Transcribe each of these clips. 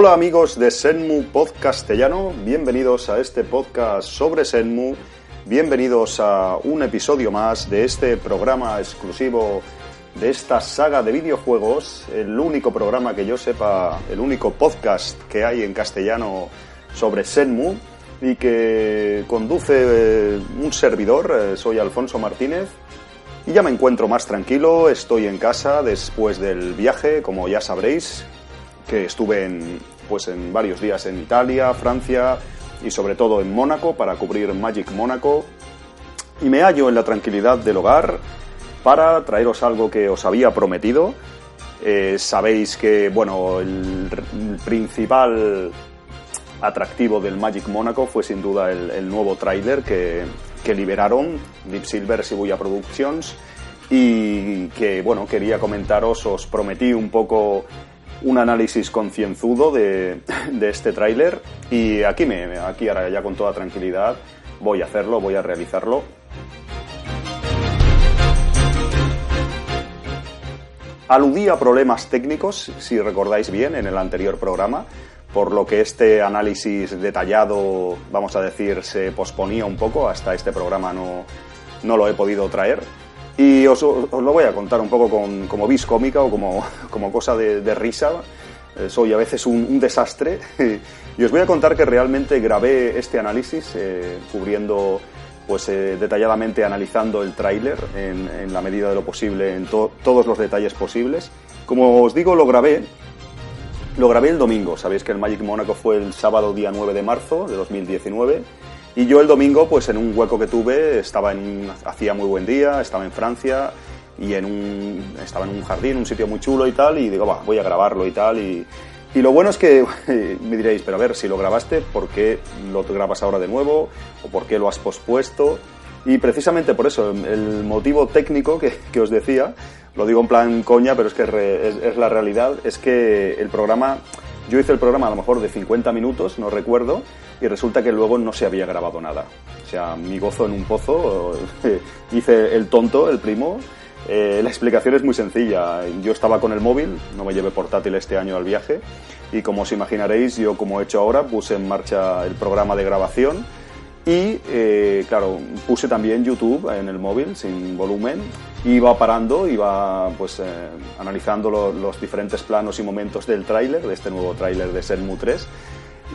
Hola amigos de Senmu Podcastellano, bienvenidos a este podcast sobre Senmu, bienvenidos a un episodio más de este programa exclusivo de esta saga de videojuegos, el único programa que yo sepa, el único podcast que hay en castellano sobre Senmu y que conduce eh, un servidor, eh, soy Alfonso Martínez y ya me encuentro más tranquilo, estoy en casa después del viaje, como ya sabréis, que estuve en, pues en varios días en Italia, Francia y sobre todo en Mónaco para cubrir Magic Mónaco. Y me hallo en la tranquilidad del hogar para traeros algo que os había prometido. Eh, sabéis que, bueno, el, principal atractivo del Magic Mónaco fue sin duda el, nuevo tráiler que, que, liberaron Deep Silver Shibuya Productions y que, bueno, quería comentaros, os prometí un poco un análisis concienzudo de, de este tráiler y aquí, me, aquí ahora ya con toda tranquilidad voy a hacerlo, voy a realizarlo. Aludí a problemas técnicos, si recordáis bien, en el anterior programa, por lo que este análisis detallado, vamos a decir, se posponía un poco, hasta este programa no, no lo he podido traer. Y os, lo voy a contar un poco como vis cómica o como, como cosa de, risa. Eh, soy a veces un, desastre. y os voy a contar que realmente grabé este análisis eh, cubriendo pues eh, detalladamente analizando el tráiler en, la medida de lo posible, en todos los detalles posibles. Como os digo, lo grabé, lo grabé el domingo. Sabéis que el Magic Mónaco fue el sábado día 9 de marzo de 2019 y yo el domingo, pues en un hueco que tuve, estaba en hacía muy buen día, estaba en Francia y en un, estaba en un jardín, un sitio muy chulo y tal, y digo, va, voy a grabarlo y tal. Y, y lo bueno es que me diréis, pero a ver, si lo grabaste, ¿por qué lo grabas ahora de nuevo? ¿O por qué lo has pospuesto? Y precisamente por eso, el motivo técnico que, que os decía, lo digo en plan coña, pero es que es, es, la realidad, es que el programa, yo hice el programa a lo mejor de 50 minutos, no recuerdo, y resulta que luego no se había grabado nada. O sea, mi gozo en un pozo, hice el tonto, el primo. Eh, la explicación es muy sencilla. Yo estaba con el móvil, no me llevé portátil este año al viaje, y como os imaginaréis, yo como he hecho ahora, puse en marcha el programa de grabación y, eh, claro, puse también YouTube en el móvil sin volumen, iba parando, iba pues eh, analizando los diferentes planos y momentos del tráiler, de este nuevo tráiler de Senmu 3,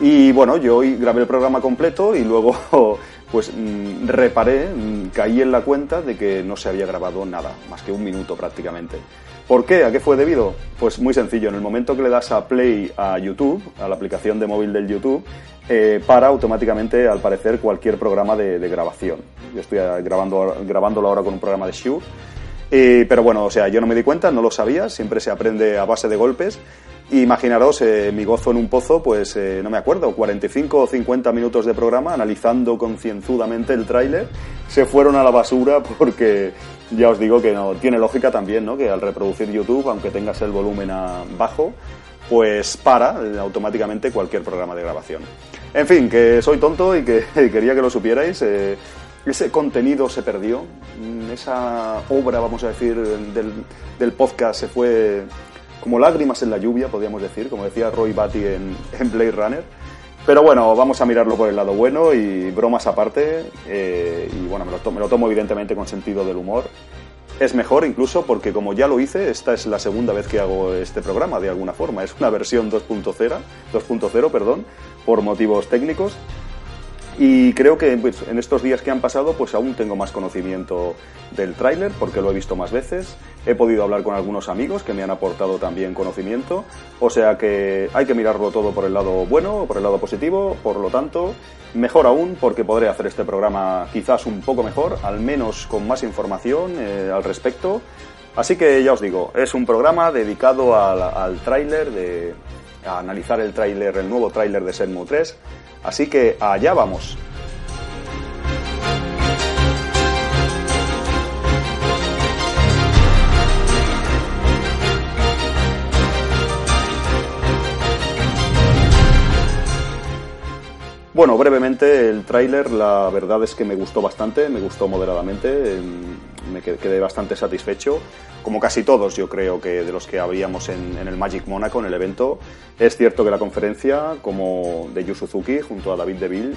y bueno, yo grabé el programa completo y luego pues mm, reparé, mm, caí en la cuenta de que no se había grabado nada, más que un minuto prácticamente. ¿Por qué? ¿A qué fue debido? Pues muy sencillo, en el momento que le das a play a YouTube, a la aplicación de móvil del YouTube, eh, para automáticamente, al parecer, cualquier programa de, grabación. Yo estoy grabando, grabándolo ahora con un programa de Shure. Eh, pero bueno, o sea, yo no me di cuenta, no lo sabía, siempre se aprende a base de golpes Imaginaros eh, mi gozo en un pozo, pues eh, no me acuerdo, 45 o 50 minutos de programa analizando concienzudamente el tráiler, se fueron a la basura porque ya os digo que no tiene lógica también, ¿no? Que al reproducir YouTube, aunque tengas el volumen a bajo, pues para eh, automáticamente cualquier programa de grabación. En fin, que soy tonto y que quería que lo supierais. ese contenido se perdió, mm, esa obra, vamos a decir, del, del podcast se fue como lágrimas en la lluvia, podríamos decir, como decía Roy Batty en, en Blade Runner. Pero bueno, vamos a mirarlo por el lado bueno y bromas aparte. Eh, y bueno, me lo, me lo tomo evidentemente con sentido del humor. Es mejor incluso porque como ya lo hice, esta es la segunda vez que hago este programa de alguna forma. Es una versión 2.0, 2.0, perdón, por motivos técnicos. Y creo que pues, en estos días que han pasado, pues aún tengo más conocimiento del tráiler, porque lo he visto más veces. He podido hablar con algunos amigos que me han aportado también conocimiento. O sea que hay que mirarlo todo por el lado bueno, por el lado positivo. Por lo tanto, mejor aún, porque podré hacer este programa quizás un poco mejor, al menos con más información eh, al respecto. Así que ya os digo, es un programa dedicado al, al tráiler, de, a analizar el tráiler, el nuevo tráiler de Senmu 3 Así que allá vamos. Bueno, brevemente el tráiler, la verdad es que me gustó bastante, me gustó moderadamente. Me quedé bastante satisfecho, como casi todos yo creo que de los que habíamos en, el Magic Monaco, en el evento. Es cierto que la conferencia, como de Yu Suzuki, junto a David Deville,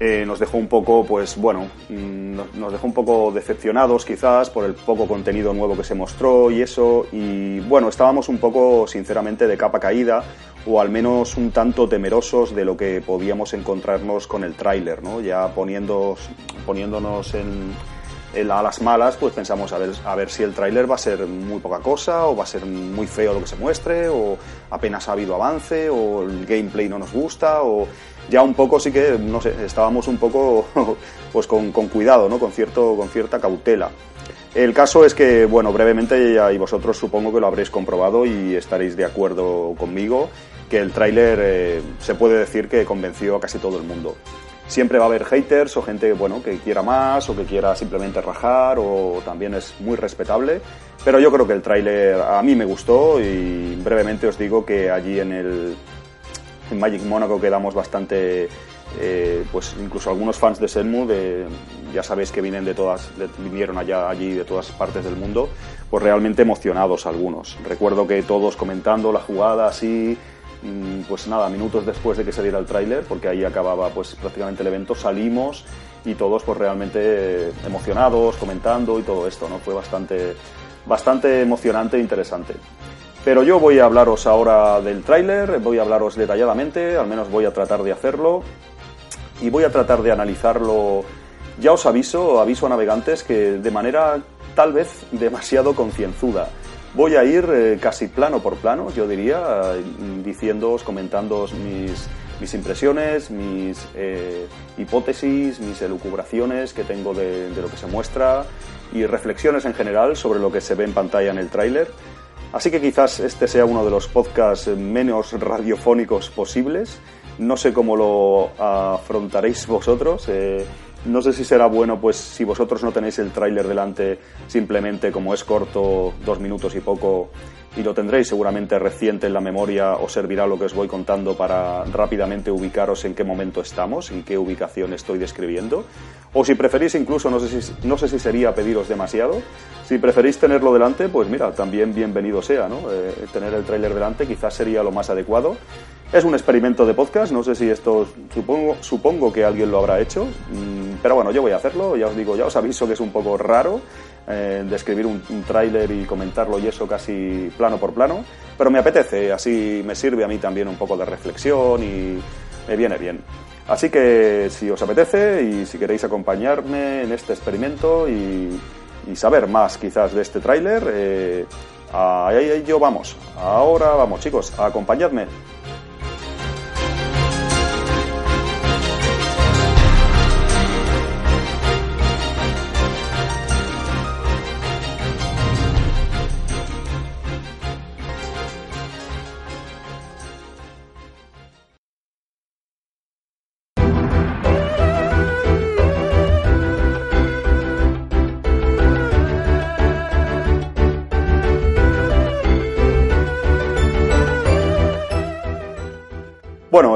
eh, nos dejó un poco, pues bueno, mm, nos dejó un poco decepcionados quizás por el poco contenido nuevo que se mostró y eso. Y bueno, estábamos un poco, sinceramente, de capa caída o al menos un tanto temerosos de lo que podíamos encontrarnos con el tráiler, ¿no? Ya poniéndonos en, a las malas, pues pensamos a ver, a ver si el tráiler va a ser muy poca cosa o va a ser muy feo lo que se muestre o apenas ha habido avance o el gameplay no nos gusta o ya un poco sí que, no sé, estábamos un poco pues con, cuidado, ¿no? Con, cierto, con cierta cautela. El caso es que, bueno, brevemente, y vosotros supongo que lo habréis comprobado y estaréis de acuerdo conmigo, que el tráiler eh, se puede decir que convenció a casi todo el mundo. Siempre va a haber haters o gente bueno, que quiera más o que quiera simplemente rajar o también es muy respetable. Pero yo creo que el tráiler a mí me gustó y brevemente os digo que allí en el, Magic Monaco quedamos bastante, eh, pues incluso algunos fans de Senmu, de, ya sabéis que vienen de todas, vinieron allá allí de todas partes del mundo, pues realmente emocionados algunos. Recuerdo que todos comentando la jugada así, pues nada, minutos después de que saliera el tráiler, porque ahí acababa pues prácticamente el evento, salimos y todos pues realmente emocionados, comentando y todo esto, ¿no? Fue bastante, bastante emocionante e interesante. Pero yo voy a hablaros ahora del tráiler, voy a hablaros detalladamente, al menos voy a tratar de hacerlo y voy a tratar de analizarlo. Ya os aviso, aviso a navegantes que de manera tal vez demasiado concienzuda. Voy a ir eh, casi plano por plano, yo diría, diciéndoos, comentándoos mis, mis impresiones, mis eh, hipótesis, mis elucubraciones que tengo de, de lo que se muestra y reflexiones en general sobre lo que se ve en pantalla en el tráiler. Así que quizás este sea uno de los podcasts menos radiofónicos posibles. No sé cómo lo afrontaréis vosotros. Eh, no sé si será bueno, pues si vosotros no tenéis el tráiler delante, simplemente como es corto, dos minutos y poco, y lo tendréis seguramente reciente en la memoria, os servirá lo que os voy contando para rápidamente ubicaros en qué momento estamos, en qué ubicación estoy describiendo. O si preferís incluso, no sé si, no sé si sería pediros demasiado, si preferís tenerlo delante, pues mira, también bienvenido sea, ¿no? Eh, tener el tráiler delante quizás sería lo más adecuado. Es un experimento de podcast, no sé si esto, supongo, supongo que alguien lo habrá hecho, mm, pero bueno, yo voy a hacerlo, ya os digo, ya os aviso que es un poco raro, eh, de escribir un, tráiler y comentarlo y eso casi plano por plano, pero me apetece, así me sirve a mí también un poco de reflexión y me viene bien. Así que si os apetece y si queréis acompañarme en este experimento y, saber más quizás de este tráiler, eh, ahí yo vamos. Ahora vamos chicos, acompañadme.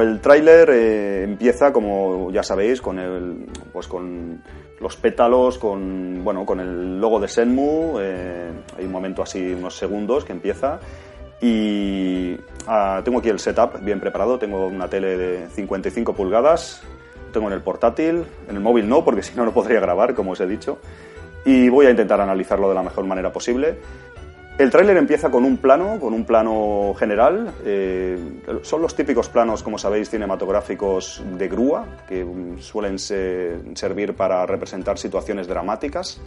El tráiler eh, empieza, como ya sabéis, con el, pues con los pétalos, con bueno, con el logo de Senmu. Eh, hay un momento así, unos segundos que empieza. Y ah, tengo aquí el setup bien preparado. Tengo una tele de 55 pulgadas. Tengo en el portátil, en el móvil no, porque si no no podría grabar, como os he dicho. Y voy a intentar analizarlo de la mejor manera posible. El tráiler empieza con un plano, con un plano general. Eh, son los típicos planos, como sabéis, cinematográficos de grúa, que suelen servir para representar situaciones dramáticas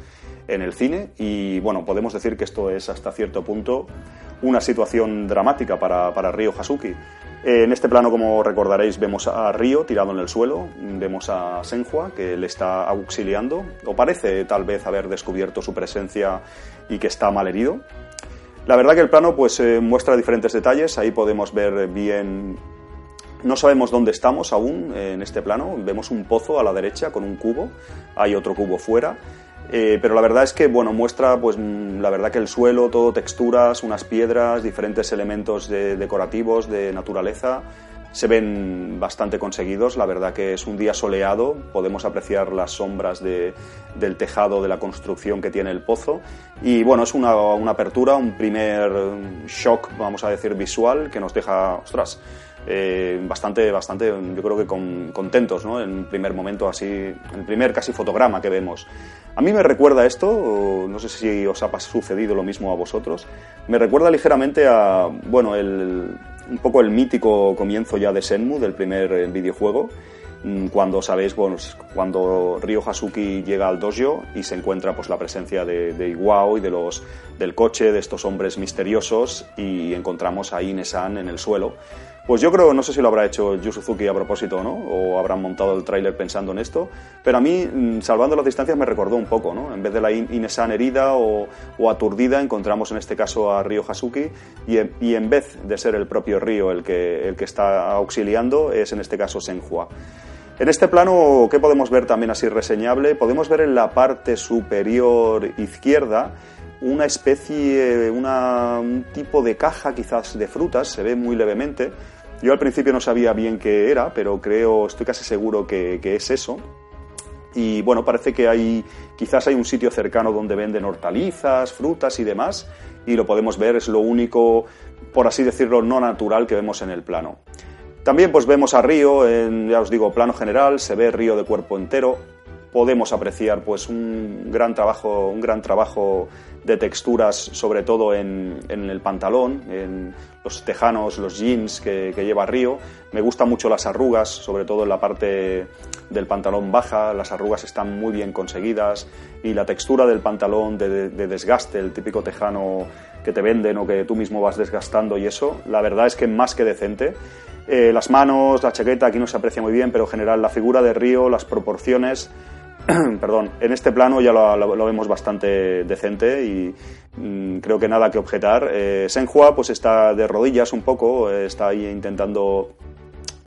en el cine. Y bueno, podemos decir que esto es hasta cierto punto una situación dramática para, para Ryo Hasuki. En este plano, como recordaréis, vemos a Ryo tirado en el suelo, vemos a Senhua que le está auxiliando, o parece tal vez haber descubierto su presencia y que está mal herido. La verdad que el plano pues eh, muestra diferentes detalles, ahí podemos ver bien... No sabemos dónde estamos aún en este plano, vemos un pozo a la derecha con un cubo, hay otro cubo fuera, eh, pero la verdad es que bueno muestra pues mm, la verdad que el suelo todo texturas unas piedras diferentes elementos decorativos de naturaleza se ven bastante conseguidos. La verdad que es un día soleado, podemos apreciar las sombras de, del tejado de la construcción que tiene el pozo. Y bueno, es una, una apertura, un primer shock, vamos a decir, visual que nos deja, ostras, eh, bastante, bastante, yo creo que con, contentos, ¿no? En primer momento así, en primer casi fotograma que vemos. A mí me recuerda esto, no sé si os ha sucedido lo mismo a vosotros, me recuerda ligeramente a, bueno, el, un poco el mítico comienzo ya de Senmu, del primer eh, videojuego, mm, cuando sabéis, bueno, cuando Ryo Hasuki llega al dojo y se encuentra pues la presencia de, Iwao y de los del coche, de estos hombres misteriosos y encontramos a Inesan en el suelo. Pues yo creo, no sé si lo habrá hecho Yu Suzuki a propósito, ¿no? O habrán montado el tráiler pensando en esto, pero a mí, mm, salvando las distancias, me recordó un poco, ¿no? En vez de la Inesan herida o, aturdida, encontramos en este caso a Ryo Hasuki y, y, en vez de ser el propio Ryo el que, el que está auxiliando, es en este caso Senhua. En este plano, ¿qué podemos ver también así reseñable? Podemos ver en la parte superior izquierda una especie, una, un tipo de caja quizás de frutas, se ve muy levemente, yo al principio no sabía bien qué era, pero creo, estoy casi seguro que, es eso. Y bueno, parece que hay, quizás hay un sitio cercano donde venden hortalizas, frutas y demás, y lo podemos ver, es lo único, por así decirlo, no natural que vemos en el plano. También pues vemos a Río, en, ya os digo, plano general, se ve Río de cuerpo entero, podemos apreciar pues un gran trabajo, un gran trabajo de texturas, sobre todo en, el pantalón, en los tejanos, los jeans que, lleva Río. Me gustan mucho las arrugas, sobre todo en la parte del pantalón baja, las arrugas están muy bien conseguidas y la textura del pantalón de, desgaste, el típico tejano que te venden o que tú mismo vas desgastando y eso, la verdad es que más que decente. Eh, las manos, la chaqueta aquí no se aprecia muy bien, pero en general la figura de Río, las proporciones, perdón, en este plano ya lo, vemos bastante decente y mm, creo que nada que objetar. Eh, Senhua pues está de rodillas un poco, eh, está ahí intentando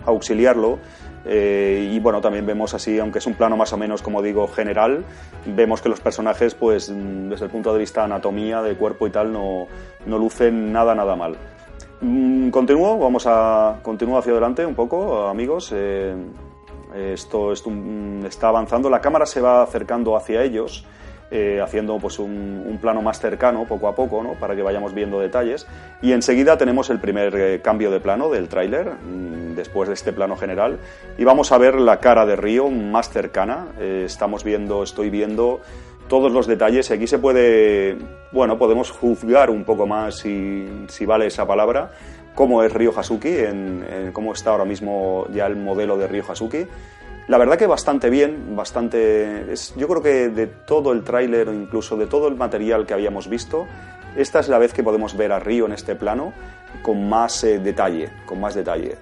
auxiliarlo. Eh, y bueno, también vemos así, aunque es un plano más o menos, como digo, general, vemos que los personajes, pues mm, desde el punto de vista anatomía, de cuerpo y tal, no, no lucen nada, nada mal. Mm, continúo, vamos a continuar hacia adelante un poco, amigos. Eh, esto, está avanzando, la cámara se va acercando hacia ellos, eh, haciendo pues un, plano más cercano poco a poco, ¿no? para que vayamos viendo detalles. Y enseguida tenemos el primer eh, cambio de plano del tráiler, mm, después de este plano general, y vamos a ver la cara de Río más cercana. Eh, estamos viendo, estoy viendo todos los detalles. Aquí se puede, bueno, podemos juzgar un poco más si vale esa palabra cómo es Ryo Hasuki, en, cómo está ahora mismo ya el modelo de Ryo Hasuki. La verdad que bastante bien, bastante... Es, yo creo que de todo el tráiler o incluso de todo el material que habíamos visto, esta es la vez que podemos ver a Ryo en este plano con más eh, detalle, con más detalle.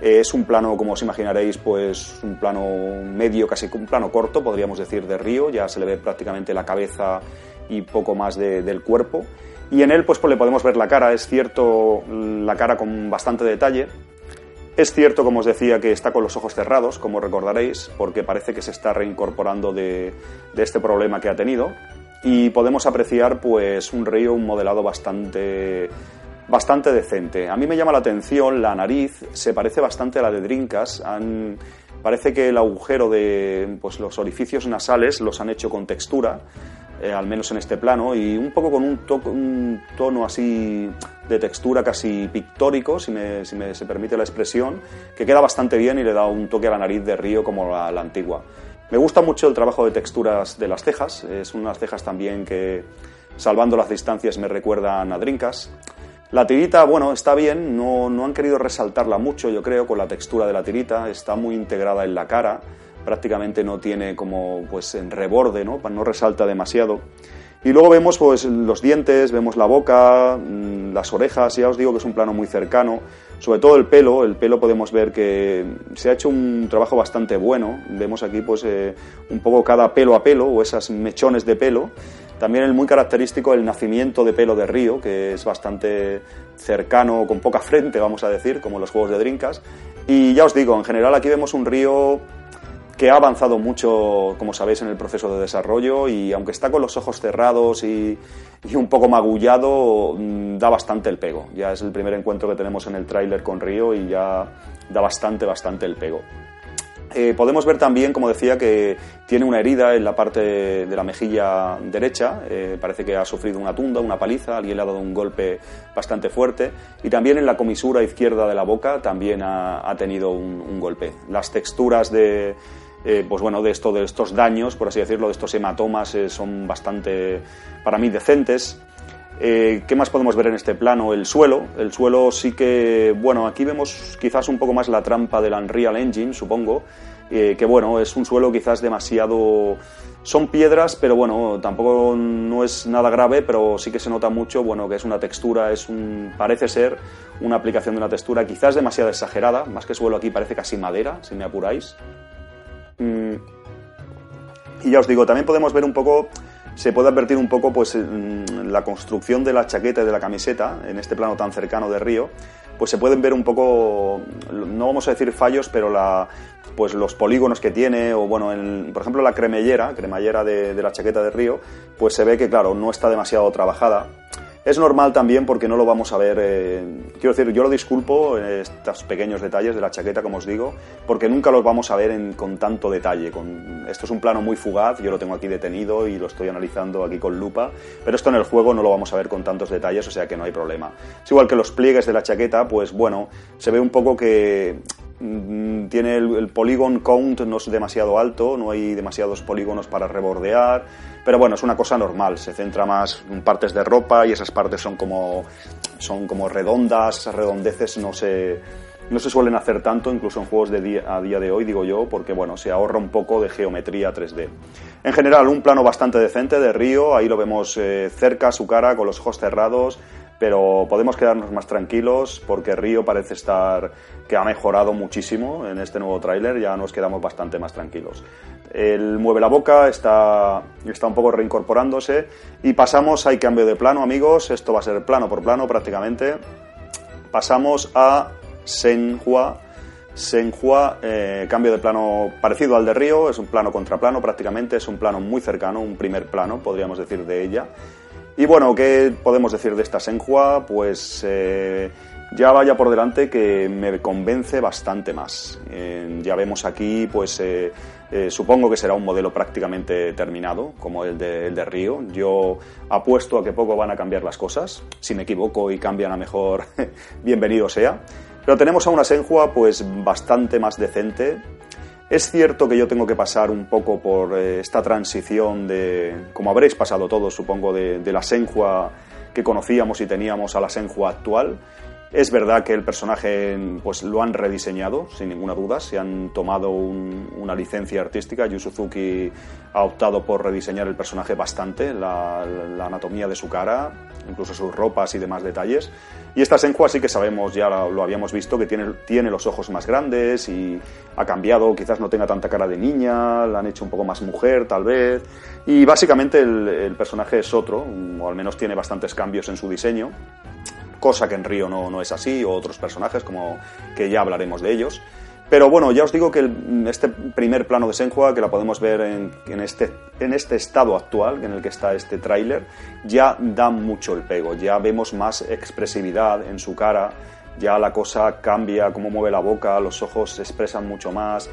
es un plano, como os imaginaréis, pues un plano medio, casi un plano corto, podríamos decir, de Ryo. Ya se le ve prácticamente la cabeza y poco más del cuerpo. Y en él pues, pues, le podemos ver la cara, es cierto, la cara con bastante detalle. Es cierto, como os decía, que está con los ojos cerrados, como recordaréis, porque parece que se está reincorporando de, este problema que ha tenido. Y podemos apreciar pues un río, un modelado bastante, bastante decente. A mí me llama la atención la nariz, se parece bastante a la de Drinkas. parece que el agujero de pues, los orificios nasales los han hecho con textura eh, al menos en este plano, y un poco con un, un tono así de textura casi pictórico, si, me, se permite la expresión, que queda bastante bien y le da un toque a la nariz de río como la, la antigua. Me gusta mucho el trabajo de texturas de las cejas, es unas cejas también que, salvando las distancias, me recuerdan a Drinkas. La tirita, bueno, está bien, no, no han querido resaltarla mucho, yo creo, con la textura de la tirita, está muy integrada en la cara, prácticamente no tiene como pues en reborde, ¿no? no resalta demasiado. Y luego vemos pues los dientes, vemos la boca, mm, las orejas, ya os digo que es un plano muy cercano, sobre todo el pelo, el pelo podemos ver que se ha hecho un trabajo bastante bueno, vemos aquí pues eh, un poco cada pelo a pelo o esas mechones de pelo, también el muy característico el nacimiento de pelo de río, que es bastante cercano, con poca frente vamos a decir, como los juegos de Drinkas, y ya os digo, en general aquí vemos un río que ha avanzado mucho, como sabéis, en el proceso de desarrollo y aunque está con los ojos cerrados y, un poco magullado, mm, da bastante el pego. Ya es el primer encuentro que tenemos en el tráiler con Río y ya da bastante, bastante el pego. Eh, podemos ver también, como decía, que tiene una herida en la parte de la mejilla derecha. Eh, parece que ha sufrido una tunda, una paliza, alguien le ha dado un golpe bastante fuerte. Y también en la comisura izquierda de la boca también ha, tenido un, golpe. Las texturas de, eh, pues bueno, de, esto, de estos daños, por así decirlo, de estos hematomas, son bastante, para mí, decentes. Eh, ¿Qué más podemos ver en este plano? El suelo. El suelo sí que, bueno, aquí vemos quizás un poco más la trampa del Unreal Engine, supongo. Eh, que bueno, es un suelo quizás demasiado... Son piedras, pero bueno, tampoco no es nada grave, pero sí que se nota mucho, bueno, que es una textura, es un... parece ser una aplicación de una textura quizás demasiado exagerada, más que suelo aquí parece casi madera, si me apuráis. Mm. Y ya os digo, también podemos ver un poco se puede advertir un poco pues la construcción de la chaqueta y de la camiseta en este plano tan cercano de Río pues se pueden ver un poco no vamos a decir fallos pero la pues los polígonos que tiene o bueno por ejemplo la cremallera cremallera de la chaqueta de Río pues se ve que claro no está demasiado trabajada es normal también porque no lo vamos a ver, eh, quiero decir, yo lo disculpo en estos pequeños detalles de la chaqueta, como os digo, porque nunca los vamos a ver con tanto detalle. Con, esto es un plano muy fugaz, yo lo tengo aquí detenido y lo estoy analizando aquí con lupa, pero esto en el juego no lo vamos a ver con tantos detalles, o sea que no hay problema. Es igual que los pliegues de la chaqueta, pues bueno, se ve un poco que tiene el, el polygon count no es demasiado alto, no hay demasiados polígonos para rebordear, pero bueno, es una cosa normal, se centra más en partes de ropa y esas partes son como, son como redondas, esas redondeces no se, no se suelen hacer tanto, incluso en juegos de día, a día de hoy, digo yo, porque bueno, se ahorra un poco de geometría 3D. En general, un plano bastante decente de Río, ahí lo vemos eh, cerca, su cara, con los ojos cerrados, pero podemos quedarnos más tranquilos porque Río parece estar que ha mejorado muchísimo en este nuevo tráiler, ya nos quedamos bastante más tranquilos. Él mueve la boca, está, está un poco reincorporándose y pasamos, hay cambio de plano amigos, esto va a ser plano por plano prácticamente. Pasamos a Senhua, Senhua, eh, cambio de plano parecido al de Río, es un plano contra plano prácticamente, es un plano muy cercano, un primer plano podríamos decir de ella. Y bueno, ¿qué podemos decir de esta Senhua? Pues eh, ya vaya por delante que me convence bastante más. Eh, ya vemos aquí, pues eh, supongo que será un modelo prácticamente terminado, como el de, el de, Río. Yo apuesto a que poco van a cambiar las cosas. Si me equivoco y cambian a mejor, bienvenido sea. Pero tenemos a una Senhua pues bastante más decente, es cierto que yo tengo que pasar un poco por eh, esta transición de, como habréis pasado todos, supongo, de, la Senhua que conocíamos y teníamos a la Senhua actual. Es verdad que el personaje pues, lo han rediseñado, sin ninguna duda. Se han tomado una licencia artística. Yu Suzuki ha optado por rediseñar el personaje bastante, la, anatomía de su cara, incluso sus ropas y demás detalles. Y esta Senhua sí que sabemos, ya lo, habíamos visto, que tiene, los ojos más grandes y ha cambiado, quizás no tenga tanta cara de niña, la han hecho un poco más mujer tal vez. Y básicamente el personaje es otro, o al menos tiene bastantes cambios en su diseño cosa que en Río no, no es así, o otros personajes, como que ya hablaremos de ellos. Pero bueno, ya os digo que este primer plano de Senhua, que la podemos ver en, este, en este estado actual en el que está este tráiler, ya da mucho el pego, ya vemos más expresividad en su cara, ya la cosa cambia, cómo mueve la boca, los ojos se expresan mucho más,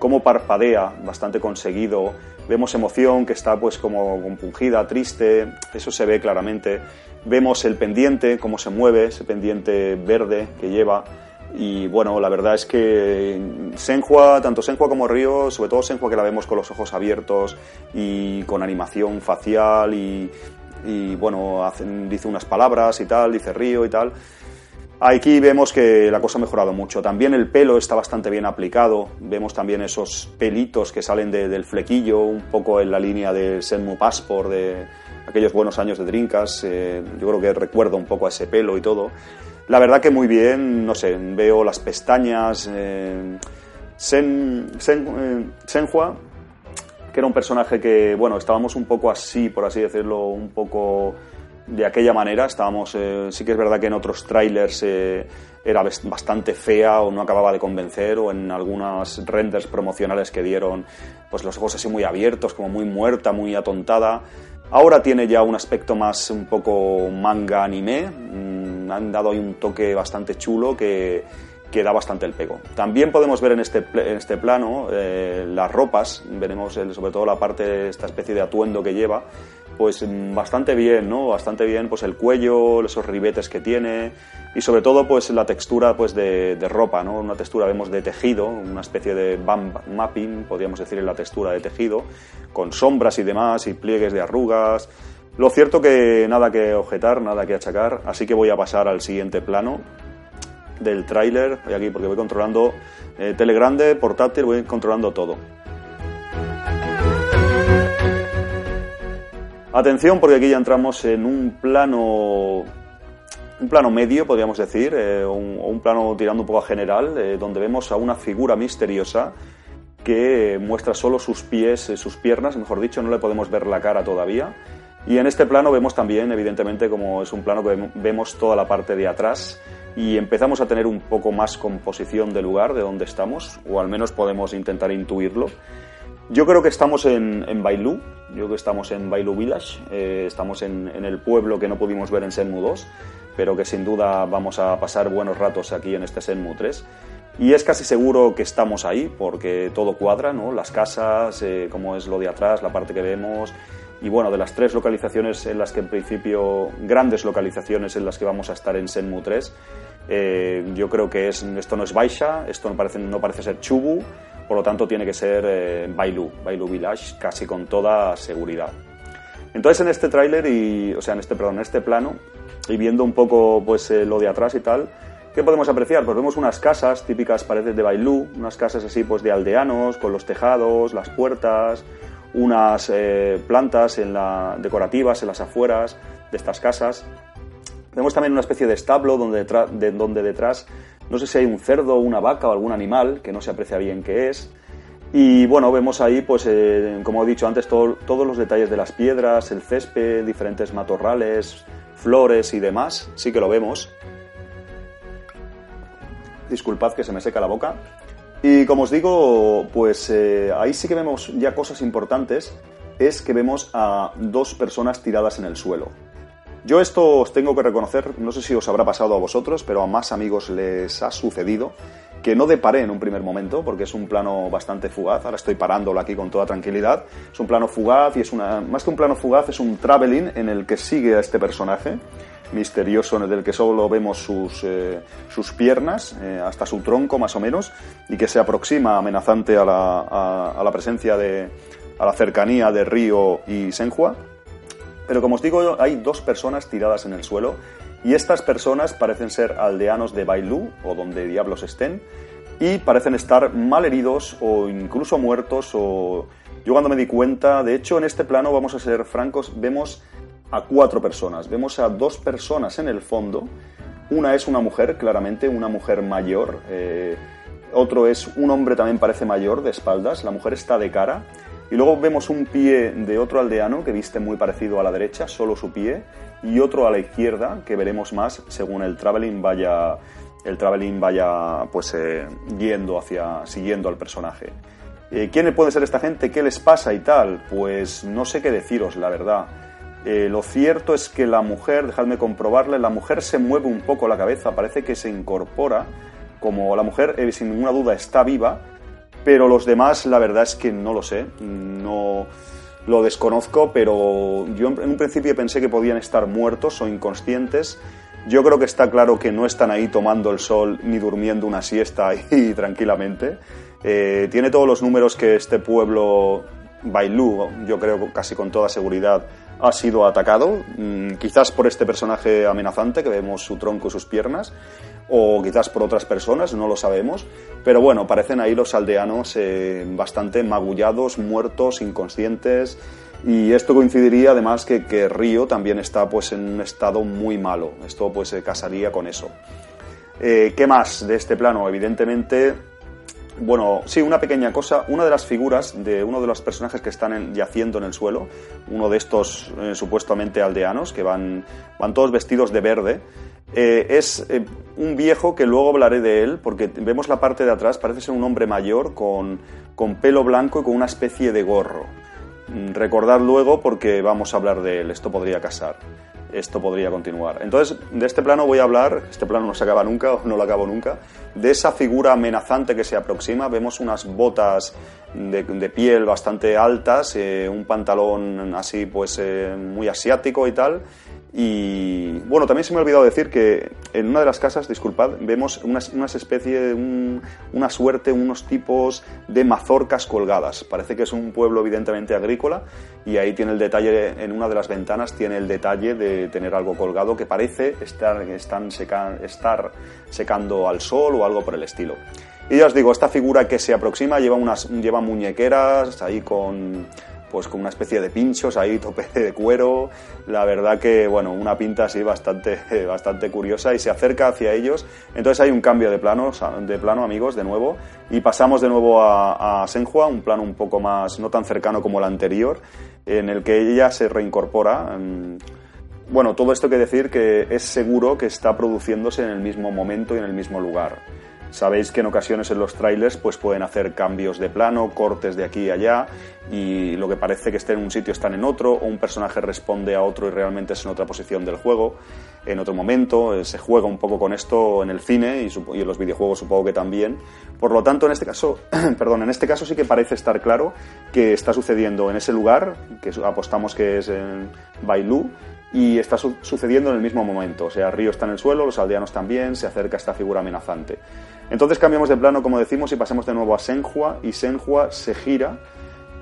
cómo parpadea, bastante conseguido, vemos emoción que está pues como compungida, triste, eso se ve claramente. Vemos el pendiente, cómo se mueve, ese pendiente verde que lleva. Y bueno, la verdad es que Senhua, tanto Senhua como Río, sobre todo Senhua que la vemos con los ojos abiertos y con animación facial y, bueno, dice unas palabras y tal, dice Río y tal. Aquí vemos que la cosa ha mejorado mucho. También el pelo está bastante bien aplicado. Vemos también esos pelitos que salen del flequillo, un poco en la línea de Senmu Passport, de, aquellos buenos años de Drinkas, eh, yo creo que recuerdo un poco a ese pelo y todo. La verdad que muy bien, no sé, veo las pestañas. Eh, Sen, eh, Senhua, que era un personaje que, bueno, estábamos un poco así, por así decirlo, un poco de aquella manera. Estábamos, eh, sí que es verdad que en otros trailers eh, era bastante fea o no acababa de convencer, o en algunas renders promocionales que dieron, pues los ojos así muy abiertos, como muy muerta, muy atontada. Ahora tiene ya un aspecto más un poco manga anime. Mm, han dado ahí un toque bastante chulo que, que da bastante el pego. También podemos ver en este, en este plano eh, las ropas, veremos sobre todo la parte, esta especie de atuendo que lleva, pues mm, bastante bien, ¿no? Bastante bien, pues el cuello, esos ribetes que tiene y sobre todo pues la textura pues de, de ropa, ¿no? Una textura, vemos, de tejido, una especie de bump mapping, podríamos decir, en la textura de tejido, con sombras y demás y pliegues de arrugas. Lo cierto que nada que objetar, nada que achacar, así que voy a pasar al siguiente plano del tráiler, voy aquí porque voy controlando eh, tele grande, portátil, voy controlando todo. Atención porque aquí ya entramos en un plano un plano medio, podríamos decir, eh, o un, plano tirando un poco a general, eh, donde vemos a una figura misteriosa que muestra solo sus pies, sus piernas, mejor dicho, no le podemos ver la cara todavía. Y en este plano vemos también, evidentemente, como es un plano que vemos toda la parte de atrás, y empezamos a tener un poco más composición de lugar, de dónde estamos, o al menos podemos intentar intuirlo. Yo creo que estamos en, en Bailú, yo creo que estamos en Bailú Village, eh, estamos en, en, el pueblo que no pudimos ver en Senmu 2, pero que sin duda vamos a pasar buenos ratos aquí en este Senmu 3. Y es casi seguro que estamos ahí, porque todo cuadra, ¿no? Las casas, eh, como es lo de atrás, la parte que vemos, y bueno, de las tres localizaciones en las que en principio, grandes localizaciones en las que vamos a estar en Senmu 3, eh, yo creo que es, esto no es Baisha, esto no parece, no parece ser Chubu, por lo tanto tiene que ser eh, Bailu, Bailu Village, casi con toda seguridad. Entonces en este tráiler, y, o sea, en este, perdón, en este plano, y viendo un poco pues eh, lo de atrás y tal, ¿qué podemos apreciar? Pues vemos unas casas típicas, paredes de Bailu, unas casas así pues de aldeanos, con los tejados, las puertas, unas plantas en la, decorativas en las afueras de estas casas. Vemos también una especie de establo donde de, donde detrás no sé si hay un cerdo, una vaca o algún animal que no se aprecia bien qué es. Y bueno, vemos ahí, pues, eh, como he dicho antes, todos los detalles de las piedras, el césped, diferentes matorrales, flores y demás. Sí que lo vemos. Disculpad que se me seca la boca. Y como os digo, pues eh, ahí sí que vemos ya cosas importantes. Es que vemos a dos personas tiradas en el suelo. Yo esto os tengo que reconocer, no sé si os habrá pasado a vosotros, pero a más amigos les ha sucedido que no deparé en un primer momento, porque es un plano bastante fugaz, ahora estoy parándolo aquí con toda tranquilidad, es un plano fugaz y es una, más que un plano fugaz, es un traveling en el que sigue a este personaje misterioso en el que solo vemos sus, eh, sus piernas, eh, hasta su tronco más o menos, y que se aproxima amenazante a la, a, la presencia de, a la cercanía de Río y Senhua. Pero como os digo, hay dos personas tiradas en el suelo y estas personas parecen ser aldeanos de Bailú o donde diablos estén y parecen estar mal heridos o incluso muertos o yo cuando me di cuenta, de hecho en este plano vamos a ser francos, vemos a cuatro personas, vemos a dos personas en el fondo, una es una mujer, claramente una mujer mayor, eh, otro es un hombre también parece mayor de espaldas, la mujer está de cara y luego vemos un pie de otro aldeano que viste muy parecido a la derecha, solo su pie, y otro a la izquierda que veremos más según el traveling vaya el traveling vaya pues eh, yendo hacia siguiendo al personaje. Eh, ¿Quién puede ser esta gente? ¿Qué les pasa y tal? Pues no sé qué deciros, la verdad. Eh, lo cierto es que la mujer, dejadme comprobarle, la mujer se mueve un poco la cabeza, parece que se incorpora, como la mujer sin ninguna duda está viva, pero los demás, la verdad es que no lo sé. No lo desconozco, pero yo en un principio pensé que podían estar muertos o inconscientes. Yo creo que está claro que no están ahí tomando el sol ni durmiendo una siesta ahí tranquilamente. Eh, tiene todos los números que este pueblo, Bailú, yo creo casi con toda seguridad, ha sido atacado, mm, quizás por este personaje amenazante que vemos su tronco y sus piernas, o quizás por otras personas, no lo sabemos, pero bueno, parecen ahí los aldeanos eh, bastante magullados, muertos, inconscientes, y esto coincidiría además que, que, Río también está pues en un estado muy malo, esto pues se casaría con eso. Eh, ¿Qué más de este plano? Evidentemente Bueno, sí, una pequeña cosa. Una de las figuras de uno de los personajes que están yaciendo en el suelo, uno de estos eh, supuestamente aldeanos, que van, van todos vestidos de verde, eh, es eh, un viejo que luego hablaré de él, porque vemos la parte de atrás, parece ser un hombre mayor con, con pelo blanco y con una especie de gorro. Mm, recordad luego porque vamos a hablar de él, esto podría casar esto podría continuar. Entonces, de este plano voy a hablar, este plano no se acaba nunca no lo acabo nunca, de esa figura amenazante que se aproxima. Vemos unas botas de, piel bastante altas, eh, un pantalón así pues eh, muy asiático y tal, y bueno, también se me ha olvidado decir que en una de las casas, disculpad, vemos unas, unas especie, una suerte, unos tipos de mazorcas colgadas. Parece que es un pueblo evidentemente agrícola y ahí tiene el detalle, en una de las ventanas tiene el detalle de tener algo colgado que parece estar, están estar secando al sol o algo por el estilo. Y ya os digo, esta figura que se aproxima lleva, unas, lleva muñequeras ahí con pues con una especie de pinchos ahí, tope de cuero. La verdad que, bueno, una pinta así bastante, bastante curiosa y se acerca hacia ellos. Entonces hay un cambio de plano, de plano, amigos, de nuevo. Y pasamos de nuevo a, a Senhua, un plano un poco más, no tan cercano como el anterior, en el que ella se reincorpora. Mm, bueno, todo esto que decir que es seguro que está produciéndose en el mismo momento y en el mismo lugar. Sabéis que en ocasiones en los trailers pues pueden hacer cambios de plano, cortes de aquí y allá y lo que parece que esté en un sitio están en otro o un personaje responde a otro y realmente es en otra posición del juego, en otro momento. Eh, se juega un poco con esto en el cine y, en los videojuegos supongo que también. Por lo tanto, en este caso, perdón, en este caso sí que parece estar claro que está sucediendo en ese lugar, que apostamos que es en Bailu, y está sucediendo en el mismo momento. O sea, Río está en el suelo, los aldeanos también, se acerca esta figura amenazante. Entonces cambiamos de plano, como decimos, y pasamos de nuevo a Senhua, y Senhua se gira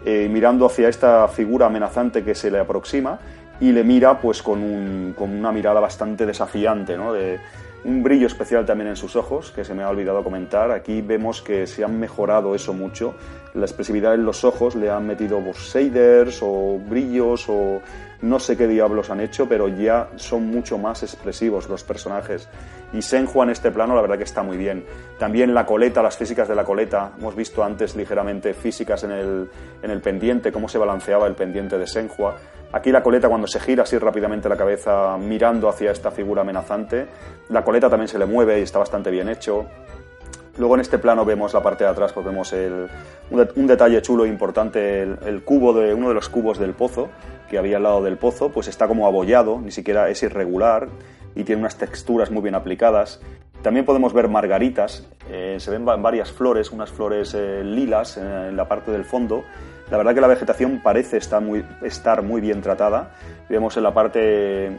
eh, mirando hacia esta figura amenazante que se le aproxima y le mira pues con, un, con una mirada bastante desafiante, ¿no? De, un brillo especial también en sus ojos, que se me ha olvidado comentar. Aquí vemos que se han mejorado eso mucho. La expresividad en los ojos le han metido shaders o brillos o no sé qué diablos han hecho, pero ya son mucho más expresivos los personajes. Y Senhua en este plano, la verdad que está muy bien. También la coleta, las físicas de la coleta. Hemos visto antes ligeramente físicas en el, en el pendiente, cómo se balanceaba el pendiente de Senhua. Aquí la coleta cuando se gira así rápidamente la cabeza mirando hacia esta figura amenazante, la coleta también se le mueve y está bastante bien hecho. Luego en este plano vemos la parte de atrás, pues vemos un, detalle chulo e importante, el, cubo de uno de los cubos del pozo que había al lado del pozo, pues está como abollado, ni siquiera es irregular y tiene unas texturas muy bien aplicadas. También podemos ver margaritas, eh, se ven varias flores, unas flores eh, lilas en la parte del fondo. La verdad que la vegetación parece estar muy, estar muy bien tratada. Vemos en la parte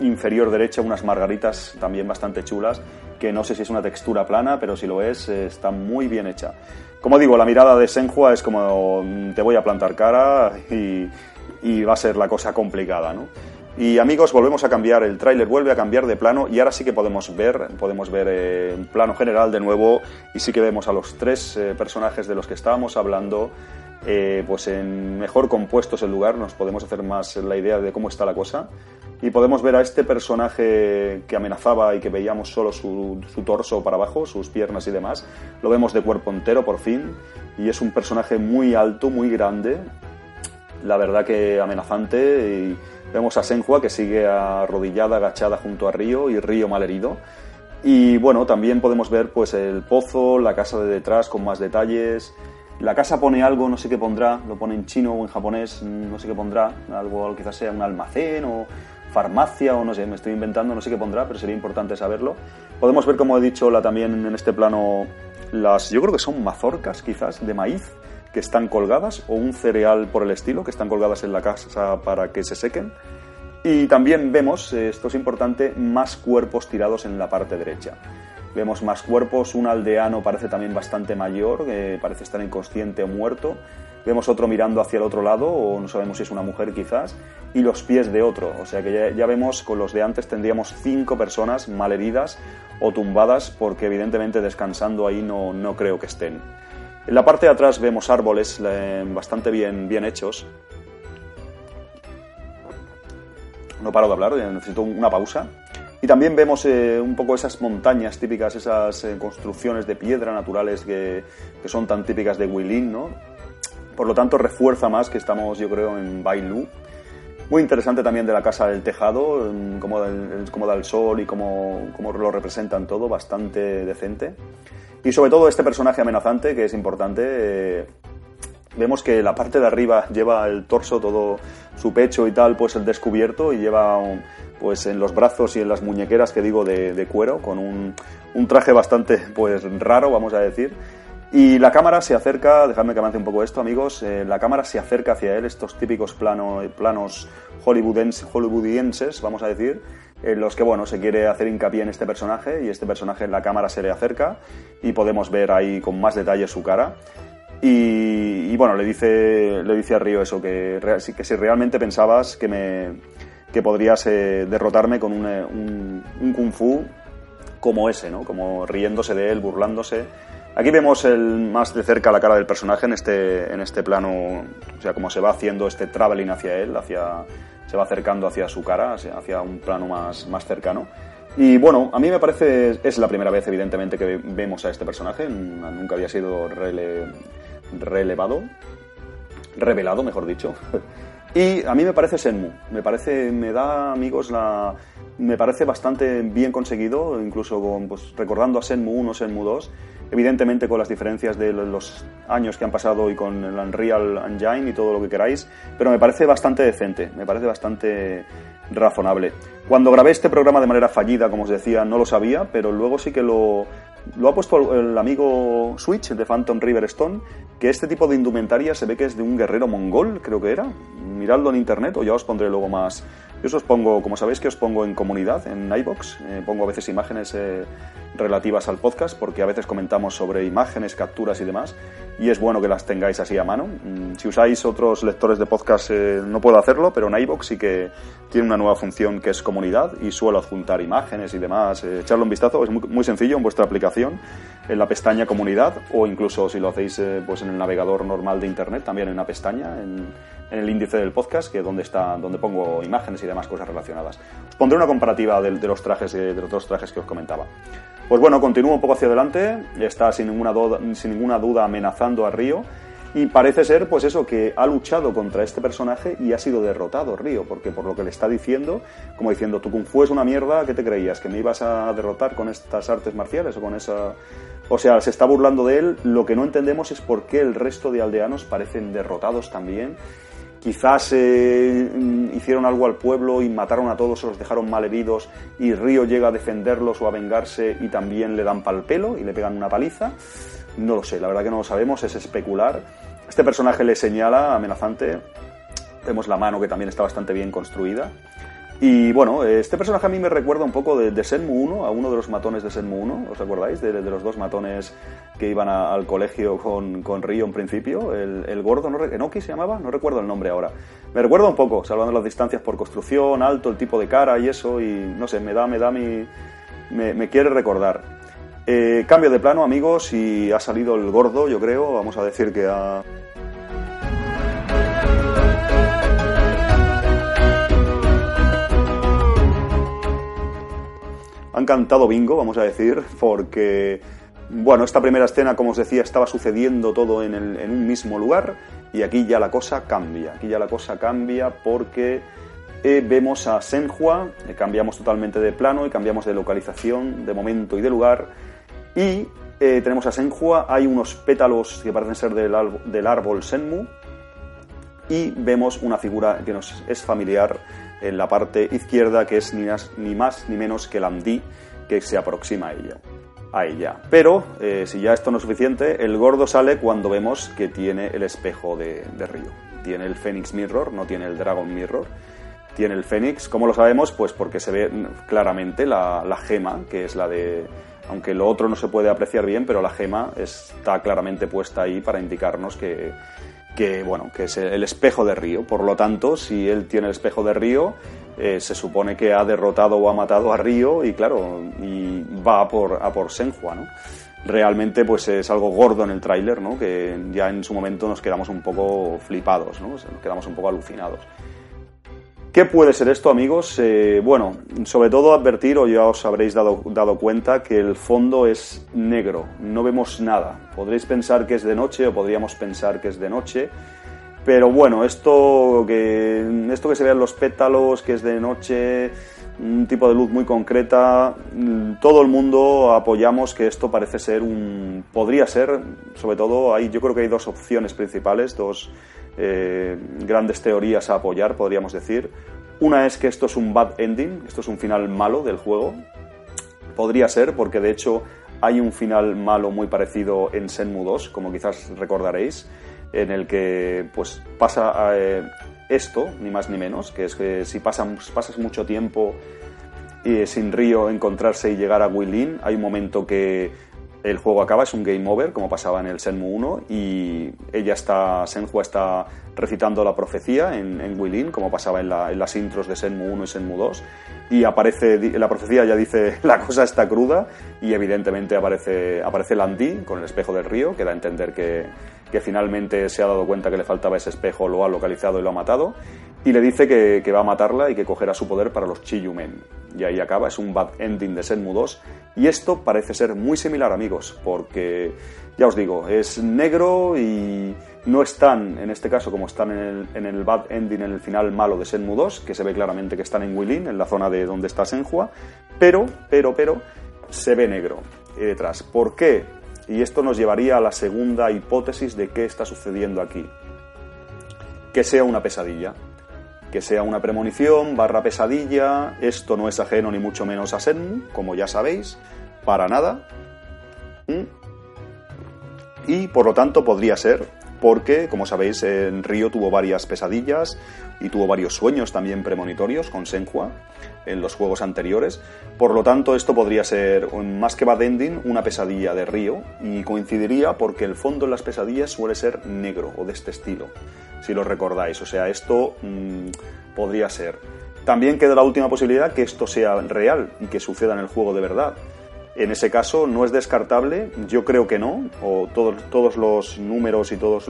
inferior derecha unas margaritas también bastante chulas que no sé si es una textura plana, pero si lo es, eh, está muy bien hecha. Como digo, la mirada de Senhua es como mm, te voy a plantar cara y, va a ser la cosa complicada, ¿no? Y amigos, volvemos a cambiar, el tráiler vuelve a cambiar de plano y ahora sí que podemos ver, podemos ver eh, en plano general de nuevo y sí que vemos a los tres eh, personajes de los que estábamos hablando pues en mejor compuestos el lugar, nos podemos hacer más la idea de cómo está la cosa y podemos ver a este personaje que amenazaba y que veíamos solo su, torso para abajo, sus piernas y demás, lo vemos de cuerpo entero por fin y es un personaje muy alto, muy grande, la verdad que amenazante vemos a Senhua que sigue arrodillada, agachada junto a Río y Río malherido. Y bueno, también podemos ver pues el pozo, la casa de detrás con más detalles. La casa pone algo, no sé qué pondrá, lo pone en chino o en japonés, no sé qué pondrá, algo quizás sea un almacén o farmacia o no sé, me estoy inventando, no sé qué pondrá, pero sería importante saberlo. Podemos ver, como he dicho, la, también en este plano, las, yo creo que son mazorcas quizás de maíz que están colgadas o un cereal por el estilo que están colgadas en la casa para que se sequen. Y también vemos, eh, esto es importante, más cuerpos tirados en la parte derecha. Vemos más cuerpos, un aldeano parece también bastante mayor, parece estar inconsciente o muerto. Vemos otro mirando hacia el otro lado, o no sabemos si es una mujer quizás, y los pies de otro. O sea que ya, vemos con los de antes tendríamos cinco personas malheridas o tumbadas, porque evidentemente descansando ahí no, no creo que estén. En la parte de atrás vemos árboles eh, bastante bien, bien hechos. No paro de hablar, necesito una pausa. Y también vemos eh, un poco esas montañas típicas, esas eh, construcciones de piedra naturales que, que, son tan típicas de Huilin, ¿no? Por lo tanto, refuerza más que estamos, yo creo, en Bailu. Muy interesante también de la casa del tejado, cómo, cómo da el sol y cómo, cómo lo representan todo, bastante decente. Y sobre todo este personaje amenazante, que es importante, eh, vemos que la parte de arriba lleva el torso, todo su pecho y tal, pues el descubierto y lleva pues en los brazos y en las muñequeras que digo de, cuero, con un, un, traje bastante pues raro, vamos a decir. Y la cámara se acerca, dejadme que avance un poco esto, amigos, eh, la cámara se acerca hacia él, estos típicos plano, planos hollywoodienses, vamos a decir, en los que, bueno, se quiere hacer hincapié en este personaje y este personaje la cámara se le acerca y podemos ver ahí con más detalle su cara. Y, bueno, le dice, le dice a Río eso, que, que si realmente pensabas que, me, que podrías eh, derrotarme con un, eh, un, un kung fu como ese, ¿no? Como riéndose de él, burlándose Aquí vemos el, más de cerca la cara del personaje en este, en este plano, o sea, cómo se va haciendo este traveling hacia él, hacia, se va acercando hacia su cara, hacia un plano más, más cercano. Y bueno, a mí me parece, es la primera vez evidentemente que vemos a este personaje, nunca había sido relevado, revelado, mejor dicho. Y a mí me parece Senmu, me parece, me da, amigos, la, me parece bastante bien conseguido, incluso con, pues, recordando a Senmu 1, Senmu 2, evidentemente con las diferencias de los años que han pasado y con el Unreal Engine y todo lo que queráis, pero me parece bastante decente, me parece bastante razonable. Cuando grabé este programa de manera fallida, como os decía, no lo sabía, pero luego sí que lo, lo ha puesto el amigo Switch de Phantom River Stone, que este tipo de indumentaria se ve que es de un guerrero mongol, creo que era. Miradlo en internet o ya os pondré luego más. Yo os pongo, como sabéis que os pongo en comunidad, en iBox, eh, pongo a veces imágenes eh, relativas al podcast, porque a veces comentamos sobre imágenes, capturas y demás, y es bueno que las tengáis así a mano. Mm, si usáis otros lectores de podcast eh, no puedo hacerlo, pero en iBox sí que tiene una nueva función que es comunidad y suelo adjuntar imágenes y demás. echarle un vistazo, es muy, sencillo en vuestra aplicación en la pestaña comunidad o incluso si lo hacéis eh, pues en el navegador normal de internet también en una pestaña en, el índice del podcast que es donde está donde pongo imágenes y demás cosas relacionadas os pondré una comparativa de, los trajes eh, de los dos trajes que os comentaba pues bueno continúo un poco hacia adelante está sin ninguna duda, sin ninguna duda amenazando a Río y parece ser, pues eso, que ha luchado contra este personaje y ha sido derrotado Río, porque por lo que le está diciendo, como diciendo, tu Kung Fu una mierda, ¿qué te creías? ¿Que me ibas a derrotar con estas artes marciales o con esa...? O sea, se está burlando de él. Lo que no entendemos es por qué el resto de aldeanos parecen derrotados también. Quizás eh, hicieron algo al pueblo y mataron a todos o los dejaron mal heridos y Río llega a defenderlos o a vengarse y también le dan pal pelo y le pegan una paliza. No lo sé, la verdad que no lo sabemos, es especular. Este personaje le señala amenazante. Vemos la mano que también está bastante bien construida. Y bueno, este personaje a mí me recuerda un poco de, de Senmu 1, a uno de los matones de Senmu 1, ¿os acordáis? De, los dos matones que iban al colegio con, con Ryo en principio. El, gordo, ¿no? ¿Enoki se llamaba? No recuerdo el nombre ahora. Me recuerda un poco, salvando las distancias por construcción, alto, el tipo de cara y eso, y no sé, me da, me da mi... me, me quiere recordar. Eh, cambio de plano, amigos, y ha salido el gordo, yo creo. Vamos a decir que ha. Han cantado bingo, vamos a decir, porque, bueno, esta primera escena, como os decía, estaba sucediendo todo en, en un mismo lugar y aquí ya la cosa cambia. Aquí ya la cosa cambia porque eh, vemos a Senhua, eh, cambiamos totalmente de plano y cambiamos de localización, de momento y de lugar y eh, tenemos a Senhua, hay unos pétalos que parecen ser del, del, árbol Senmu. Y vemos una figura que nos es familiar en la parte izquierda, que es ni más ni, menos que Lamdi, que se aproxima a ella. A ella. Pero, eh, si ya esto no es suficiente, el gordo sale cuando vemos que tiene el espejo de, de Río. Tiene el Phoenix Mirror, no tiene el Dragon Mirror tiene el Fénix. ¿Cómo lo sabemos? Pues porque se ve claramente la, la, gema, que es la de aunque lo otro no se puede apreciar bien, pero la gema está claramente puesta ahí para indicarnos que, bueno, que es el espejo de Río. Por lo tanto, si él tiene el espejo de Río, eh, se supone que ha derrotado o ha matado a Río y claro, y va a por, a por Senhua, ¿no? Realmente pues es algo gordo en el tráiler, ¿no? Que ya en su momento nos quedamos un poco flipados, ¿no? Nos quedamos un poco alucinados. ¿Qué puede ser esto, amigos? Eh, bueno, sobre todo advertir, o ya os habréis dado, dado cuenta, que el fondo es negro, no vemos nada. Podréis pensar que es de noche o podríamos pensar que es de noche, pero bueno, esto que, esto que se vean los pétalos, que es de noche, un tipo de luz muy concreta, todo el mundo apoyamos que esto parece ser un... podría ser, sobre todo, hay, yo creo que hay dos opciones principales, dos eh, grandes teorías a apoyar, podríamos decir. Una es que esto es un bad ending, esto es un final malo del juego. Podría ser, porque de hecho hay un final malo muy parecido en Senmu 2, como quizás recordaréis, en el que pues pasa eh, esto, ni más ni menos, que es que si pasas, mucho tiempo y sin Río encontrarse y llegar a Willin, hay un momento que el juego acaba, es un game over, como pasaba en el Senmu 1, y ella está, Senhua está recitando la profecía en, en Willin, como pasaba en, las intros de Senmu 1 y Senmu 2, y aparece, la profecía ya dice, la cosa está cruda, y evidentemente aparece, aparece Landi con el espejo del río, que da a entender que, que finalmente se ha dado cuenta que le faltaba ese espejo, lo ha localizado y lo ha matado, y le dice que, va a matarla y que cogerá su poder para los Chiyumen. Y ahí acaba, es un bad ending de Senmu 2, y esto parece ser muy similar, amigos, porque, ya os digo, es negro y no están, en este caso, como están en el, en el bad ending, en el final malo de Senmu 2, que se ve claramente que están en Willin, en la zona de donde está Senhua, pero, pero, pero, se ve negro detrás. ¿Por qué? Y esto nos llevaría a la segunda hipótesis de qué está sucediendo aquí. Que sea una pesadilla. Que sea una premonición barra pesadilla. Esto no es ajeno ni mucho menos a Senmu, como ya sabéis. Para nada. ¿Mm? Y por lo tanto podría ser porque, como sabéis, en Río tuvo varias pesadillas y tuvo varios sueños también premonitorios con Senhua en los juegos anteriores. Por lo tanto, esto podría ser, más que bad ending, una pesadilla de Río y coincidiría porque el fondo en las pesadillas suele ser negro o de este estilo, si lo recordáis. O sea, esto mmm, podría ser. También queda la última posibilidad que esto sea real y que suceda en el juego de verdad. En ese caso no es descartable, yo creo que no, o todos, todos los números y todas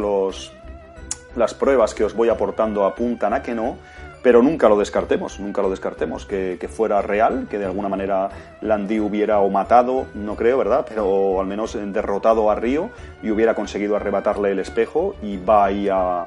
las pruebas que os voy aportando apuntan a que no, pero nunca lo descartemos, nunca lo descartemos, que, que, fuera real, que de alguna manera Landy hubiera o matado, no creo, ¿verdad? Pero al menos derrotado a Río y hubiera conseguido arrebatarle el espejo y va ahí a,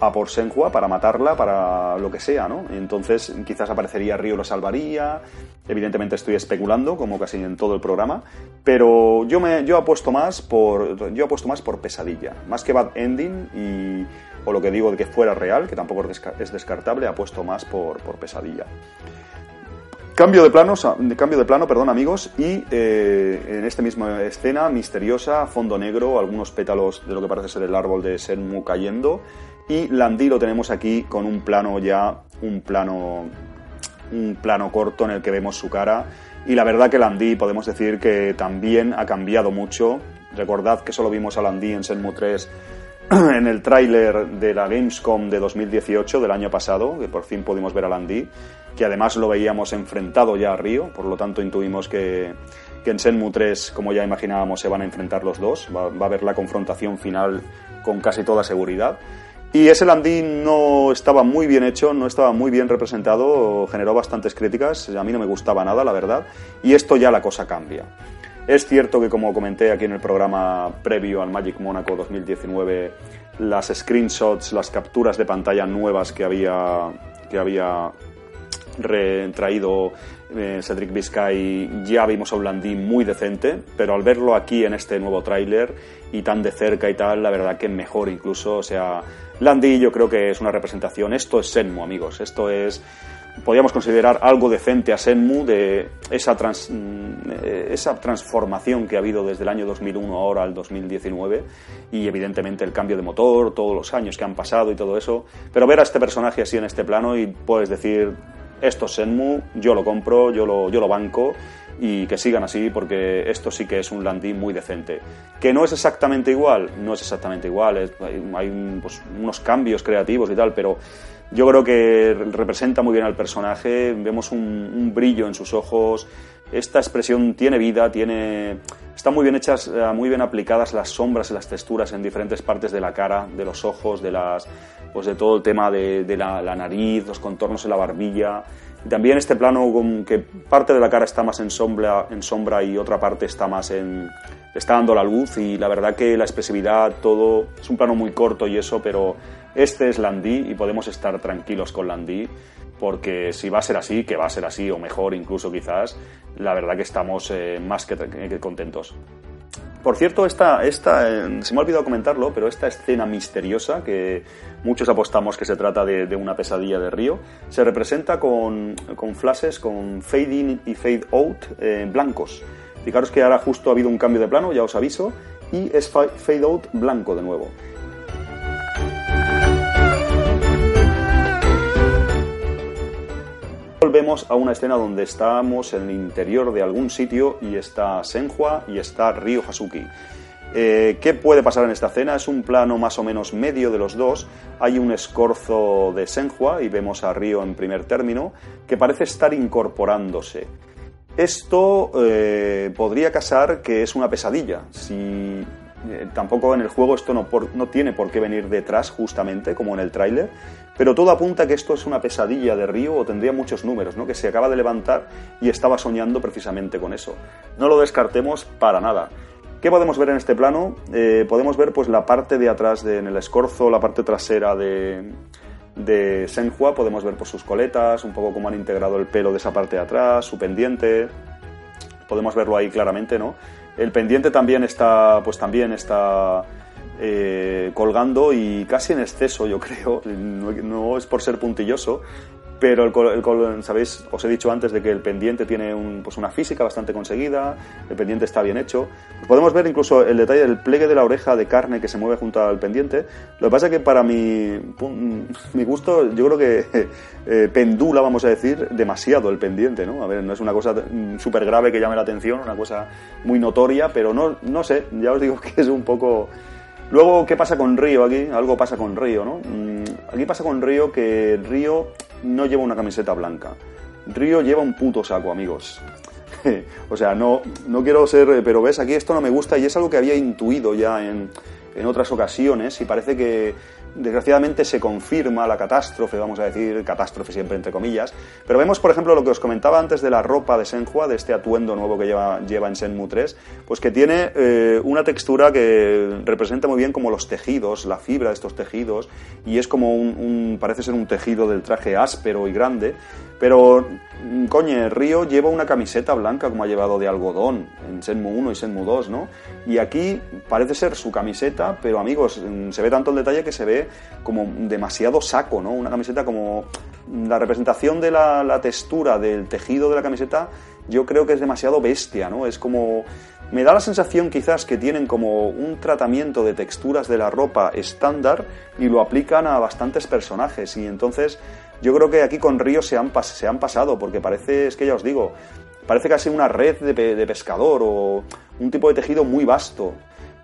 a por Senhua para matarla, para lo que sea, ¿no? Entonces quizás aparecería Río lo salvaría, evidentemente estoy especulando, como casi en todo el programa, pero yo, me, yo apuesto más por yo apuesto más por pesadilla, más que bad ending y o lo que digo de que fuera real, que tampoco es descartable, apuesto más por, por pesadilla. Cambio de plano, cambio de plano, perdón amigos, y eh, en esta misma escena misteriosa, fondo negro, algunos pétalos de lo que parece ser el árbol de Senmu cayendo, y Landy lo tenemos aquí con un plano ya, un plano, un plano corto en el que vemos su cara. Y la verdad que Landy podemos decir que también ha cambiado mucho. Recordad que solo vimos a Landy en Senmu 3 en el tráiler de la Gamescom de 2018, del año pasado, que por fin pudimos ver a Landy, que además lo veíamos enfrentado ya a Río, por lo tanto intuimos que, que en Senmu 3, como ya imaginábamos, se van a enfrentar los dos, va, va a haber la confrontación final con casi toda seguridad. Y ese landí no estaba muy bien hecho, no estaba muy bien representado, generó bastantes críticas, a mí no me gustaba nada, la verdad, y esto ya la cosa cambia. Es cierto que, como comenté aquí en el programa previo al Magic Monaco 2019, las screenshots, las capturas de pantalla nuevas que había, que había retraído eh, Cedric Vizcay ya vimos a un Landí muy decente, pero al verlo aquí en este nuevo tráiler y tan de cerca y tal, la verdad que mejor incluso, o sea, Landy yo creo que es una representación. Esto es Senmu, amigos. Esto es, podríamos considerar algo decente a Senmu de esa, mm, esa transformación que ha habido desde el año 2001 ahora al 2019 y evidentemente el cambio de motor, todos los años que han pasado y todo eso. Pero ver a este personaje así en este plano y puedes decir, esto es Senmu, yo lo compro, yo lo, yo lo banco y que sigan así porque esto sí que es un landing muy decente. Que no es exactamente igual, no es exactamente igual, hay pues, unos cambios creativos y tal, pero yo creo que representa muy bien al personaje, vemos un, brillo en sus ojos, esta expresión tiene vida, tiene están muy bien hechas, eh, muy bien aplicadas las sombras y las texturas en diferentes partes de la cara, de los ojos, de las, pues de todo el tema de, la, nariz, los contornos en la barbilla. Y también este plano con que parte de la cara está más en sombra, en sombra y otra parte está más en, está dando la luz y la verdad que la expresividad, todo, es un plano muy corto y eso, pero este es Landy y podemos estar tranquilos con Landy porque si va a ser así, que va a ser así o mejor incluso quizás, la verdad que estamos eh, más que, contentos. Por cierto, esta, esta eh, se me ha olvidado comentarlo, pero esta escena misteriosa, que muchos apostamos que se trata de, una pesadilla de Río, se representa con, con flashes, con fade in y fade out eh, blancos. Fijaros que ahora justo ha habido un cambio de plano, ya os aviso, y es fade out blanco de nuevo. Volvemos a una escena donde estamos en el interior de algún sitio y está Senhua y está Ryo Hasuki. Eh, ¿Qué puede pasar en esta escena? Es un plano más o menos medio de los dos. Hay un escorzo de Senhua y vemos a Ryo en primer término que parece estar incorporándose. Esto eh, podría casar que es una pesadilla. Si eh, tampoco en el juego esto no, tiene por qué venir detrás justamente como en el tráiler, pero todo apunta que esto es una pesadilla de Río o tendría muchos números, ¿no? que se acaba de levantar y estaba soñando precisamente con eso. No lo descartemos para nada. ¿Qué podemos ver en este plano? Eh, podemos ver pues la parte de atrás, de, en el escorzo, la parte trasera de, de Senhua, podemos ver por sus coletas, un poco cómo han integrado el pelo de esa parte de atrás, su pendiente, podemos verlo ahí claramente, ¿no? El pendiente también está, pues también está eh, colgando y casi en exceso, yo creo. No, es por ser puntilloso, pero el, sabéis, os he dicho antes de que el pendiente tiene pues una física bastante conseguida, el pendiente está bien hecho. podemos ver incluso el detalle del pliegue de la oreja de carne que se mueve junto al pendiente. Lo que pasa es que para mi, mi gusto, yo creo que eh, pendula, vamos a decir, demasiado el pendiente, ¿no? A ver, no es una cosa súper grave que llame la atención, una cosa muy notoria, pero no, no sé, ya os digo que es un poco Luego, ¿qué pasa con Río aquí? Algo pasa con Río, ¿no? Mm, aquí pasa con Río que Río no lleva una camiseta blanca. Río lleva un puto saco, amigos. o sea, no, no quiero ser, pero ves, aquí esto no me gusta y es algo que había intuido ya en, en otras ocasiones y parece que desgraciadamente se confirma la catástrofe, vamos a decir, catástrofe siempre entre comillas, pero vemos, por ejemplo, lo que os comentaba antes de la ropa de Senhua, de este atuendo nuevo que lleva, lleva en Senmu 3, pues que tiene eh, una textura que representa muy bien como los tejidos, la fibra de estos tejidos, y es como un, parece ser un tejido del traje áspero y grande, pero, coño, Río lleva una camiseta blanca como ha llevado de algodón en Senmu 1 y Senmu 2, ¿no? Y aquí parece ser su camiseta, pero amigos, mm, se ve tanto el detalle que se ve como demasiado saco, ¿no? Una camiseta como la representación de la, textura del tejido de la camiseta yo creo que es demasiado bestia, ¿no? Es como... Me da la sensación quizás que tienen como un tratamiento de texturas de la ropa estándar y lo aplican a bastantes personajes y entonces yo creo que aquí con Río se han, pasado porque parece, es que ya os digo, parece casi una red de pescador o un tipo de tejido muy vasto.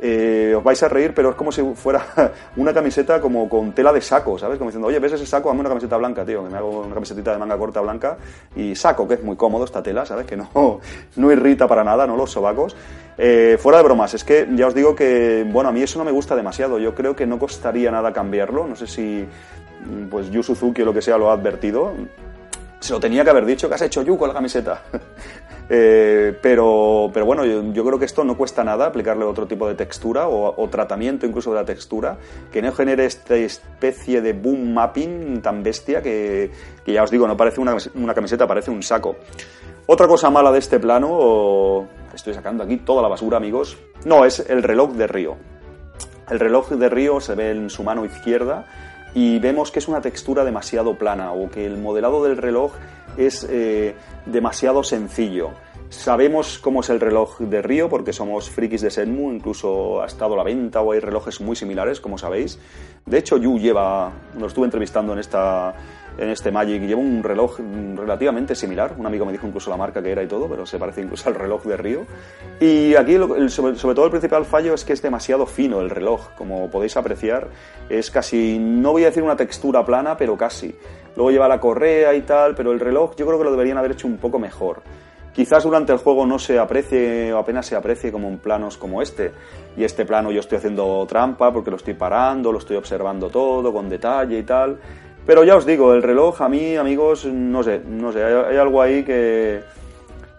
Eh, os vais a reír, pero es como si fuera una camiseta como con tela de saco, ¿sabes? Como diciendo, oye, ¿ves ese saco? Hazme una camiseta blanca, tío, que me hago una camiseta de manga corta blanca y saco, que es muy cómodo esta tela, ¿sabes? Que no, no irrita para nada, ¿no? Los sobacos. Eh, fuera de bromas, es que ya os digo que, bueno, a mí eso no me gusta demasiado. Yo creo que no costaría nada cambiarlo. No sé si, pues, Yu Suzuki o lo que sea lo ha advertido. Se lo tenía que haber dicho, que has hecho Yu con la camiseta? Eh, pero, pero bueno, yo, creo que esto no cuesta nada aplicarle otro tipo de textura o, tratamiento incluso de la textura que no genere esta especie de boom mapping tan bestia que, ya os digo, no parece una, una, camiseta, parece un saco. Otra cosa mala de este plano, estoy sacando aquí toda la basura amigos, no, es el reloj de Río. El reloj de Río se ve en su mano izquierda y vemos que es una textura demasiado plana o que el modelado del reloj es eh, demasiado sencillo. Sabemos cómo es el reloj de Río porque somos frikis de Senmu, incluso ha estado a la venta o hay relojes muy similares, como sabéis. De hecho, Yu lleva, lo estuve entrevistando en esta en este Magic lleva un reloj relativamente similar. Un amigo me dijo incluso la marca que era y todo, pero se parece incluso al reloj de Río. Y aquí, sobre, todo, el principal fallo es que es demasiado fino el reloj. Como podéis apreciar, es casi, no voy a decir una textura plana, pero casi. Luego lleva la correa y tal, pero el reloj yo creo que lo deberían haber hecho un poco mejor. quizás durante el juego no se aprecie o apenas se aprecie como en planos como este. Y este plano yo estoy haciendo trampa porque lo estoy parando, lo estoy observando todo con detalle y tal. Pero ya os digo, el reloj a mí, amigos, no sé, no sé, hay, algo ahí que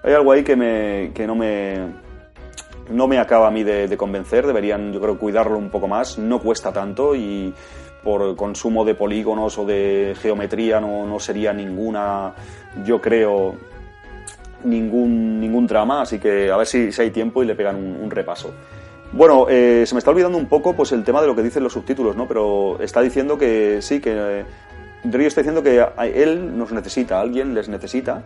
hay algo ahí que me que no me no me acaba a mí de, convencer, deberían yo creo cuidarlo un poco más, no cuesta tanto y por consumo de polígonos o de geometría no, no sería ninguna, yo creo, ningún, ningún drama, así que a ver si, si hay tiempo y le pegan un, repaso. Bueno, eh, se me está olvidando un poco pues el tema de lo que dicen los subtítulos, ¿no? Pero está diciendo que sí, que Río está diciendo que él nos necesita, alguien les necesita,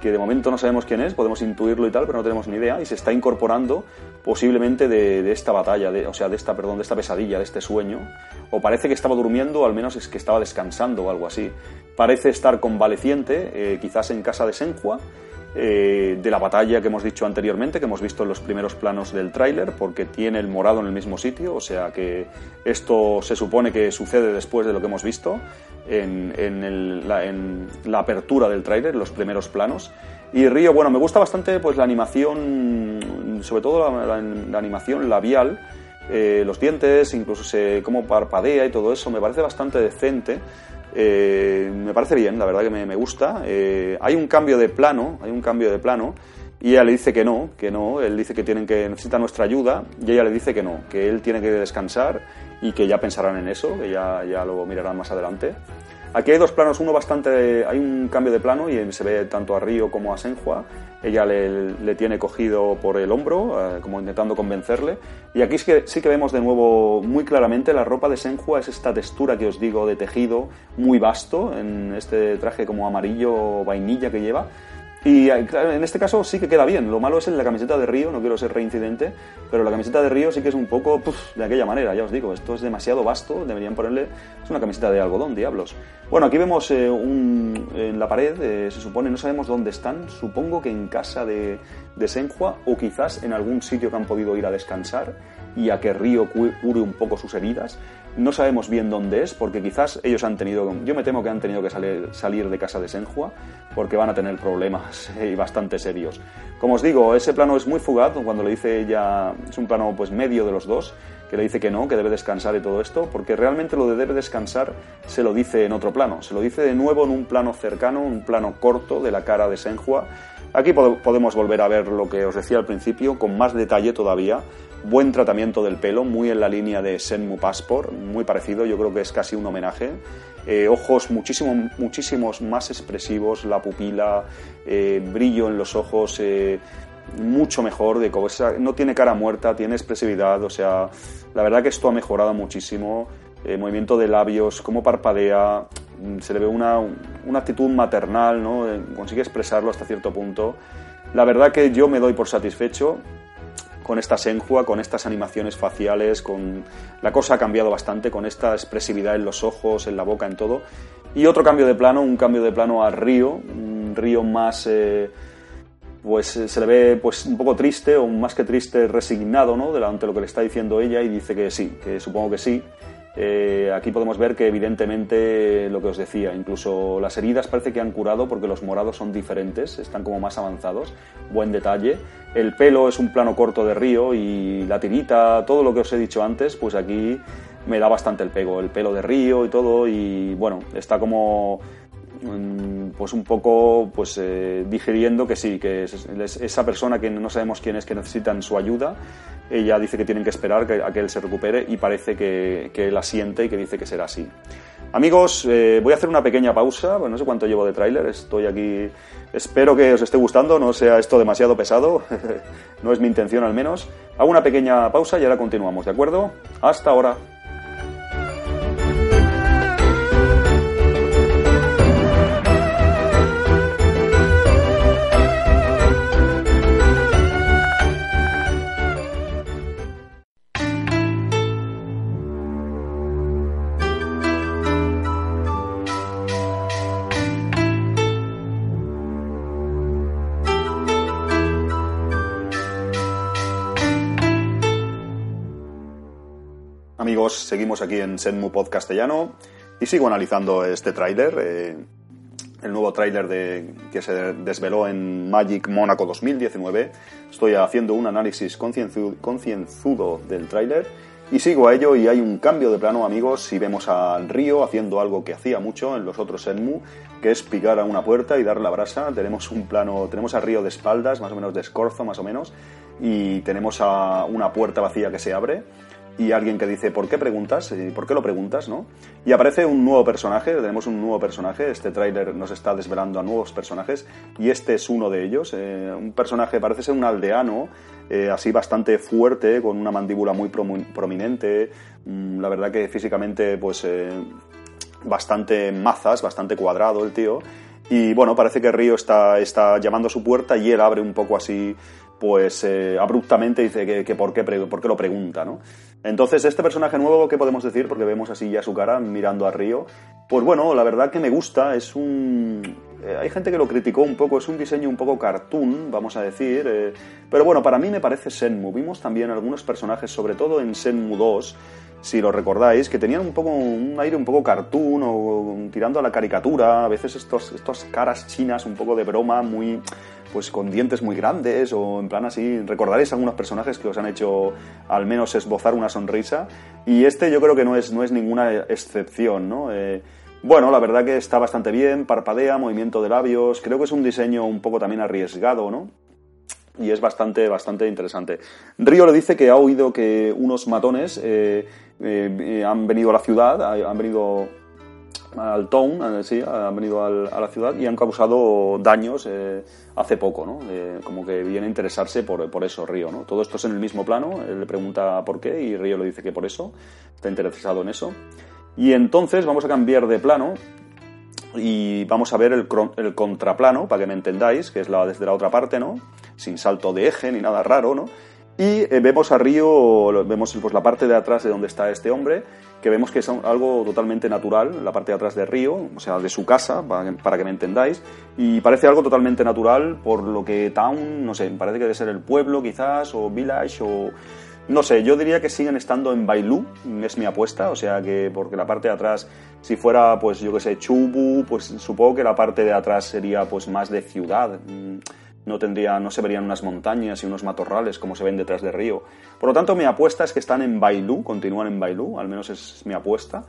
que de momento no sabemos quién es, podemos intuirlo y tal, pero no tenemos ni idea, y se está incorporando posiblemente de, esta batalla, de, o sea, de esta, perdón, de esta pesadilla, de este sueño, o parece que estaba durmiendo, al menos es que estaba descansando o algo así. Parece estar convaleciente, eh, quizás en casa de Senhua, eh, de la batalla que hemos dicho anteriormente, que hemos visto en los primeros planos del tráiler, porque tiene el morado en el mismo sitio, o sea que esto se supone que sucede después de lo que hemos visto en, la, apertura del tráiler, los primeros planos. Y Río, bueno, me gusta bastante pues la animación, sobre todo la, animación labial, eh, los dientes, incluso se, cómo parpadea y todo eso, me parece bastante decente. Eh, me parece bien, la verdad que me, gusta. Eh, hay un cambio de plano, hay un cambio de plano, y ella le dice que no, que no, él dice que tienen que necesita nuestra ayuda, y ella le dice que no, que él tiene que descansar y que ya pensarán en eso, que ya, ya lo mirarán más adelante. Aquí hay dos planos, uno bastante, hay un cambio de plano y se ve tanto a Río como a Senhua. Ella le, tiene cogido por el hombro, eh, como intentando convencerle. Y aquí sí que, sí que vemos de nuevo muy claramente la ropa de Senhua, es esta textura que os digo de tejido muy vasto, en este traje como amarillo vainilla que lleva. Y en este caso sí que queda bien. Lo malo es en la camiseta de Río, no quiero ser reincidente, pero la camiseta de Río sí que es un poco de aquella manera, ya os digo, esto es demasiado vasto, deberían ponerle. Es una camiseta de algodón, diablos. Bueno, aquí vemos eh, un, en la pared, eh, se supone, no sabemos dónde están, supongo que en casa de, de Senhua o quizás en algún sitio que han podido ir a descansar y a que Río cure un poco sus heridas. No sabemos bien dónde es, porque quizás ellos han tenido, yo me temo que han tenido que salir, salir de casa de Senhua, porque van a tener problemas y bastante serios. Como os digo, ese plano es muy fugaz, cuando le dice ella, es un plano pues medio de los dos, que le dice que no, que debe descansar y todo esto, porque realmente lo de debe descansar se lo dice en otro plano, se lo dice de nuevo en un plano cercano, un plano corto de la cara de Senhua. Aquí podemos volver a ver lo que os decía al principio, con más detalle todavía, buen tratamiento del pelo, muy en la línea de Senmu Passport, muy parecido, yo creo que es casi un homenaje. Eh, ojos muchísimo, muchísimos más expresivos, la pupila, eh, brillo en los ojos, eh, mucho mejor, de no tiene cara muerta, tiene expresividad, o sea, la verdad que esto ha mejorado muchísimo. movimiento de labios, cómo parpadea, mm, se le ve una, una actitud maternal, ¿no? consigue expresarlo hasta cierto punto. La verdad que yo me doy por satisfecho, con esta Senhua, con estas animaciones faciales, con la cosa ha cambiado bastante, con esta expresividad en los ojos, en la boca, en todo. Y otro cambio de plano, un cambio de plano a Río, un Río más, eh, pues eh, se le ve pues un poco triste o más que triste, resignado, ¿no? Delante de lo que le está diciendo ella y dice que sí, que supongo que sí, eh, aquí podemos ver que evidentemente lo que os decía, incluso las heridas parece que han curado porque los morados son diferentes, están como más avanzados, buen detalle. El pelo es un plano corto de río y la tirita, todo lo que os he dicho antes, pues aquí me da bastante el pego, el pelo de río y todo y bueno, está como pues un poco pues eh, digiriendo que sí, que esa persona que no sabemos quién es que necesitan su ayuda ella dice que tienen que esperar a que él se recupere y parece que, que él asiente y que dice que será así. Amigos, eh, voy a hacer una pequeña pausa, no sé cuánto llevo de tráiler, estoy aquí, espero que os esté gustando, no sea esto demasiado pesado, no es mi intención al menos. Hago una pequeña pausa y ahora continuamos, ¿de acuerdo? Hasta ahora. Seguimos aquí en Senmu Pod Castellano y sigo analizando este tráiler. Eh, el nuevo tráiler que se desveló en Magic Mónaco 2019. Estoy haciendo un análisis concienzudo del tráiler y sigo a ello y hay un cambio de plano, amigos, y vemos a Río haciendo algo que hacía mucho en los otros Enmu, que es picar a una puerta y dar la brasa. Tenemos un plano, tenemos a Río de espaldas, más o menos de escorzo, más o menos, y tenemos a una puerta vacía que se abre y alguien que dice, ¿por qué preguntas? ¿Por qué lo preguntas? ¿no? Y aparece un nuevo personaje, tenemos un nuevo personaje, este tráiler nos está desvelando a nuevos personajes y este es uno de ellos, eh, un personaje parece ser un aldeano, eh, así bastante fuerte, con una mandíbula muy prominente, mm, la verdad que físicamente pues eh, bastante mazas, bastante cuadrado el tío, y bueno, parece que Río está, está llamando a su puerta y él abre un poco así pues eh, abruptamente dice que, que por, qué, por, qué, lo pregunta, ¿no? Entonces, este personaje nuevo, ¿qué podemos decir? Porque vemos así ya su cara mirando a Río. Pues bueno, la verdad que me gusta, es un... Eh, hay gente que lo criticó un poco, es un diseño un poco cartoon, vamos a decir, eh, pero bueno, para mí me parece Senmu. Vimos también algunos personajes, sobre todo en Senmu 2, si lo recordáis, que tenían un poco un aire un poco cartoon o tirando a la caricatura, a veces estos, estas caras chinas un poco de broma, muy pues con dientes muy grandes o en plan así. Recordaréis algunos personajes que os han hecho al menos esbozar una sonrisa y este yo creo que no es, no es ninguna excepción, ¿no? Eh, bueno, la verdad que está bastante bien, parpadea, movimiento de labios, creo que es un diseño un poco también arriesgado, ¿no? Y es bastante, bastante interesante. Río le dice que ha oído que unos matones eh, eh, han venido a la ciudad, han venido al town, eh, sí, han venido a la ciudad y han causado daños eh, hace poco, ¿no? como que viene a interesarse por, por, eso Río, ¿no? Todo esto es en el mismo plano, él le pregunta por qué y Río le dice que por eso, está interesado en eso. Y entonces vamos a cambiar de plano y vamos a ver el, el contraplano, para que me entendáis, que es la, desde la otra parte, ¿no? Sin salto de eje ni nada raro, ¿no? Y eh, vemos a Río, vemos pues, la parte de atrás de donde está este hombre, que vemos que es algo totalmente natural, la parte de atrás de Río, o sea, de su casa, para, que me entendáis, y parece algo totalmente natural, por lo que Town, no sé, parece que debe ser el pueblo quizás, o Village, o... No sé, yo diría que siguen estando en Bailú, es mi apuesta, o sea que porque la parte de atrás, si fuera, pues yo que sé, Chubu, pues supongo que la parte de atrás sería pues más de ciudad mm, no, tendría, no se verían unas montañas y unos matorrales como se ven detrás de Río. Por lo tanto, mi apuesta es que están en Bailú, continúan en Bailú, al menos es mi apuesta.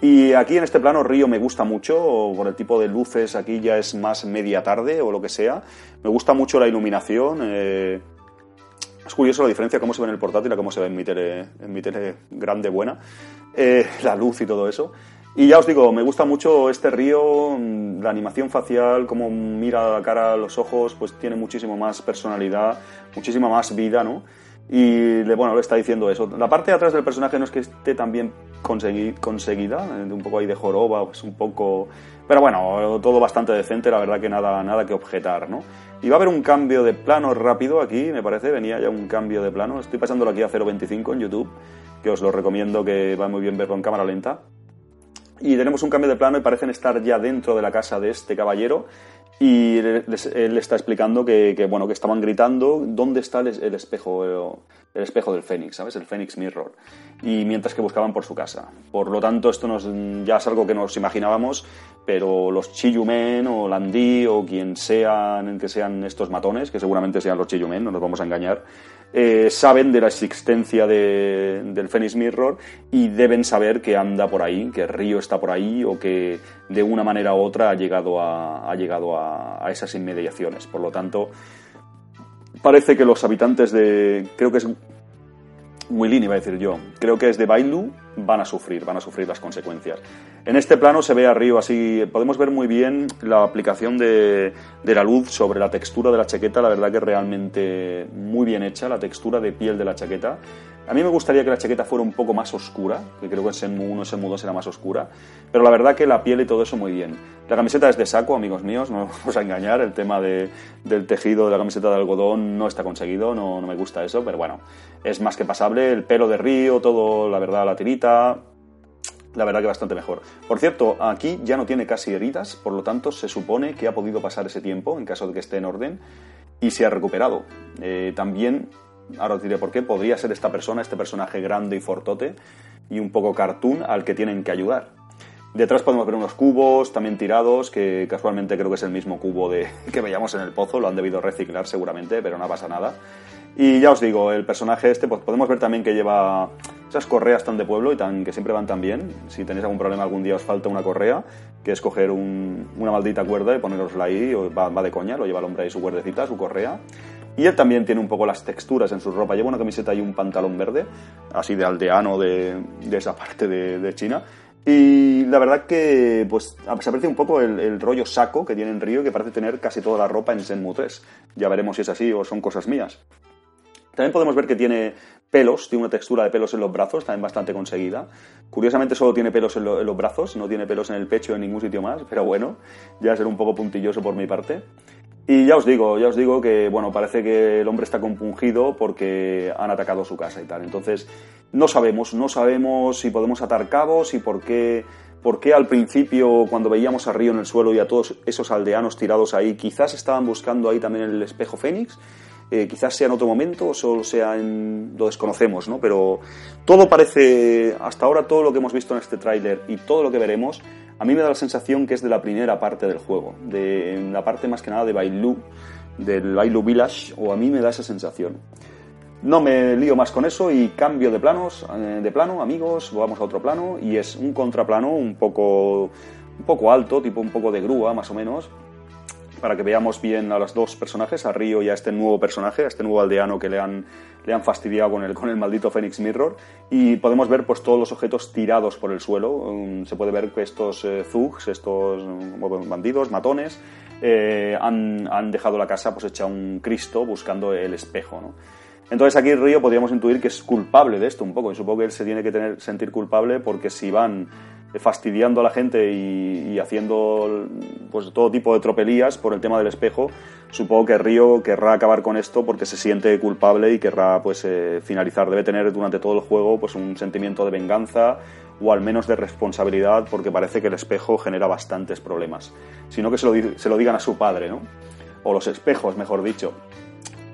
Y aquí en este plano Río me gusta mucho, por el tipo de luces, aquí ya es más media tarde o lo que sea. Me gusta mucho la iluminación. Eh, es curioso la diferencia cómo se ve en el portátil a cómo se ve en mi tele, en mi tele grande buena. Eh, la luz y todo eso. Y ya os digo, me gusta mucho este río, la animación facial, cómo mira la cara, los ojos, pues tiene muchísimo más personalidad, muchísima más vida, ¿no? Y bueno, le está diciendo eso. La parte de atrás del personaje no es que esté tan bien conseguida, eh, un poco ahí de joroba, pues un poco... Pero bueno, todo bastante decente, la verdad que nada, nada que objetar, ¿no? Y va a haber un cambio de plano rápido aquí, me parece, venía ya un cambio de plano. Estoy pasándolo aquí a 0.25 en YouTube, que os lo recomiendo que va muy bien verlo en cámara lenta y tenemos un cambio de plano y parecen estar ya dentro de la casa de este caballero y él está explicando que, bueno que estaban gritando dónde está el, espejo el espejo del Fénix sabes el Fénix Mirror. Y mientras que buscaban por su casa. Por lo tanto esto nos, ya es algo que nos imaginábamos pero los Chiyumen o Landí o quien sean que sean estos matones que seguramente sean los Chiyumen no nos vamos a engañar eh, saben de la existencia del Phoenix Mirror y deben saber que anda por ahí, que Río está por ahí o que de una manera u otra ha llegado a, ha llegado a, esas inmediaciones. Por lo tanto, parece que los habitantes de, creo que es Willini, iba a decir yo, creo que es de Bailu, van a sufrir, van a sufrir las consecuencias. En este plano se ve a Río así, podemos ver muy bien la aplicación de, de, la luz sobre la textura de la chaqueta, la verdad que es realmente muy bien hecha, la textura de piel de la chaqueta. A mí me gustaría que la chaqueta fuera un poco más oscura, que creo que en Senmu 1 Senmu 2 era más oscura, pero la verdad que la piel y todo eso muy bien. La camiseta es de saco, amigos míos, no os a engañar, el tema de, del tejido de la camiseta de algodón no está conseguido, no, no me gusta eso, pero bueno, es más que pasable, el pelo de Río, todo, la verdad, la tirita, la verdad que bastante mejor. Por cierto, aquí ya no tiene casi heridas, por lo tanto se supone que ha podido pasar ese tiempo en caso de que esté en orden y se ha recuperado. Eh, también ahora os diré por qué, podría ser esta persona, este personaje grande y fortote y un poco cartoon al que tienen que ayudar. Detrás podemos ver unos cubos también tirados, que casualmente creo que es el mismo cubo de, que veíamos en el pozo, lo han debido reciclar seguramente, pero no pasa nada. Y ya os digo, el personaje este, pues podemos ver también que lleva esas correas tan de pueblo y tan que siempre van tan bien. Si tenéis algún problema algún día os falta una correa, que es coger una maldita cuerda y ponerosla ahí, va, va de coña, lo lleva el hombre ahí su cuerdecita, su correa. Y él también tiene un poco las texturas en su ropa. Lleva una camiseta y un pantalón verde, así de aldeano de, de esa parte de, China. Y la verdad que pues se aprecia un poco el, rollo saco que tiene en Río, que parece tener casi toda la ropa en Senmu 3. Ya veremos si es así o son cosas mías. También podemos ver que tiene pelos, tiene una textura de pelos en los brazos, también bastante conseguida. Curiosamente solo tiene pelos en, los brazos, no tiene pelos en el pecho en ningún sitio más, pero bueno, ya ser un poco puntilloso por mi parte. Y ya os digo, ya os digo que, bueno, parece que el hombre está compungido porque han atacado su casa y tal. Entonces, no sabemos, no sabemos si podemos atar cabos y por qué, por qué al principio, cuando veíamos a Río en el suelo y a todos esos aldeanos tirados ahí, quizás estaban buscando ahí también el espejo Fénix. Eh, quizás sea en otro momento o solo sea en... lo desconocemos, ¿no? Pero todo parece, hasta ahora todo lo que hemos visto en este tráiler y todo lo que veremos, a mí me da la sensación que es de la primera parte del juego, de la parte más que nada de Bailu, del Bailu Village, o a mí me da esa sensación. No me lío más con eso y cambio de planos, eh, de plano, amigos, vamos a otro plano y es un contraplano un poco, un poco alto, tipo un poco de grúa más o menos, para que veamos bien a los dos personajes, a Río y a este nuevo personaje, a este nuevo aldeano que le han, le han fastidiado con el, con el maldito Phoenix Mirror. Y podemos ver pues todos los objetos tirados por el suelo. Um, se puede ver que estos eh, thugs, estos um, bandidos, matones, eh, han, han, dejado la casa pues hecha un Cristo buscando el espejo. ¿no? Entonces aquí Río podríamos intuir que es culpable de esto un poco. Y supongo que él se tiene que tener, sentir culpable porque si van fastidiando a la gente y, haciendo pues todo tipo de tropelías por el tema del espejo, supongo que Río querrá acabar con esto porque se siente culpable y querrá pues eh, finalizar. Debe tener durante todo el juego pues un sentimiento de venganza o al menos de responsabilidad porque parece que el espejo genera bastantes problemas. Sino que se lo, se lo digan a su padre, ¿no? O los espejos, mejor dicho.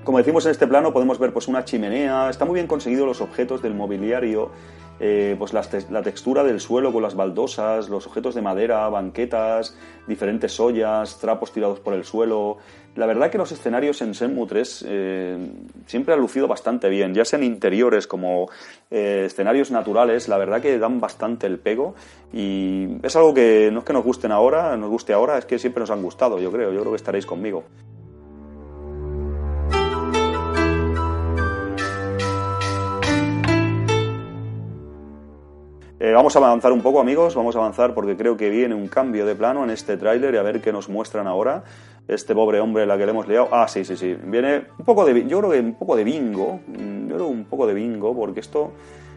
Como decimos en este plano, podemos ver pues una chimenea. Está muy bien conseguido los objetos del mobiliario eh, pues la, textura del suelo con las baldosas, los objetos de madera, banquetas, diferentes ollas, trapos tirados por el suelo. La verdad que los escenarios en Senmu 3 eh, siempre han lucido bastante bien, ya sean interiores como eh, escenarios naturales, la verdad que dan bastante el pego y es algo que no es que nos gusten ahora, nos guste ahora, es que siempre nos han gustado, yo creo, yo creo que estaréis conmigo. Eh, vamos a avanzar un poco, amigos, vamos a avanzar porque creo que viene un cambio de plano en este tráiler y a ver qué nos muestran ahora. Este pobre hombre la que le hemos liado. Ah, sí, sí, sí. Viene un poco de. Yo creo que un poco de bingo. Yo creo un poco de bingo, porque esto.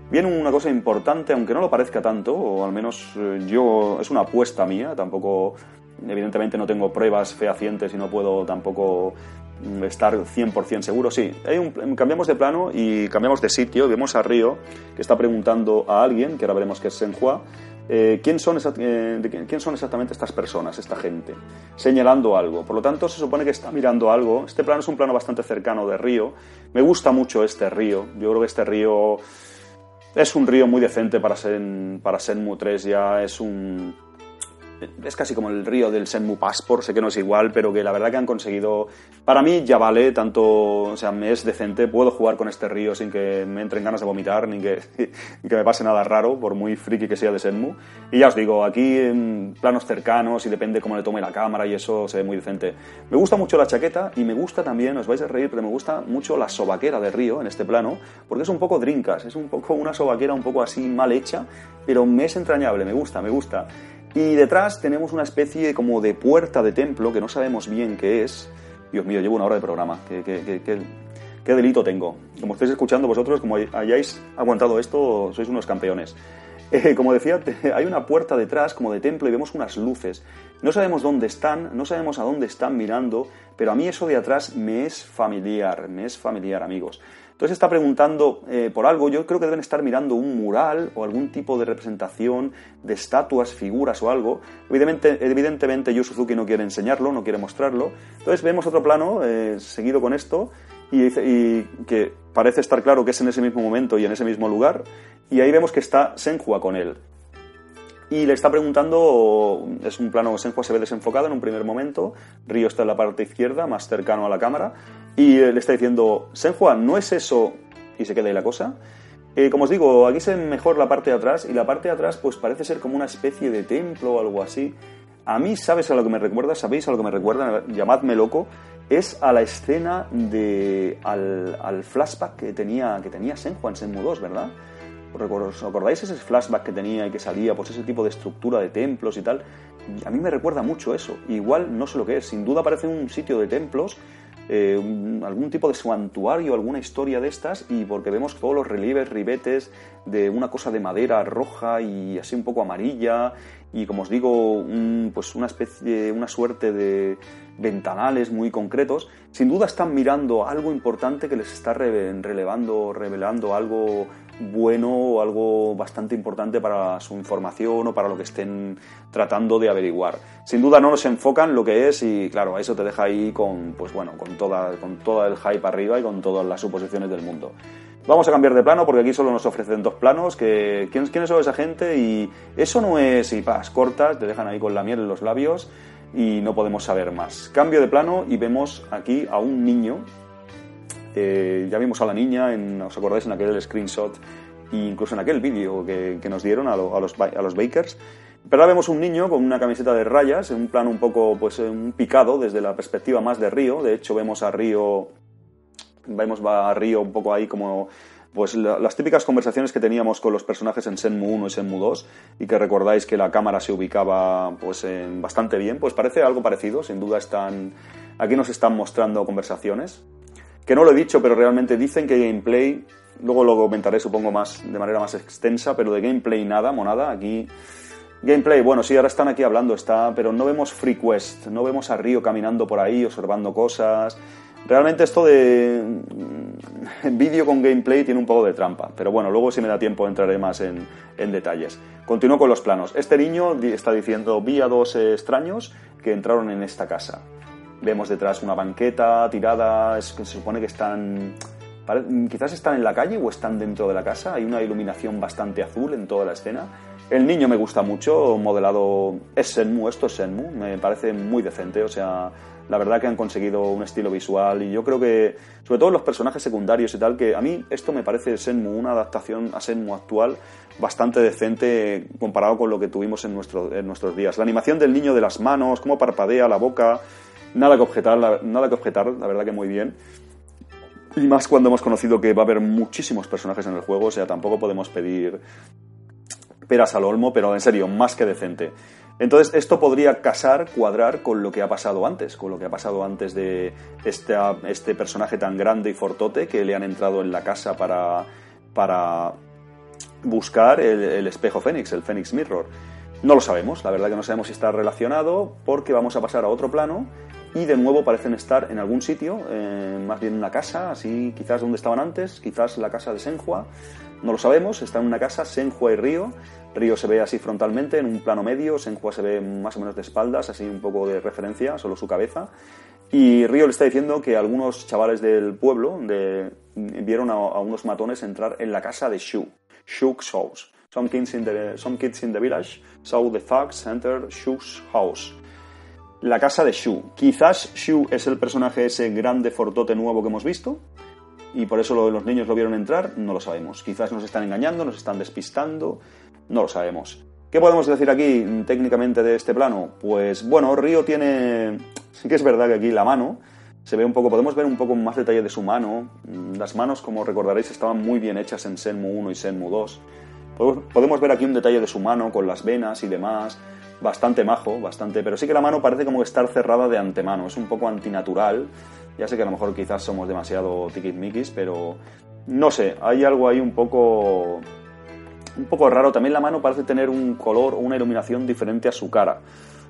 Viene una cosa importante, aunque no lo parezca tanto, o al menos eh, yo. Es una apuesta mía, tampoco. Evidentemente no tengo pruebas fehacientes y no puedo tampoco estar 100% seguro. Sí, cambiamos de plano y cambiamos de sitio. Vemos a Río que está preguntando a alguien, que ahora veremos que es Senhua, eh, ¿quién, son eh, ¿quién son exactamente estas personas, esta gente? Señalando algo. Por lo tanto, se supone que está mirando algo. Este plano es un plano bastante cercano de Río. Me gusta mucho este río. Yo creo que este río es un río muy decente para, ser, para Senmu 3. Ya es un es casi como el río del Senmu Passport, sé que no es igual, pero que la verdad que han conseguido, para mí ya vale, tanto, o sea, me es decente, puedo jugar con este río sin que me entren ganas de vomitar, ni que, que me pase nada raro, por muy friki que sea de Senmu. Y ya os digo, aquí en planos cercanos y depende cómo le tome la cámara y eso se ve muy decente. Me gusta mucho la chaqueta y me gusta también, os vais a reír, pero me gusta mucho la sobaquera de río en este plano, porque es un poco drinkas, es un poco una sobaquera un poco así mal hecha, pero me es entrañable, me gusta, me gusta. Y detrás tenemos una especie como de puerta de templo que no sabemos bien qué es. Dios mío, llevo una hora de programa. ¿Qué, delito tengo? Como estáis escuchando vosotros, como hayáis aguantado esto, sois unos campeones. Eh, como decía, hay una puerta detrás como de templo y vemos unas luces. No sabemos dónde están, no sabemos a dónde están mirando, pero a mí eso de atrás me es familiar, me es familiar, amigos. Entonces está preguntando eh, por algo, yo creo que deben estar mirando un mural o algún tipo de representación de estatuas, figuras o algo. Evidentemente, evidentemente Suzuki no quiere enseñarlo, no quiere mostrarlo. Entonces vemos otro plano eh, seguido con esto y, y, que parece estar claro que es en ese mismo momento y en ese mismo lugar. Y ahí vemos que está Senhua con él. Y le está preguntando, es un plano que Senhua se ve desenfocado en un primer momento, Río está en la parte izquierda, más cercano a la cámara, y le está diciendo, Senhua, ¿no es eso? Y se queda ahí la cosa. Eh, como os digo, aquí se ve mejor la parte de atrás, y la parte de atrás pues parece ser como una especie de templo o algo así. A mí, ¿sabes a lo que me recuerda? ¿Sabéis a lo que me recuerda? Llamadme loco. Es a la escena de... al, flashback que tenía, que tenía Senhua en Senmu 2, ¿verdad? ¿Os acordáis ese flashback que tenía y que salía? Pues ese tipo de estructura de templos y tal. A mí me recuerda mucho eso. Igual no sé lo que es. Sin duda parece un sitio de templos, eh, algún tipo de santuario, alguna historia de estas, y porque vemos todos los relieves, ribetes de una cosa de madera roja y así un poco amarilla, y como os digo, pues una especie, una suerte de ventanales muy concretos. Sin duda están mirando algo importante que les está relevando, revelando algo bueno o algo bastante importante para su información o para lo que estén tratando de averiguar. Sin duda no nos enfocan lo que es y claro, eso te deja ahí con, pues bueno, con, toda, con todo el hype arriba y con todas las suposiciones del mundo. Vamos a cambiar de plano porque aquí solo nos ofrecen dos planos. Que, ¿quién, ¿Quiénes son esa gente? Y eso no es y pas cortas, te dejan ahí con la miel en los labios y no podemos saber más. Cambio de plano y vemos aquí a un niño eh, ya vimos a la niña, en, ¿os acordáis en aquel screenshot e incluso en aquel vídeo que, nos dieron a, los, Bakers? Pero ahora vemos un niño con una camiseta de rayas, en un plano un poco, pues, un picado desde la perspectiva más de Río. De hecho, vemos a Río, vemos a Río un poco ahí como, pues, las típicas conversaciones que teníamos con los personajes en Senmu 1 y Senmu 2 y que recordáis que la cámara se ubicaba, pues, bastante bien. Pues parece algo parecido. Sin duda están, aquí nos están mostrando conversaciones que no lo he dicho, pero realmente dicen que gameplay, luego lo comentaré supongo más de manera más extensa, pero de gameplay nada, monada, aquí... Gameplay, bueno, sí, ahora están aquí hablando, está, pero no vemos Free Quest, no vemos a Río caminando por ahí, observando cosas. Realmente esto de mm, vídeo con gameplay tiene un poco de trampa, pero bueno, luego si me da tiempo entraré más en, en detalles. Continúo con los planos. Este niño está diciendo, vi a dos extraños que entraron en esta casa. Vemos detrás una banqueta tirada, se supone que están... Quizás están en la calle o están dentro de la casa, hay una iluminación bastante azul en toda la escena. El niño me gusta mucho, modelado... Es Senmu, esto es Senmu, me parece muy decente, o sea, la verdad que han conseguido un estilo visual y yo creo que, sobre todo los personajes secundarios y tal, que a mí esto me parece Senmu, una adaptación a Senmu actual bastante decente comparado con lo que tuvimos en, nuestro, en nuestros días. La animación del niño de las manos, cómo parpadea la boca, Nada que objetar, la, nada que objetar, la verdad que muy bien. Y más cuando hemos conocido que va a haber muchísimos personajes en el juego, o sea, tampoco podemos pedir peras al olmo, pero en serio, más que decente. Entonces, esto podría casar, cuadrar con lo que ha pasado antes, con lo que ha pasado antes de este, este personaje tan grande y fortote que le han entrado en la casa para, para buscar el, el espejo Fénix, el Fénix Mirror. No lo sabemos, la verdad que no sabemos si está relacionado porque vamos a pasar a otro plano y de nuevo parecen estar en algún sitio, eh, más bien en una casa, así quizás donde estaban antes, quizás la casa de Senhua, no lo sabemos, está en una casa, Senhua y Río, Río se ve así frontalmente en un plano medio, Senhua se ve más o menos de espaldas, así un poco de referencia, solo su cabeza, y Río le está diciendo que algunos chavales del pueblo de, vieron a, unos matones entrar en la casa de Shu, Shu's house. Some kids in the, some kids in the village saw the thugs enter Shu's house la casa de Shu. Quizás Shu es el personaje ese grande fortote nuevo que hemos visto y por eso los niños lo vieron entrar, no lo sabemos. Quizás nos están engañando, nos están despistando, no lo sabemos. ¿Qué podemos decir aquí técnicamente de este plano? Pues bueno, Río tiene... Sí que es verdad que aquí la mano se ve un poco, podemos ver un poco más detalle de su mano. Las manos, como recordaréis, estaban muy bien hechas en Senmu 1 y Senmu 2. Podemos ver aquí un detalle de su mano con las venas y demás bastante majo, bastante, pero sí que la mano parece como estar cerrada de antemano, es un poco antinatural. Ya sé que a lo mejor quizás somos demasiado tiquismiquis, pero no sé, hay algo ahí un poco un poco raro. También la mano parece tener un color o una iluminación diferente a su cara.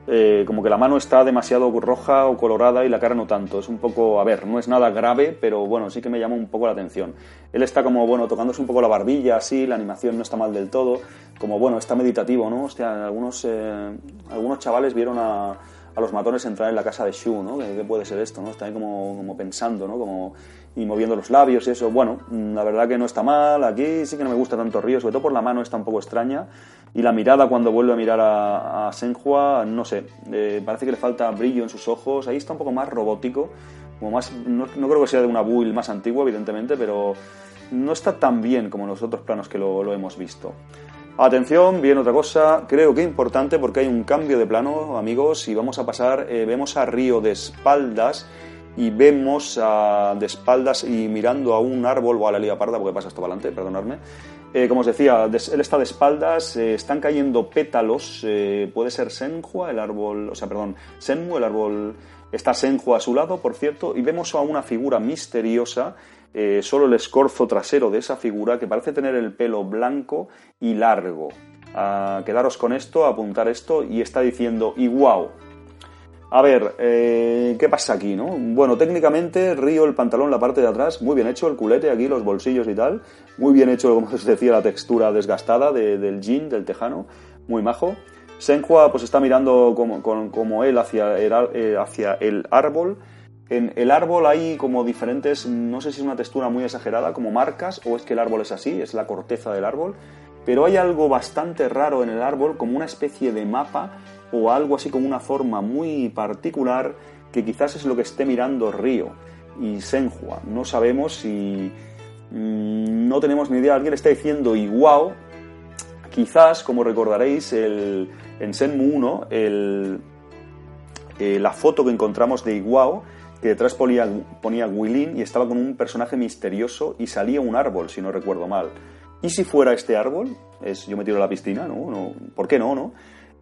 Eh, como que la mano está demasiado roja o colorada y la cara no tanto. Es un poco, a ver, no es nada grave, pero bueno, sí que me llama un poco la atención. Él está como, bueno, tocándose un poco la barbilla, así, la animación no está mal del todo, como, bueno, está meditativo, ¿no? Hostia, algunos, eh, algunos chavales vieron a, los matones entrar en la casa de Shu, ¿no? ¿Qué, puede ser esto, no? Está ahí como, como pensando, ¿no? Como, y moviendo los labios y eso. Bueno, mm, la verdad que no está mal. Aquí sí que no me gusta tanto Río, sobre todo por la mano está un poco extraña. Y la mirada cuando vuelve a mirar a, a Senhua, no sé, eh, parece que le falta brillo en sus ojos. Ahí está un poco más robótico. Como más, no, creo que sea de una build más antigua, evidentemente, pero no está tan bien como los otros planos que lo, lo hemos visto. Atención, bien otra cosa, creo que importante porque hay un cambio de plano, amigos, y vamos a pasar, eh, vemos a Río de espaldas y vemos a, de espaldas y mirando a un árbol, o a la liga parda, porque pasa esto para adelante, perdonadme. Eh, como os decía, él está de espaldas, eh, están cayendo pétalos, puede ser Senhua, el árbol, o sea, perdón, Senmu, el árbol, está Senhua a su lado, por cierto, y vemos a una figura misteriosa solo el escorzo trasero de esa figura que parece tener el pelo blanco y largo. A quedaros con esto, apuntar esto y está diciendo wow, a ver, eh, ¿qué pasa aquí, no? Bueno, técnicamente, Río, el pantalón, la parte de atrás, muy bien hecho, el culete aquí, los bolsillos y tal. Muy bien hecho, como os decía, la textura desgastada del jean, del tejano, muy majo. Senhua pues está mirando como, él eh, hacia el árbol. En el árbol hay como diferentes, no sé si es una textura muy exagerada, como marcas, o es que el árbol es así, es la corteza del árbol. Pero hay algo bastante raro en el árbol, como una especie de mapa o algo así como una forma muy particular que quizás es lo que esté mirando Río y Senhua. No sabemos si... Mm, no tenemos ni idea. Alguien está diciendo Iguao. Quizás, como recordaréis, el, en Senmu 1, el, eh, la foto que encontramos de Iguao, que detrás ponía, ponía Guilin y estaba con un personaje misterioso y salía un árbol, si no recuerdo mal. ¿Y si fuera este árbol? Es, yo me tiro a la piscina, ¿no? no ¿Por qué no, no?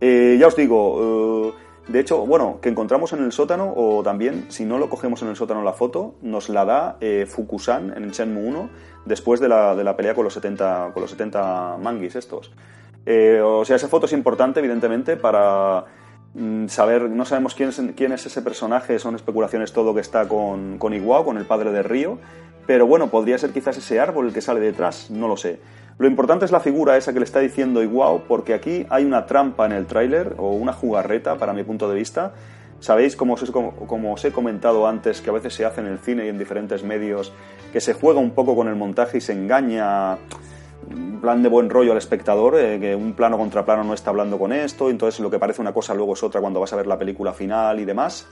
Eh, ya os digo, eh, de hecho, bueno, que encontramos en el sótano, o también, si no lo cogemos en el sótano la foto, nos la da eh, Fukusan en el Shenmue 1, después de la, de la, pelea con los 70, con los 70 manguis estos. o sea, esa foto es importante, evidentemente, para mm, saber, no sabemos quién es, quién es ese personaje, son especulaciones todo que está con, con Iwao, con el padre de Río, pero bueno, podría ser quizás ese árbol el que sale detrás, no lo sé. Lo importante es la figura esa que le está diciendo Iguao, porque aquí hay una trampa en el tráiler, o una jugarreta, para mi punto de vista. Sabéis, como os, os he comentado antes, que a veces se hace en el cine y en diferentes medios, que se juega un poco con el montaje y se engaña plan de buen rollo al espectador, eh, que un plano contra plano no está hablando con esto, entonces lo que parece una cosa luego es otra cuando vas a ver la película final y demás.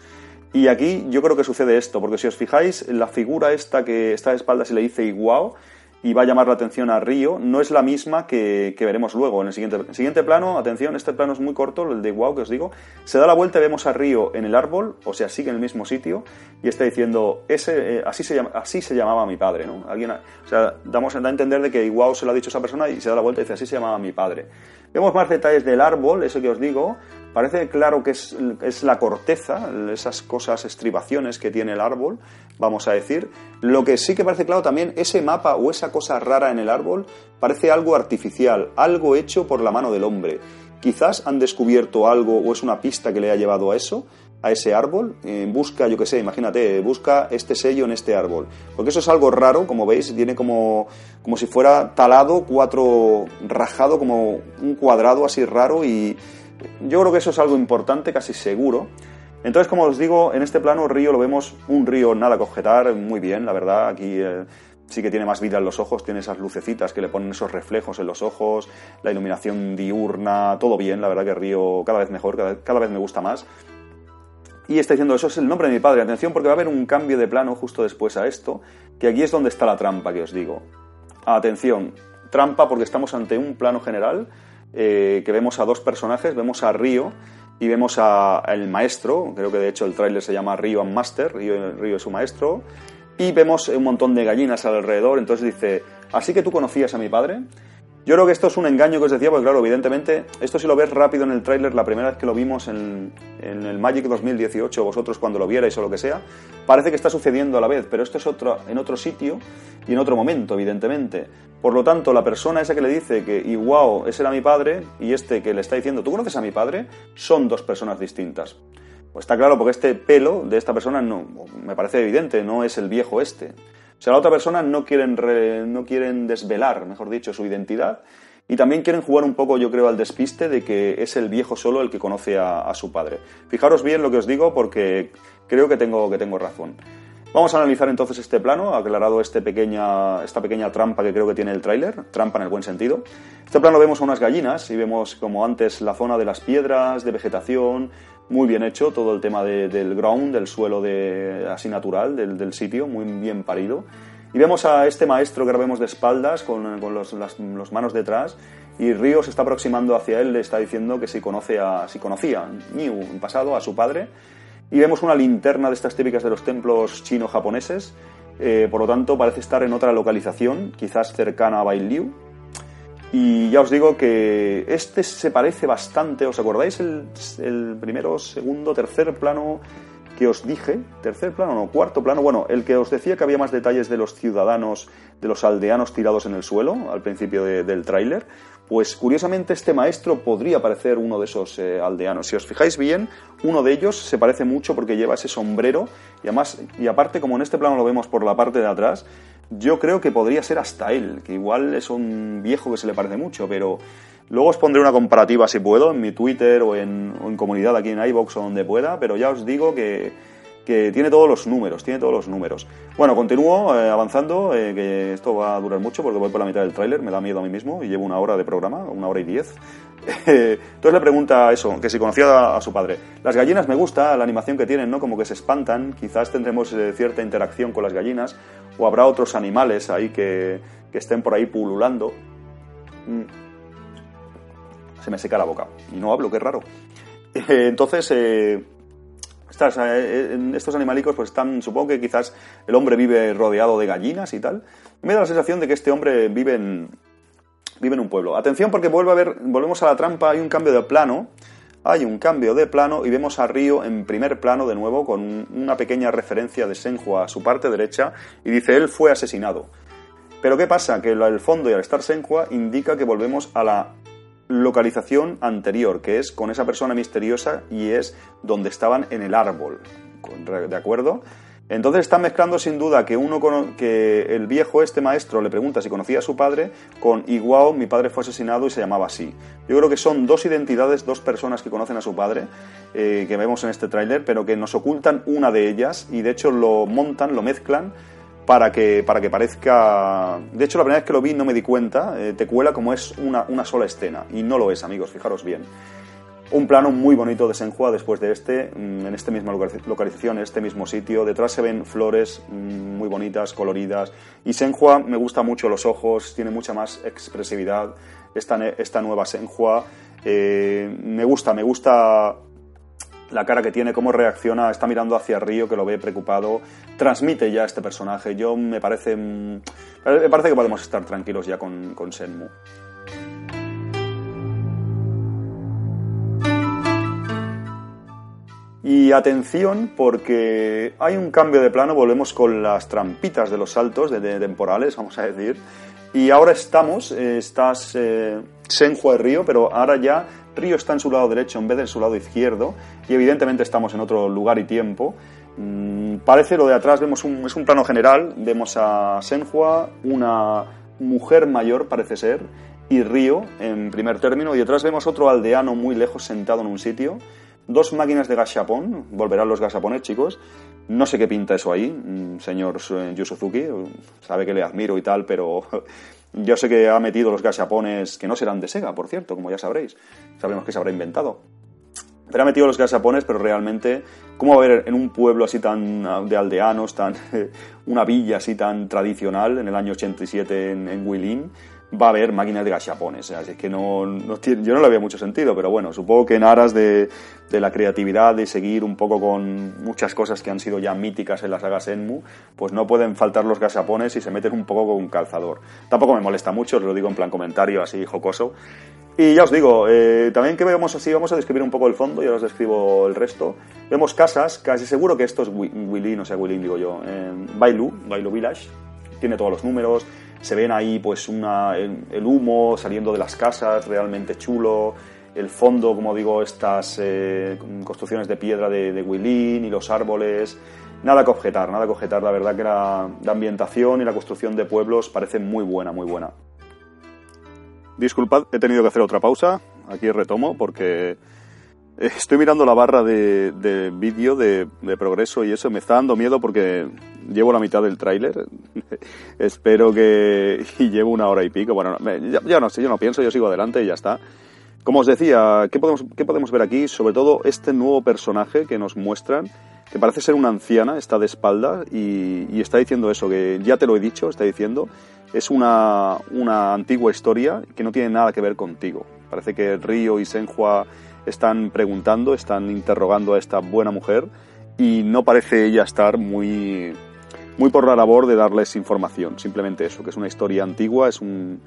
Y aquí yo creo que sucede esto, porque si os fijáis, la figura esta que está de espaldas y le dice Iguao, y va a llamar la atención a Río, no es la misma que, veremos luego. En el siguiente, siguiente plano, atención, este plano es muy corto, el de wow que os digo, se da la vuelta y vemos a Río en el árbol, o sea, sigue en el mismo sitio, y está diciendo, ese, eh, así, se llama, así se llamaba mi padre, ¿no? Alguien, o sea, damos a entender de que wow se lo ha dicho esa persona y se da la vuelta y dice, así se llamaba mi padre. Vemos más detalles del árbol, eso que os digo, Parece claro que es, la corteza, esas cosas, estribaciones que tiene el árbol, vamos a decir. Lo que sí que parece claro también, ese mapa o esa cosa rara en el árbol parece algo artificial, algo hecho por la mano del hombre. Quizás han descubierto algo o es una pista que le ha llevado a eso, a ese árbol, busca, yo qué sé, imagínate, busca este sello en este árbol. Porque eso es algo raro, como veis, tiene como, como si fuera talado, cuatro rajado, como un cuadrado así raro y yo creo que eso es algo importante, casi seguro. Entonces, como os digo, en este plano río lo vemos un río nada cogetar, muy bien, la verdad. Aquí eh, sí que tiene más vida en los ojos, tiene esas lucecitas que le ponen esos reflejos en los ojos, la iluminación diurna, todo bien, la verdad que río cada vez mejor, cada, vez me gusta más. Y está diciendo, eso es el nombre de mi padre. Atención, porque va a haber un cambio de plano justo después a esto, que aquí es donde está la trampa que os digo. Atención, trampa porque estamos ante un plano general eh, que vemos a dos personajes, vemos a Río y vemos al maestro, creo que de hecho el tráiler se llama Río and Master, Río es su maestro, y vemos un montón de gallinas alrededor, entonces dice, ¿así que tú conocías a mi padre? Yo creo que esto es un engaño que os decía, porque claro, evidentemente, esto si lo ves rápido en el tráiler, la primera vez que lo vimos en, el Magic 2018, vosotros cuando lo vierais o lo que sea, parece que está sucediendo a la vez, pero esto es otro, en otro sitio y en otro momento, evidentemente. Por lo tanto, la persona esa que le dice que igual ese era mi padre y este que le está diciendo, ¿tú conoces a mi padre? Son dos personas distintas. Pues está claro, porque este pelo de esta persona no, me parece evidente, no es el viejo este. Sea, la otra persona no quieren, no quieren desvelar, mejor dicho, su identidad Y también quieren jugar un poco, yo creo, al despiste de que es el viejo solo el que conoce a, su padre. Fijaros bien lo que os digo porque creo que tengo, que tengo razón. Vamos a analizar entonces este plano, aclarado este pequeña, esta pequeña trampa que creo que tiene el tráiler, trampa en el buen sentido. Este plano vemos a unas gallinas y vemos como antes la zona de las piedras, de vegetación, muy bien hecho, todo el tema del ground, del suelo de, así natural del, sitio, muy bien parido. Y vemos a este maestro que ahora vemos de espaldas, con, con los, las los manos detrás, y Río se está aproximando hacia él, le está diciendo que si, conoce a, si conocía Niu en pasado a su padre. Y vemos una linterna de estas típicas de los templos chino-japoneses, eh, por lo tanto parece estar en otra localización, quizás cercana a Bailiu. Y ya os digo que este se parece bastante, ¿os acordáis el, el primero, segundo, tercer plano que os dije, tercer plano, no, cuarto plano, bueno, el que os decía que había más detalles de los ciudadanos, de los aldeanos tirados en el suelo al principio del tráiler, pues curiosamente este maestro podría parecer uno de esos eh, aldeanos. Si os fijáis bien, uno de ellos se parece mucho porque lleva ese sombrero y además, y aparte como en este plano lo vemos por la parte de atrás, yo creo que podría ser hasta él, que igual es un viejo que se le parece mucho, pero Luego os pondré una comparativa si puedo en mi Twitter o en, comunidad aquí en iBox o donde pueda, pero ya os digo que, tiene todos los números, tiene todos los números. Bueno, continúo eh, avanzando, eh, que esto va a durar mucho porque voy por la mitad del tráiler, me da miedo a mí mismo y llevo una hora de programa, una hora y diez. Entonces le pregunta eso, que si conocía a, su padre. Las gallinas me gusta, la animación que tienen, ¿no? Como que se espantan, quizás tendremos eh, cierta interacción con las gallinas o habrá otros animales ahí que, que estén por ahí pululando. Mm se me seca la boca. Y no hablo, qué raro. Eh, entonces, eh, eh, estos animalicos pues están, supongo que quizás el hombre vive rodeado de gallinas y tal. Me da la sensación de que este hombre vive en, vive en un pueblo. Atención porque vuelve a ver, volvemos a la trampa, hay un cambio de plano. Hay un cambio de plano y vemos a Río en primer plano de nuevo con una pequeña referencia de Senhua a su parte derecha y dice él fue asesinado. Pero ¿qué pasa? Que el fondo y al estar Senhua indica que volvemos a la localización anterior, que es con esa persona misteriosa y es donde estaban en el árbol. ¿De acuerdo? Entonces está mezclando sin duda que uno que el viejo este maestro le pregunta si conocía a su padre con igual mi padre fue asesinado y se llamaba así. Yo creo que son dos identidades, dos personas que conocen a su padre eh, que vemos en este tráiler, pero que nos ocultan una de ellas y de hecho lo montan, lo mezclan para que, para que parezca... De hecho, la primera vez que lo vi no me di cuenta, eh, te cuela como es una, una, sola escena, y no lo es, amigos, fijaros bien. Un plano muy bonito de Senhua después de este, mm, en esta misma localización, en este mismo sitio. Detrás se ven flores mm, muy bonitas, coloridas. Y Senhua me gusta mucho los ojos, tiene mucha más expresividad esta, esta nueva Senhua. Eh, me gusta, me gusta la cara que tiene, cómo reacciona, está mirando hacia Río, que lo ve preocupado, transmite ya este personaje. Yo me parece, mm, me parece que podemos estar tranquilos ya con, con Senmu. Y atención porque hay un cambio de plano, volvemos con las trampitas de los saltos de, temporales, vamos a decir. Y ahora estamos, eh, estás eh, Senhua Río, pero ahora ya Río está en su lado derecho en vez de en su lado izquierdo y evidentemente estamos en otro lugar y tiempo. Mm, parece lo de atrás, vemos un, es un plano general, vemos a Senhua, una mujer mayor parece ser, y Río en primer término, y detrás vemos otro aldeano muy lejos sentado en un sitio, dos máquinas de gashapon, volverán los gashapones chicos, no sé qué pinta eso ahí, mm, señor Yusuzuki, sabe que le admiro y tal, pero yo sé que ha metido los gashapones, que no serán de Sega, por cierto, como ya sabréis, sabremos que se habrá inventado. Pero ha metido los gasapones, pero realmente, ¿cómo va a haber en un pueblo así tan de aldeanos, tan una villa así tan tradicional en el año 87 en, en Huilín, va a haber máquinas de gachapones. Así que no, yo no le había mucho sentido, pero bueno, supongo que en aras de, la creatividad, de seguir un poco con muchas cosas que han sido ya míticas en la saga Senmu, pues no pueden faltar los gachapones y se meten un poco con un calzador. Tampoco me molesta mucho, os lo digo en plan comentario así jocoso. Y ya os digo, eh, también que vemos así, vamos a describir un poco el fondo y ahora os describo el resto. Vemos casas, casi seguro que esto es Willy, no sé, Willy digo yo, eh, Bailu, Bailu Village, tiene todos los números, se ven ahí pues una, el, humo saliendo de las casas, realmente chulo, el fondo, como digo, estas eh, construcciones de piedra de, de y los árboles, nada que objetar, nada que objetar, la verdad que la, la ambientación y la construcción de pueblos parece muy buena, muy buena. Disculpad, he tenido que hacer otra pausa. Aquí retomo porque estoy mirando la barra de, vídeo de, progreso y eso me está dando miedo porque llevo la mitad del tráiler. Espero que... y llevo una hora y pico. Bueno, ya, no sé, yo no pienso, yo sigo adelante y ya está. Como os decía, ¿qué podemos, ¿qué podemos ver aquí? Sobre todo este nuevo personaje que nos muestran, que parece ser una anciana, está de espalda y, y está diciendo eso, que ya te lo he dicho, está diciendo es una, una, antigua historia que no tiene nada que ver contigo. Parece que Río y Senhua están preguntando, están interrogando a esta buena mujer y no parece ella estar muy, muy por la labor de darles información. Simplemente eso, que es una historia antigua, es un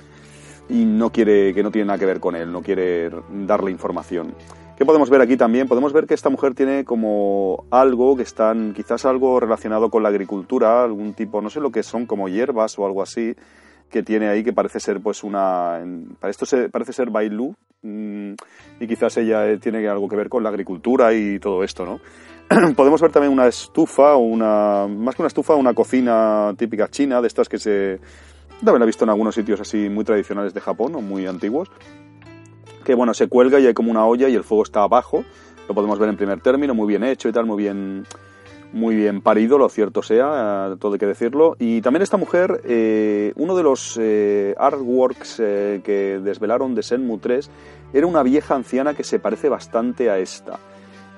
y no quiere que no tiene nada que ver con él, no quiere darle información. ¿Qué podemos ver aquí también? Podemos ver que esta mujer tiene como algo que están, quizás algo relacionado con la agricultura, algún tipo, no sé lo que son, como hierbas o algo así, que tiene ahí que parece ser pues una para esto se, parece ser Bailu mm, y quizás ella eh, tiene algo que ver con la agricultura y todo esto no podemos ver también una estufa una más que una estufa una cocina típica china de estas que se también la he visto en algunos sitios así muy tradicionales de Japón o muy antiguos que bueno, se cuelga y hay como una olla y el fuego está abajo. Lo podemos ver en primer término, muy bien hecho y tal, muy bien, muy bien parido, lo cierto sea, todo hay que decirlo. Y también esta mujer, eh, uno de los eh, artworks eh, que desvelaron de Senmu 3 era una vieja anciana que se parece bastante a esta.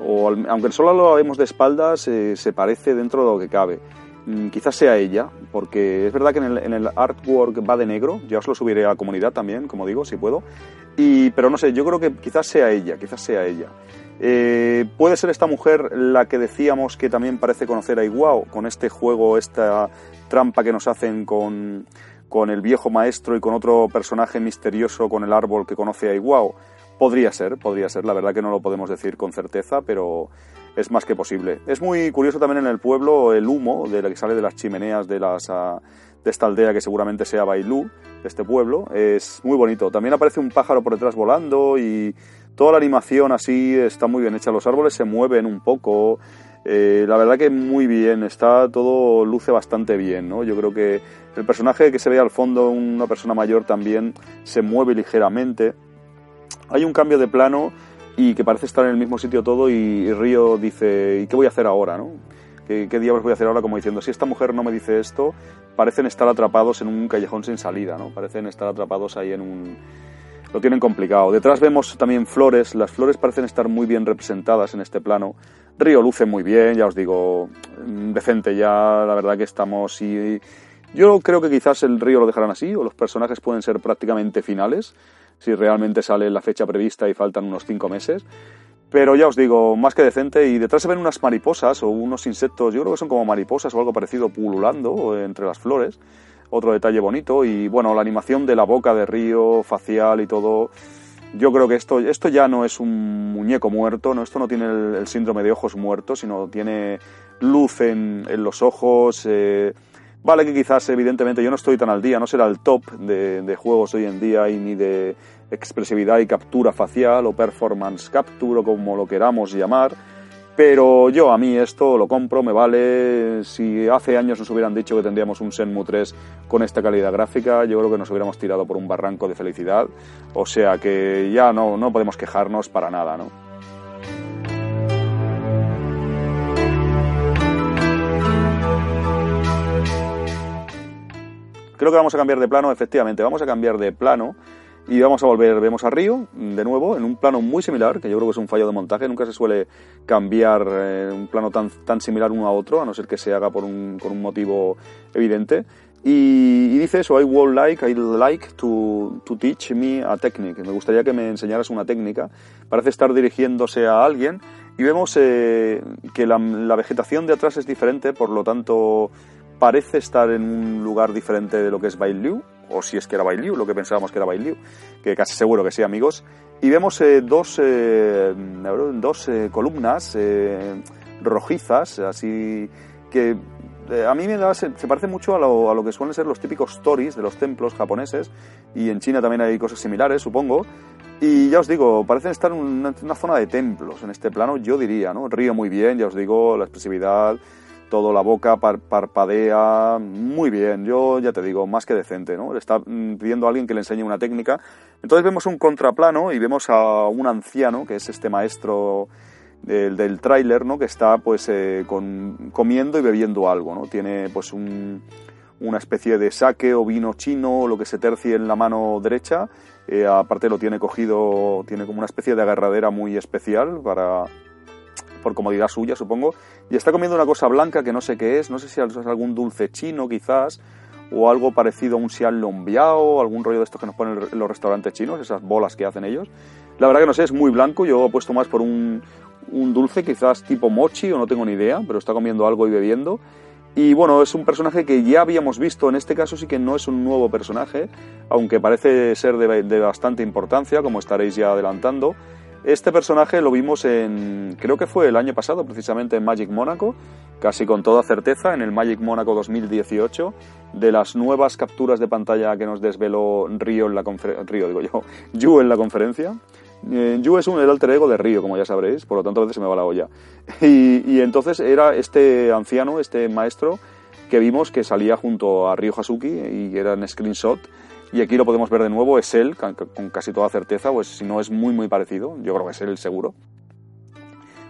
O, aunque solo lo vemos de espaldas, se parece dentro de lo que cabe. Mm, quizás sea ella, porque es verdad que en el, en el, artwork va de negro, ya os lo subiré a la comunidad también, como digo, si puedo, y, pero no sé, yo creo que quizás sea ella, quizás sea ella. Eh, ¿Puede ser esta mujer la que decíamos que también parece conocer a Iwao, con este juego, esta trampa que nos hacen con, con el viejo maestro y con otro personaje misterioso con el árbol que conoce a Iwao? Podría ser, podría ser, la verdad que no lo podemos decir con certeza, pero es más que posible. Es muy curioso también en el pueblo el humo de la que sale de las chimeneas de, las, ah, de esta aldea que seguramente sea Bailú, de este pueblo. Es muy bonito. También aparece un pájaro por detrás volando y toda la animación así está muy bien hecha. Los árboles se mueven un poco. Eh, la verdad que muy bien, está todo luce bastante bien, ¿no? Yo creo que el personaje que se ve al fondo, una persona mayor también, se mueve ligeramente. Hay un cambio de plano y que parece estar en el mismo sitio todo y, Río dice, ¿y qué voy a hacer ahora? ¿no? ¿Qué, ¿Qué, diablos voy a hacer ahora? Como diciendo, si esta mujer no me dice esto, parecen estar atrapados en un callejón sin salida, ¿no? Parecen estar atrapados ahí en un... Lo tienen complicado. Detrás vemos también flores, las flores parecen estar muy bien representadas en este plano. Río luce muy bien, ya os digo, decente ya, la verdad que estamos y... Yo creo que quizás el río lo dejarán así, o los personajes pueden ser prácticamente finales si realmente sale la fecha prevista y faltan unos cinco meses. Pero ya os digo, más que decente. Y detrás se ven unas mariposas o unos insectos, yo creo que son como mariposas o algo parecido, pululando entre las flores. Otro detalle bonito. Y bueno, la animación de la boca de Río, facial y todo. Yo creo que esto, esto ya no es un muñeco muerto, ¿no? esto no tiene el, síndrome de ojos muertos, sino tiene luz en, en los ojos. Eh, Vale que quizás, evidentemente, yo no estoy tan al día, no será el top de, juegos hoy en día y ni de expresividad y captura facial o performance capture o como lo queramos llamar, pero yo a mí esto lo compro, me vale. Si hace años nos hubieran dicho que tendríamos un Senmu 3 con esta calidad gráfica, yo creo que nos hubiéramos tirado por un barranco de felicidad. O sea que ya no, no podemos quejarnos para nada, ¿no? Creo que vamos a cambiar de plano, efectivamente, vamos a cambiar de plano y vamos a volver, vemos a Río de nuevo en un plano muy similar, que yo creo que es un fallo de montaje, nunca se suele cambiar eh, un plano tan, tan similar uno a otro, a no ser que se haga por un, con un motivo evidente. Y, dice eso, I would like, I'd like to, to teach me a technique. Me gustaría que me enseñaras una técnica. Parece estar dirigiéndose a alguien y vemos eh, que la, la, vegetación de atrás es diferente, por lo tanto parece estar en un lugar diferente de lo que es Bailiu, o si es que era Bailiu, lo que pensábamos que era Bailiu, que casi seguro que sí, amigos. Y vemos eh, dos, eh, dos eh, columnas rojizas, así que a mí me da, se, parece mucho a lo, a lo, que suelen ser los típicos stories de los templos japoneses, y en China también hay cosas similares, supongo. Y ya os digo, parecen estar en una zona de templos en este plano, yo diría, ¿no? Río muy bien, ya os digo, la expresividad, todo la boca parpadea muy bien. Yo ya te digo, más que decente, ¿no? Le está mm, pidiendo a alguien que le enseñe una técnica. Entonces vemos un contraplano y vemos a un anciano, que es este maestro del, del tráiler, ¿no? Que está pues eh, con, comiendo y bebiendo algo, ¿no? Tiene pues un, una especie de saque o vino chino, lo que se tercie en la mano derecha. Eh, aparte lo tiene cogido, tiene como una especie de agarradera muy especial para por comodidad suya, supongo. Y está comiendo una cosa blanca que no sé qué es, no sé si es algún dulce chino quizás, o algo parecido a un xian lombiao, algún rollo de estos que nos ponen en los restaurantes chinos, esas bolas que hacen ellos. La verdad que no sé, es muy blanco, yo he puesto más por un, dulce quizás tipo mochi o no tengo ni idea, pero está comiendo algo y bebiendo. Y bueno, es un personaje que ya habíamos visto, en este caso sí que no es un nuevo personaje, aunque parece ser de bastante importancia, como estaréis ya adelantando. Este personaje lo vimos en, creo que fue el año pasado, precisamente en Magic Mónaco, casi con toda certeza, en el Magic Mónaco 2018, de las nuevas capturas de pantalla que nos desveló Río en la Río digo yo, Yu en la conferencia. Eh, Yu es un, el alter ego de Río, como ya sabréis, por lo tanto a veces se me va la olla. Y, y entonces era este anciano, este maestro, que vimos que salía junto a Ryo Hasuki y era en screenshot y aquí lo podemos ver de nuevo, es él, con casi toda certeza, pues si no es muy muy parecido, yo creo que es él seguro.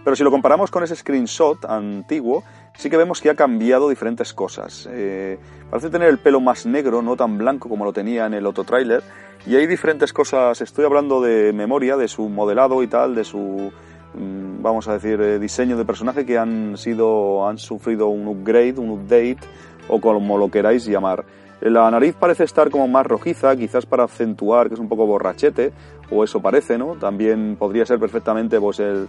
Pero si lo comparamos con ese screenshot antiguo, sí que vemos que ha cambiado diferentes cosas. Eh, parece tener el pelo más negro, no tan blanco como lo tenía en el otro trailer, y hay diferentes cosas, estoy hablando de memoria, de su modelado y tal, de su, mm, vamos a decir, eh, diseño de personaje que han sido, han sufrido un upgrade, un update, o como lo queráis llamar. La nariz parece estar como más rojiza, quizás para acentuar que es un poco borrachete, o eso parece, ¿no? También podría ser perfectamente pues el,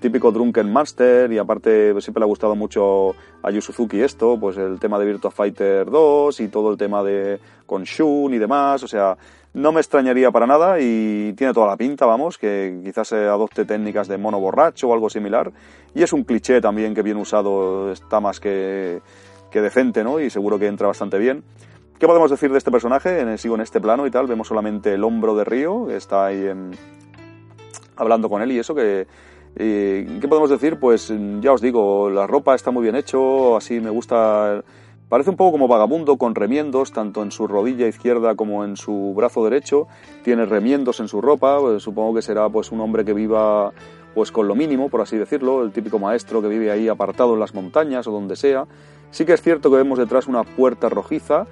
típico Drunken Master y aparte pues, siempre le ha gustado mucho a Yu Suzuki esto, pues el tema de Virtua Fighter 2 y todo el tema de con Shun y demás, o sea, no me extrañaría para nada y tiene toda la pinta, vamos, que quizás adopte técnicas de mono borracho o algo similar y es un cliché también que bien usado está más que, que decente, ¿no? Y seguro que entra bastante bien. ¿Qué podemos decir de este personaje? sigo en este plano y tal, vemos solamente el hombro de Río, que está ahí hablando con él y eso que... ¿Qué podemos decir? Pues ya os digo, la ropa está muy bien hecho, así me gusta... Parece un poco como vagabundo con remiendos, tanto en su rodilla izquierda como en su brazo derecho. Tiene remiendos en su ropa, pues supongo que será pues un hombre que viva pues con lo mínimo, por así decirlo, el típico maestro que vive ahí apartado en las montañas o donde sea. Sí que es cierto que vemos detrás una puerta rojiza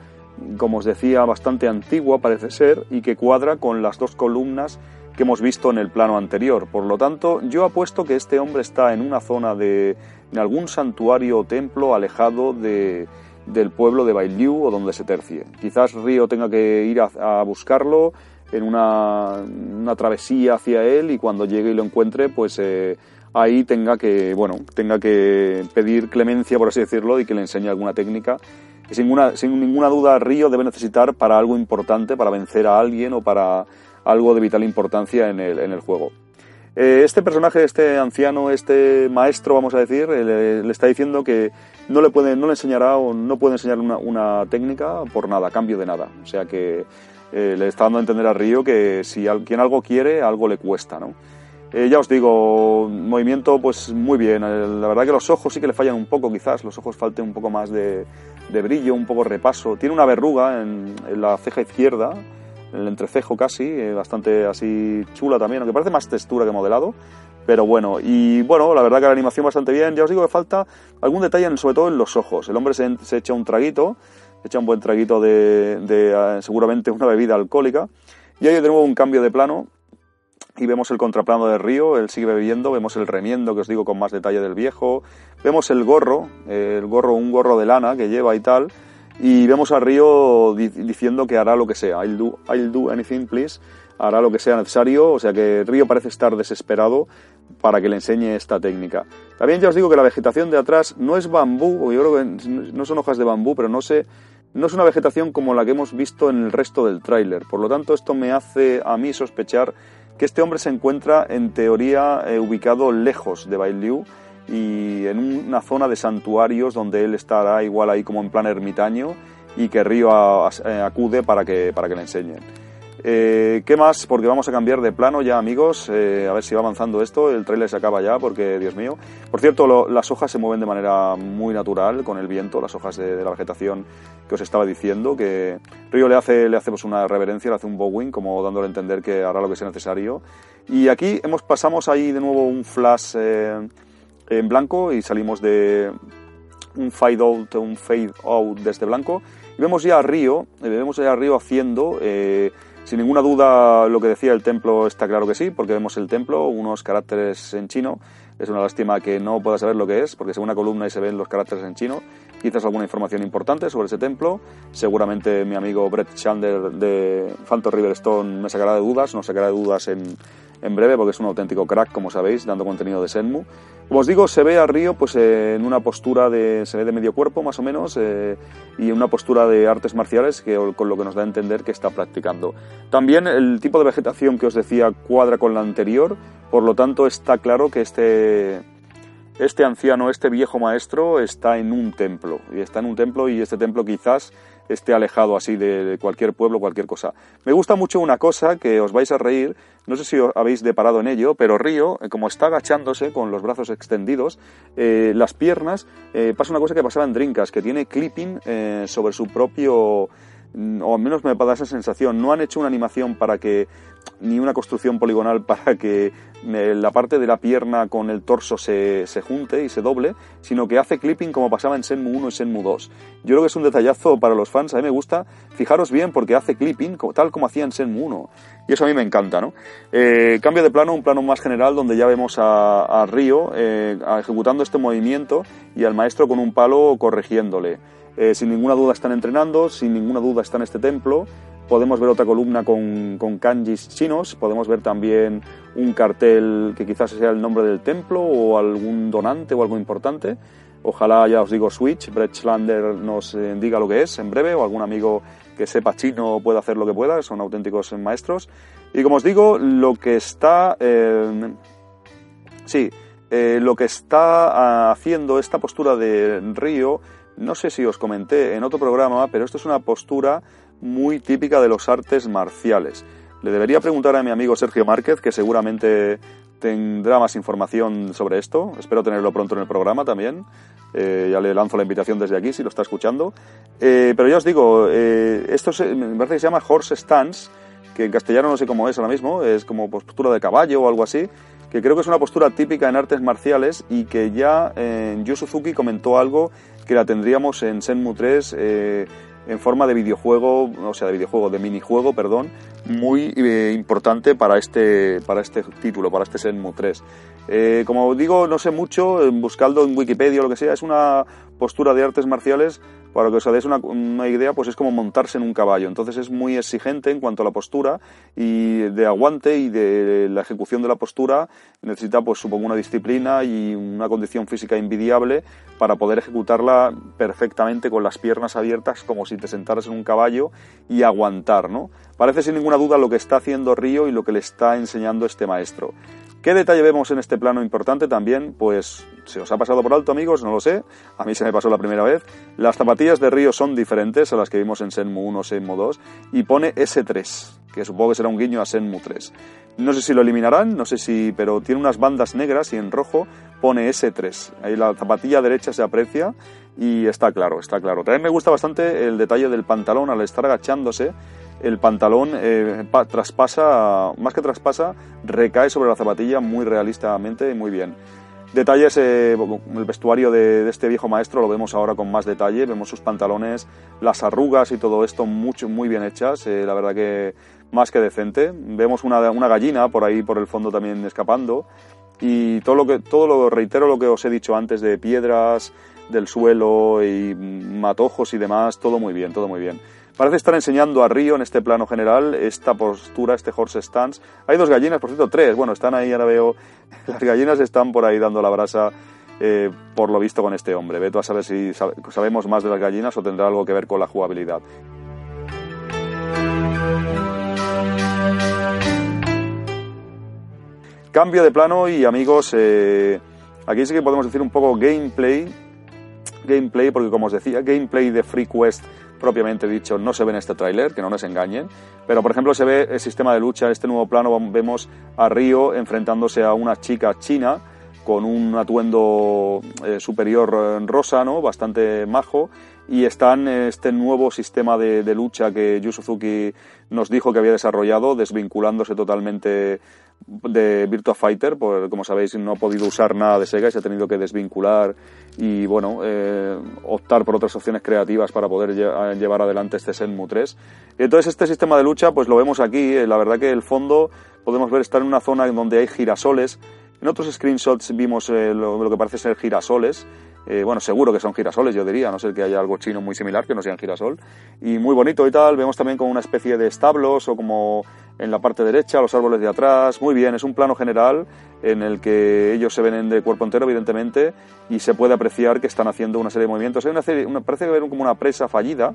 como os decía, bastante antigua parece ser y que cuadra con las dos columnas que hemos visto en el plano anterior. Por lo tanto, yo apuesto que este hombre está en una zona de en algún santuario o templo alejado de, del pueblo de Bailiu o donde se tercie. Quizás Río tenga que ir a, buscarlo en una, una, travesía hacia él y cuando llegue y lo encuentre, pues eh, ahí tenga que, bueno, tenga que pedir clemencia, por así decirlo, y que le enseñe alguna técnica sin ninguna, sin ninguna duda Río debe necesitar para algo importante, para vencer a alguien o para algo de vital importancia en el, en el juego. Eh, este personaje, este anciano, este maestro, vamos a decir, eh, le, está diciendo que no le, puede, no le enseñará o no puede enseñar una, una técnica por nada, a cambio de nada. O sea que eh, le está dando a entender a Río que si quien algo quiere, algo le cuesta, ¿no? Ya os digo, movimiento pues muy bien. La verdad que los ojos sí que le fallan un poco, quizás. Los ojos falten un poco más de, brillo, un poco repaso. Tiene una verruga en, la ceja izquierda, en el entrecejo casi, eh, bastante así chula también, aunque parece más textura que modelado. Pero bueno, y bueno, la verdad que la animación bastante bien. Ya os digo que falta algún detalle, sobre todo en los ojos. El hombre se, echa un traguito, se echa un buen traguito de, de eh, seguramente una bebida alcohólica. Y ahí nuevo un cambio de plano y vemos el contraplano del río, él sigue bebiendo, vemos el remiendo que os digo con más detalle del viejo, vemos el gorro, el gorro, un gorro de lana que lleva y tal, y vemos al río diciendo que hará lo que sea, I'll do, I'll do anything please, hará lo que sea necesario, o sea que el río parece estar desesperado para que le enseñe esta técnica. También ya os digo que la vegetación de atrás no es bambú, yo creo que no son hojas de bambú, pero no sé, no es una vegetación como la que hemos visto en el resto del tráiler, por lo tanto esto me hace a mí sospechar que este hombre se encuentra en teoría eh, ubicado lejos de Bailiu y en una zona de santuarios donde él estará igual ahí como en plan ermitaño y que Río eh, acude para que, para que le enseñen. Eh, ¿Qué más? Porque vamos a cambiar de plano ya, amigos. Eh, a ver si va avanzando esto. El trailer se acaba ya, porque, Dios mío. Por cierto, las hojas se mueven de manera muy natural con el viento, las hojas de, la vegetación que os estaba diciendo. Que Río le hace, le hacemos una reverencia, le hace un bowing, como dándole a entender que hará lo que sea necesario. Y aquí hemos, pasamos ahí de nuevo un flash eh, en blanco y salimos de un fade out, un fade out desde blanco. Y vemos ya a Río, vemos ya a Río haciendo sin ninguna duda, lo que decía el templo está claro que sí, porque vemos el templo, unos caracteres en chino. Es una lástima que no pueda saber lo que es, porque según una columna y se ven los caracteres en chino. Quizás alguna información importante sobre ese templo. Seguramente mi amigo Brett Chandler de Phantom Riverstone me sacará de dudas, nos sacará de dudas en, en breve, porque es un auténtico crack, como sabéis, dando contenido de Senmu. Como os digo, se ve a Río pues, en una postura de, se ve de medio cuerpo, más o menos, eh, y en una postura de artes marciales, que, con lo que nos da a entender que está practicando. También el tipo de vegetación que os decía cuadra con la anterior, por lo tanto está claro que este, este anciano, este viejo maestro, está en un templo, y está en un templo, y este templo quizás esté alejado así de, cualquier pueblo, cualquier cosa. Me gusta mucho una cosa que os vais a reír, no sé si os habéis deparado en ello, pero Río, eh, como está agachándose con los brazos extendidos, eh, las piernas, eh, pasa una cosa que pasaba en Drinkas, que tiene clipping sobre su propio o al menos me da esa sensación, no han hecho una animación para que ni una construcción poligonal para que la parte de la pierna con el torso se, se, junte y se doble, sino que hace clipping como pasaba en Senmu 1 y Senmu 2. Yo creo que es un detallazo para los fans, a mí me gusta. Fijaros bien porque hace clipping tal como hacía en Senmu 1. Y eso a mí me encanta, ¿no? Eh, cambio de plano, un plano más general donde ya vemos a, a Río eh, ejecutando este movimiento y al maestro con un palo corrigiéndole. Eh, sin ninguna duda están entrenando, sin ninguna duda está en este templo Podemos ver otra columna con, kanjis chinos, podemos ver también un cartel que quizás sea el nombre del templo o algún donante o algo importante. Ojalá, ya os digo, Switch, Brett Schlander nos eh, diga lo que es en breve o algún amigo que sepa chino pueda hacer lo que pueda, son auténticos maestros. Y como os digo, lo que está... Eh, sí, eh, lo que está haciendo esta postura de Río, no sé si os comenté en otro programa, pero esto es una postura muy típica de los artes marciales. Le debería preguntar a mi amigo Sergio Márquez, que seguramente tendrá más información sobre esto. Espero tenerlo pronto en el programa también. Eh, ya le lanzo la invitación desde aquí si lo está escuchando. Eh, pero ya os digo, eh, esto me parece que se llama horse stance, que en castellano no sé cómo es ahora mismo, es como postura de caballo o algo así, que creo que es una postura típica en artes marciales y que ya Yu Suzuki comentó algo que la tendríamos en Senmu 3 en forma de videojuego, o sea, de videojuego, de minijuego, perdón, muy eh, importante para este, para este título, para este Senmu 3. Eh, como digo, no sé mucho, buscando en Wikipedia o lo que sea, es una postura de artes marciales para que os hagáis una, idea, pues es como montarse en un caballo. Entonces es muy exigente en cuanto a la postura y de aguante y de la ejecución de la postura. Necesita, pues supongo, una disciplina y una condición física invidiable para poder ejecutarla perfectamente con las piernas abiertas, como si te sentaras en un caballo y aguantar, ¿no? Parece sin ninguna duda lo que está haciendo Río y lo que le está enseñando este maestro. ¿Qué detalle vemos en este plano importante también? Pues se os ha pasado por alto, amigos, no lo sé. A mí se me pasó la primera vez. Las zapatillas de Río son diferentes a las que vimos en Senmu 1 o Senmu 2 y pone S3, que supongo que será un guiño a Senmu 3. No sé si lo eliminarán, no sé si, pero tiene unas bandas negras y en rojo pone S3. Ahí la zapatilla derecha se aprecia y está claro, está claro. También me gusta bastante el detalle del pantalón al estar agachándose el pantalón eh, traspasa, más que traspasa, recae sobre la zapatilla muy realistamente y muy bien. Detalles, eh, el vestuario de, este viejo maestro lo vemos ahora con más detalle, vemos sus pantalones, las arrugas y todo esto mucho, muy bien hechas, eh, la verdad que más que decente. Vemos una, una, gallina por ahí por el fondo también escapando y todo lo que, todo lo, reitero lo que os he dicho antes de piedras, del suelo y matojos y demás, todo muy bien, todo muy bien. Parece estar enseñando a Río en este plano general esta postura, este horse stance. Hay dos gallinas, por cierto, tres. Bueno, están ahí, ahora veo. Las gallinas están por ahí dando la brasa, eh, por lo visto, con este hombre. Veto a saber si sabemos más de las gallinas o tendrá algo que ver con la jugabilidad. Cambio de plano y amigos, eh, aquí sí que podemos decir un poco gameplay. Gameplay, porque como os decía, gameplay de FreeQuest propiamente dicho no se ve en este tráiler, que no nos engañen, pero por ejemplo se ve el sistema de lucha, este nuevo plano vemos a Río enfrentándose a una chica china con un atuendo eh, superior eh, rosa, ¿no? bastante majo, y está en este nuevo sistema de, lucha que Yu Suzuki nos dijo que había desarrollado, desvinculándose totalmente de Virtua Fighter, pues como sabéis no ha podido usar nada de Sega y se ha tenido que desvincular y bueno, eh, optar por otras opciones creativas para poder llevar adelante este Senmu 3. Y entonces este sistema de lucha pues lo vemos aquí, la verdad que el fondo podemos ver estar en una zona donde hay girasoles, en otros screenshots vimos eh, lo, que parece ser girasoles. Eh, bueno, seguro que son girasoles, yo diría, no sé que haya algo chino muy similar que no sean girasol. Y muy bonito y tal. Vemos también como una especie de establos o como en la parte derecha, los árboles de atrás. Muy bien, es un plano general en el que ellos se ven de cuerpo entero, evidentemente, y se puede apreciar que están haciendo una serie de movimientos. Hay una serie, parece que como una presa fallida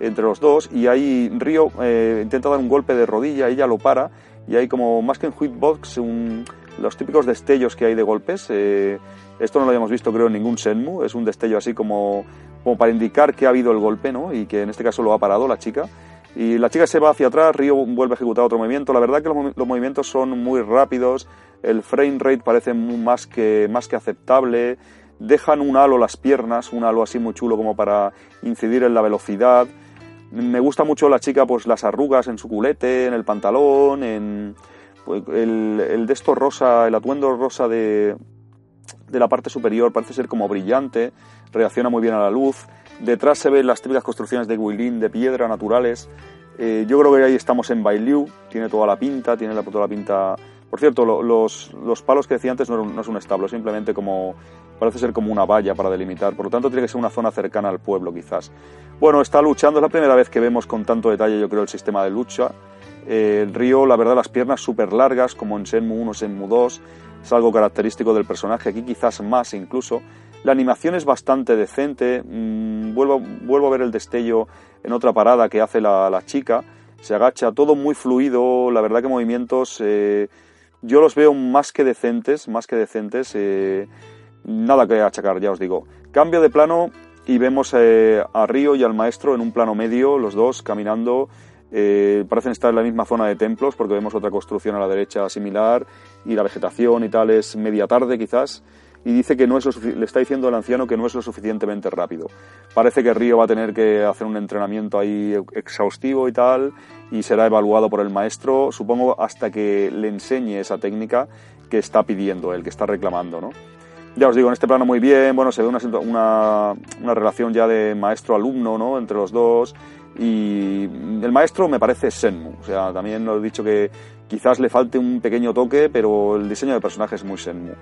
entre los dos y ahí Río eh, intenta dar un golpe de rodilla, ella lo para y hay como más que en hitbox un los típicos destellos que hay de golpes. Eh, esto no lo habíamos visto creo en ningún Senmu, es un destello así como, como para indicar que ha habido el golpe, ¿no? Y que en este caso lo ha parado la chica. Y la chica se va hacia atrás, Río vuelve a ejecutar otro movimiento. La verdad que los, movimientos son muy rápidos, el frame rate parece más que, más que aceptable, dejan un halo las piernas, un halo así muy chulo como para incidir en la velocidad. Me gusta mucho la chica, pues las arrugas en su culete, en el pantalón, en, pues, el, el, de esto rosa, el atuendo rosa de, de la parte superior parece ser como brillante, reacciona muy bien a la luz. Detrás se ven las típicas construcciones de Guilin de piedra naturales. Eh, yo creo que ahí estamos en Bailiu, tiene toda la pinta, tiene toda la pinta... Por cierto, los, los, palos que decía antes no, no, es un establo, simplemente como... Parece ser como una valla para delimitar, por lo tanto tiene que ser una zona cercana al pueblo quizás. Bueno, está luchando, es la primera vez que vemos con tanto detalle yo creo el sistema de lucha. Eh, el río, la verdad, las piernas súper largas, como en Senmu 1, Senmu 2, es algo característico del personaje, aquí quizás más incluso. La animación es bastante decente, mm, vuelvo, vuelvo, a ver el destello en otra parada que hace la, chica, se agacha, todo muy fluido, la verdad que movimientos eh, yo los veo más que decentes, más que decentes, eh, nada que achacar, ya os digo. Cambio de plano y vemos a Río y al maestro en un plano medio, los dos caminando eh, parecen estar en la misma zona de templos porque vemos otra construcción a la derecha similar y la vegetación y tal es media tarde quizás y dice que no es le está diciendo al anciano que no es lo suficientemente rápido. Parece que Río va a tener que hacer un entrenamiento ahí exhaustivo y tal y será evaluado por el maestro, supongo hasta que le enseñe esa técnica que está pidiendo, el que está reclamando, ¿no? Ya os digo, en este plano muy bien, bueno, se ve una, una, una relación ya de maestro-alumno, ¿no? Entre los dos y el maestro me parece Senmu, o sea, también lo he dicho que quizás le falte un pequeño toque, pero el diseño de personaje es muy Senmu.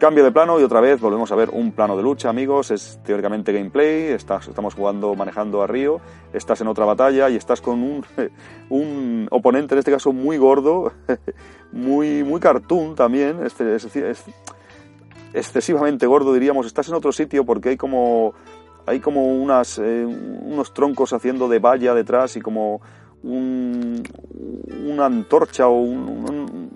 Cambio de plano y otra vez volvemos a ver un plano de lucha, amigos. Es teóricamente gameplay. estamos jugando, manejando a Río. Estás en otra batalla y estás con un, un oponente, en este caso muy gordo, muy, muy cartoon también. Es, es, excesivamente gordo, diríamos. Estás en otro sitio porque hay como hay como unas, eh, unos troncos haciendo de valla detrás y como un, una antorcha o un,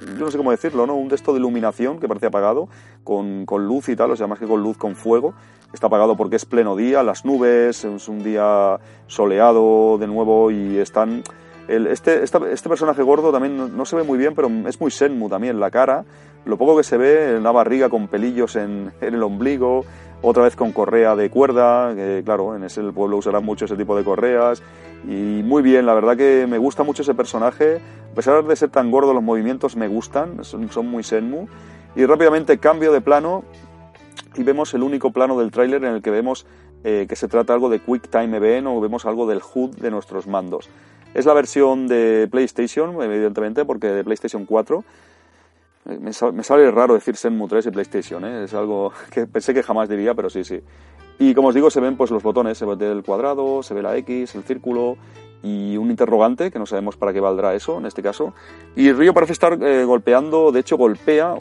yo no sé cómo decirlo, ¿no? Un de esto de iluminación que parece apagado, con, luz y tal, o sea, más que con luz, con fuego. Está apagado porque es pleno día, las nubes, es un día soleado de nuevo y están... El, este, este personaje gordo también no, se ve muy bien, pero es muy Senmu también, la cara. Lo poco que se ve, una barriga con pelillos en, en el ombligo, otra vez con correa de cuerda, que claro, en ese pueblo usarán mucho ese tipo de correas, y muy bien, la verdad que me gusta mucho ese personaje, a pesar de ser tan gordo los movimientos me gustan, son, muy Senmu, y rápidamente cambio de plano y vemos el único plano del tráiler en el que vemos eh, que se trata algo de Quick Time Event o vemos algo del HUD de nuestros mandos. Es la versión de PlayStation, evidentemente, porque de PlayStation 4, me, sale raro decir Senmu 3 y PlayStation, ¿eh? es algo que pensé que jamás diría, pero sí, sí. Y como os digo, se ven pues los botones, se ve el cuadrado, se ve la X, el círculo y un interrogante, que no sabemos para qué valdrá eso en este caso. Y Río parece estar eh, golpeando, de hecho golpea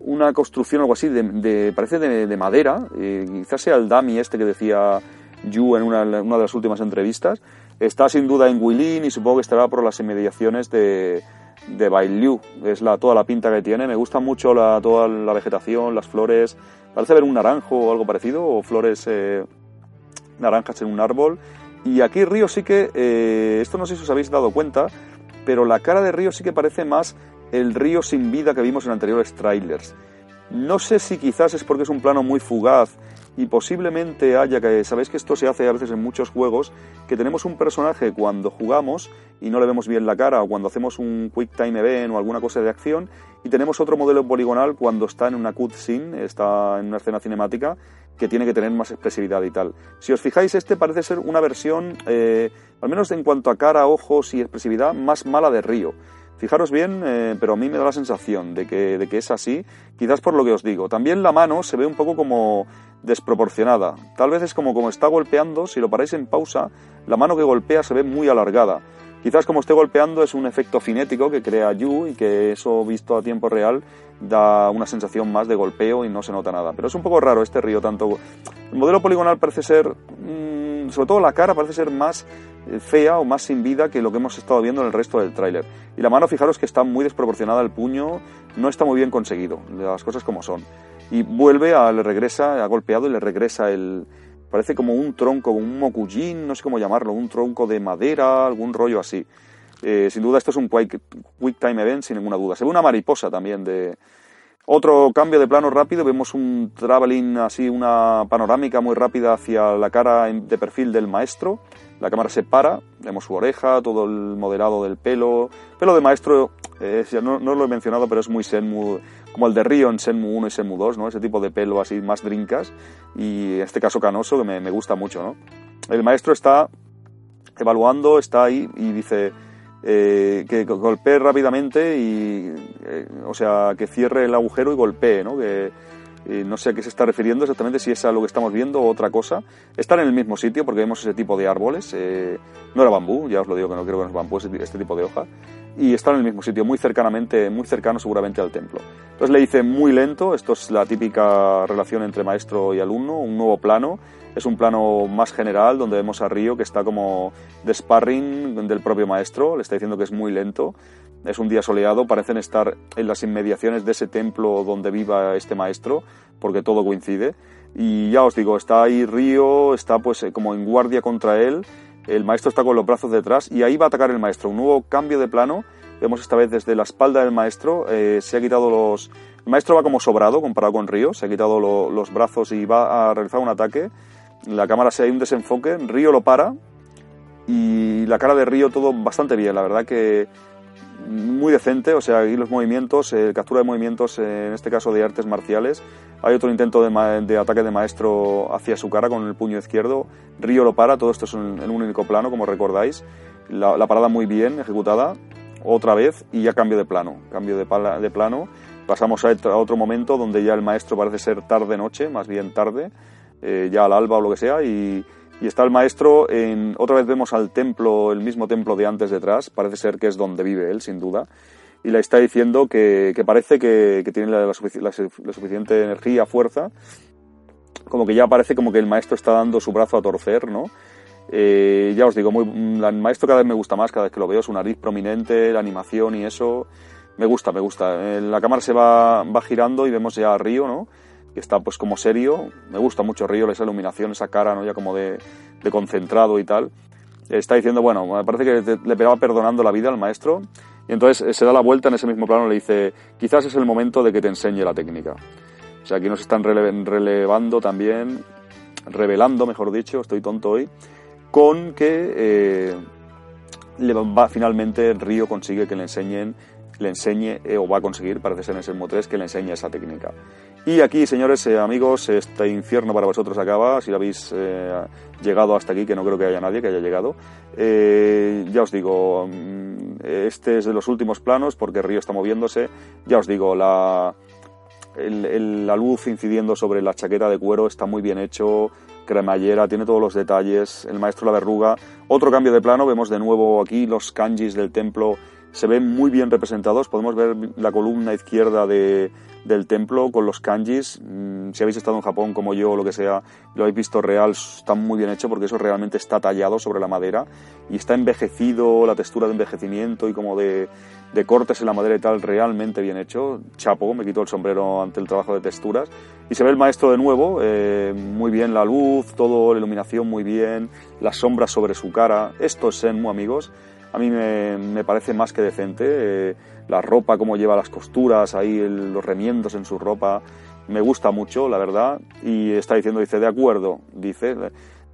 una construcción, algo así, de, parece de, madera, eh, quizás sea el dummy este que decía Yu en una, una, de las últimas entrevistas. Está sin duda en Guilin y supongo que estará por las inmediaciones de, de Bailiu. Es la, toda la pinta que tiene. Me gusta mucho la, toda la vegetación, las flores. Parece ver un naranjo o algo parecido, o flores eh, naranjas en un árbol. Y aquí Río sí que, eh, esto no sé si os habéis dado cuenta, pero la cara de Río sí que parece más el río sin vida que vimos en anteriores trailers. No sé si quizás es porque es un plano muy fugaz y posiblemente haya que, sabéis que esto se hace a veces en muchos juegos, que tenemos un personaje cuando jugamos y no le vemos bien la cara o cuando hacemos un quick time event o alguna cosa de acción y tenemos otro modelo poligonal cuando está en una cutscene, está en una escena cinemática que tiene que tener más expresividad y tal. Si os fijáis, este parece ser una versión, eh, al menos en cuanto a cara, ojos y expresividad, más mala de Río. Fijaros bien, eh, pero a mí me da la sensación de que, de que es así, quizás por lo que os digo. También la mano se ve un poco como desproporcionada. Tal vez es como como está golpeando, si lo paráis en pausa, la mano que golpea se ve muy alargada. Quizás como esté golpeando es un efecto cinético que crea Yu y que eso visto a tiempo real da una sensación más de golpeo y no se nota nada. Pero es un poco raro este río tanto... El modelo poligonal parece ser, mm, sobre todo la cara parece ser más fea o más sin vida que lo que hemos estado viendo en el resto del tráiler. Y la mano, fijaros que está muy desproporcionada, el puño no está muy bien conseguido, las cosas como son. Y vuelve, a, le regresa, ha golpeado y le regresa el... Parece como un tronco, un mokujin, no sé cómo llamarlo, un tronco de madera, algún rollo así. Eh, sin duda esto es un quick, quick, time event, sin ninguna duda. Se ve una mariposa también de... Otro cambio de plano rápido, vemos un traveling así, una panorámica muy rápida hacia la cara de perfil del maestro la cámara se para, vemos su oreja, todo el modelado del pelo. Pelo de maestro, eh, no, no, lo he mencionado, pero es muy Senmu, como el de Río en Senmu 1 y Senmu 2, ¿no? Ese tipo de pelo así más drinkas y en este caso canoso que me, me gusta mucho, ¿no? El maestro está evaluando, está ahí y dice eh, que golpee rápidamente y, eh, o sea, que cierre el agujero y golpee, ¿no? Que, eh, no sé a qué se está refiriendo exactamente, si es a lo que estamos viendo o otra cosa. Están en el mismo sitio porque vemos ese tipo de árboles. Eh, no era bambú, ya os lo digo que no creo que no es bambú, este tipo de hoja. Y están en el mismo sitio, muy cercanamente, muy cercano seguramente al templo. Entonces le dice muy lento, esto es la típica relación entre maestro y alumno, un nuevo plano. Es un plano más general donde vemos a Río que está como de sparring del propio maestro, le está diciendo que es muy lento es un día soleado, parecen estar en las inmediaciones de ese templo donde viva este maestro, porque todo coincide. Y ya os digo, está ahí Río, está pues eh, como en guardia contra él, el maestro está con los brazos detrás y ahí va a atacar el maestro. Un nuevo cambio de plano, vemos esta vez desde la espalda del maestro, eh, se ha quitado los... El maestro va como sobrado comparado con Río, se ha quitado los brazos y va a realizar un ataque. La cámara se hay un desenfoque, Río lo para y la cara de Río todo bastante bien, la verdad que muy decente, o sea, aquí los movimientos, eh, captura de movimientos, eh, en este caso de artes marciales. Hay otro intento de, ataque de maestro hacia su cara con el puño izquierdo. Río lo para, todo esto es en, un único plano, como recordáis. La, parada muy bien ejecutada, otra vez, y ya cambio de plano. Cambio de, de plano. Pasamos a, otro momento donde ya el maestro parece ser tarde-noche, más bien tarde, eh, ya al alba o lo que sea, y y está el maestro, en, otra vez vemos al templo, el mismo templo de antes detrás, parece ser que es donde vive él, sin duda, y le está diciendo que, parece que, tiene la, suficiente energía, fuerza, como que ya parece como que el maestro está dando su brazo a torcer, ¿no? Eh, ya os digo, muy, el maestro cada vez me gusta más, cada vez que lo veo, su nariz prominente, la animación y eso, me gusta, me gusta. Eh, la cámara se va, va girando y vemos ya a Río, ¿no? Que está pues como serio. Me gusta mucho Río, esa iluminación, esa cara, ¿no? Ya como de, concentrado y tal. Está diciendo, bueno, me parece que le pegaba perdonando la vida al maestro. Y entonces eh, se da la vuelta en ese mismo plano le dice, quizás es el momento de que te enseñe la técnica. O sea, aquí nos están relevando también, revelando, mejor dicho, estoy tonto hoy, con que eh, va, finalmente Río consigue que le enseñen le enseñe, eh, o va a conseguir, parece ser en ese 3, que le enseñe esa técnica. Y aquí, señores, eh, amigos, este infierno para vosotros acaba, si habéis eh, llegado hasta aquí, que no creo que haya nadie que haya llegado. ya os digo, mm, este es de los últimos planos porque el río está moviéndose. Ya os digo, la, la luz incidiendo sobre la chaqueta de cuero está muy bien hecho, cremallera, tiene todos los detalles, el maestro la verruga. Otro cambio de plano, vemos de nuevo aquí los kanjis del templo se ven muy bien representados. Podemos ver la columna izquierda de, del templo con los kanjis. Mm, si habéis estado en Japón como yo lo que sea, lo habéis visto real, está muy bien hecho porque eso realmente está tallado sobre la madera y está envejecido, la textura de envejecimiento y como de, de cortes en la madera y tal, realmente bien hecho. Chapo, me quito el sombrero ante el trabajo de texturas. Y se ve el maestro de nuevo, eh, muy bien la luz, todo, la iluminación muy bien, las sombras sobre su cara. Esto es Senmu, amigos. A mí me, me parece más que decente. Eh, la ropa, cómo lleva las costuras, ahí los remiendos en su ropa, me gusta mucho, la verdad. Y está diciendo, dice, de acuerdo, dice.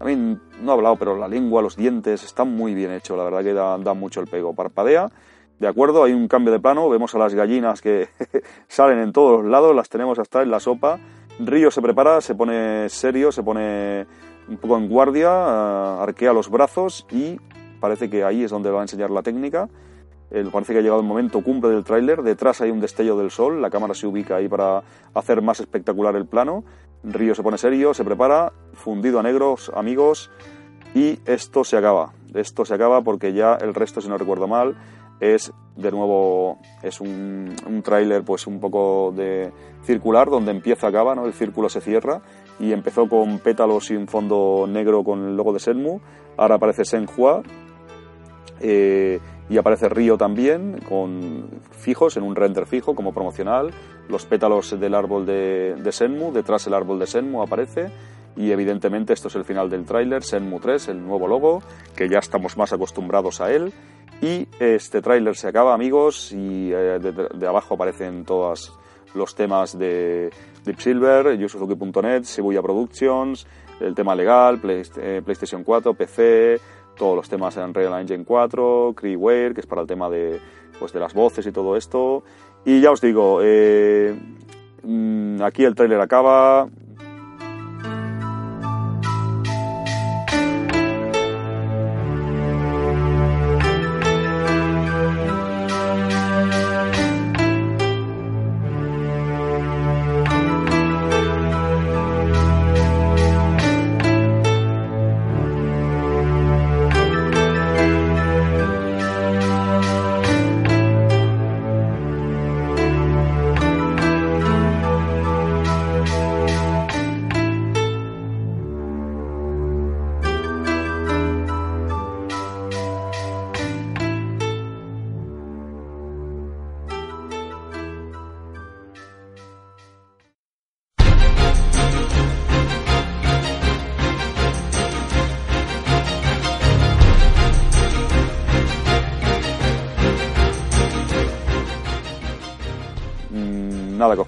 Mí no ha hablado, pero la lengua, los dientes, están muy bien hechos, la verdad que da, da mucho el pego. Parpadea, de acuerdo, hay un cambio de plano, vemos a las gallinas que salen en todos los lados, las tenemos hasta en la sopa. Río se prepara, se pone serio, se pone un poco en guardia, eh, arquea los brazos y parece que ahí es donde va a enseñar la técnica. Parece que ha llegado el momento cumple del tráiler. Detrás hay un destello del sol. La cámara se ubica ahí para hacer más espectacular el plano. Río se pone serio, se prepara, fundido a negros, amigos. Y esto se acaba. Esto se acaba porque ya el resto, si no recuerdo mal, es de nuevo es un, un tráiler pues un poco de circular donde empieza acaba no el círculo se cierra y empezó con pétalos y un fondo negro con el logo de Senmu ahora aparece Senhua eh, y aparece Río también con fijos en un render fijo como promocional los pétalos del árbol de, Senmu detrás el árbol de Senmu aparece y evidentemente esto es el final del tráiler, Senmu 3, el nuevo logo, que ya estamos más acostumbrados a él. Y este tráiler se acaba, amigos, y eh, de, abajo aparecen todos los temas de Deep Silver, Yusuzuki.net, Shibuya Productions, el tema legal, eh, PlayStation 4, PC, todos los temas en Real Engine 4, Creeware, que es para el tema de, pues, de las voces y todo esto. Y ya os digo, eh, mm, aquí el tráiler acaba,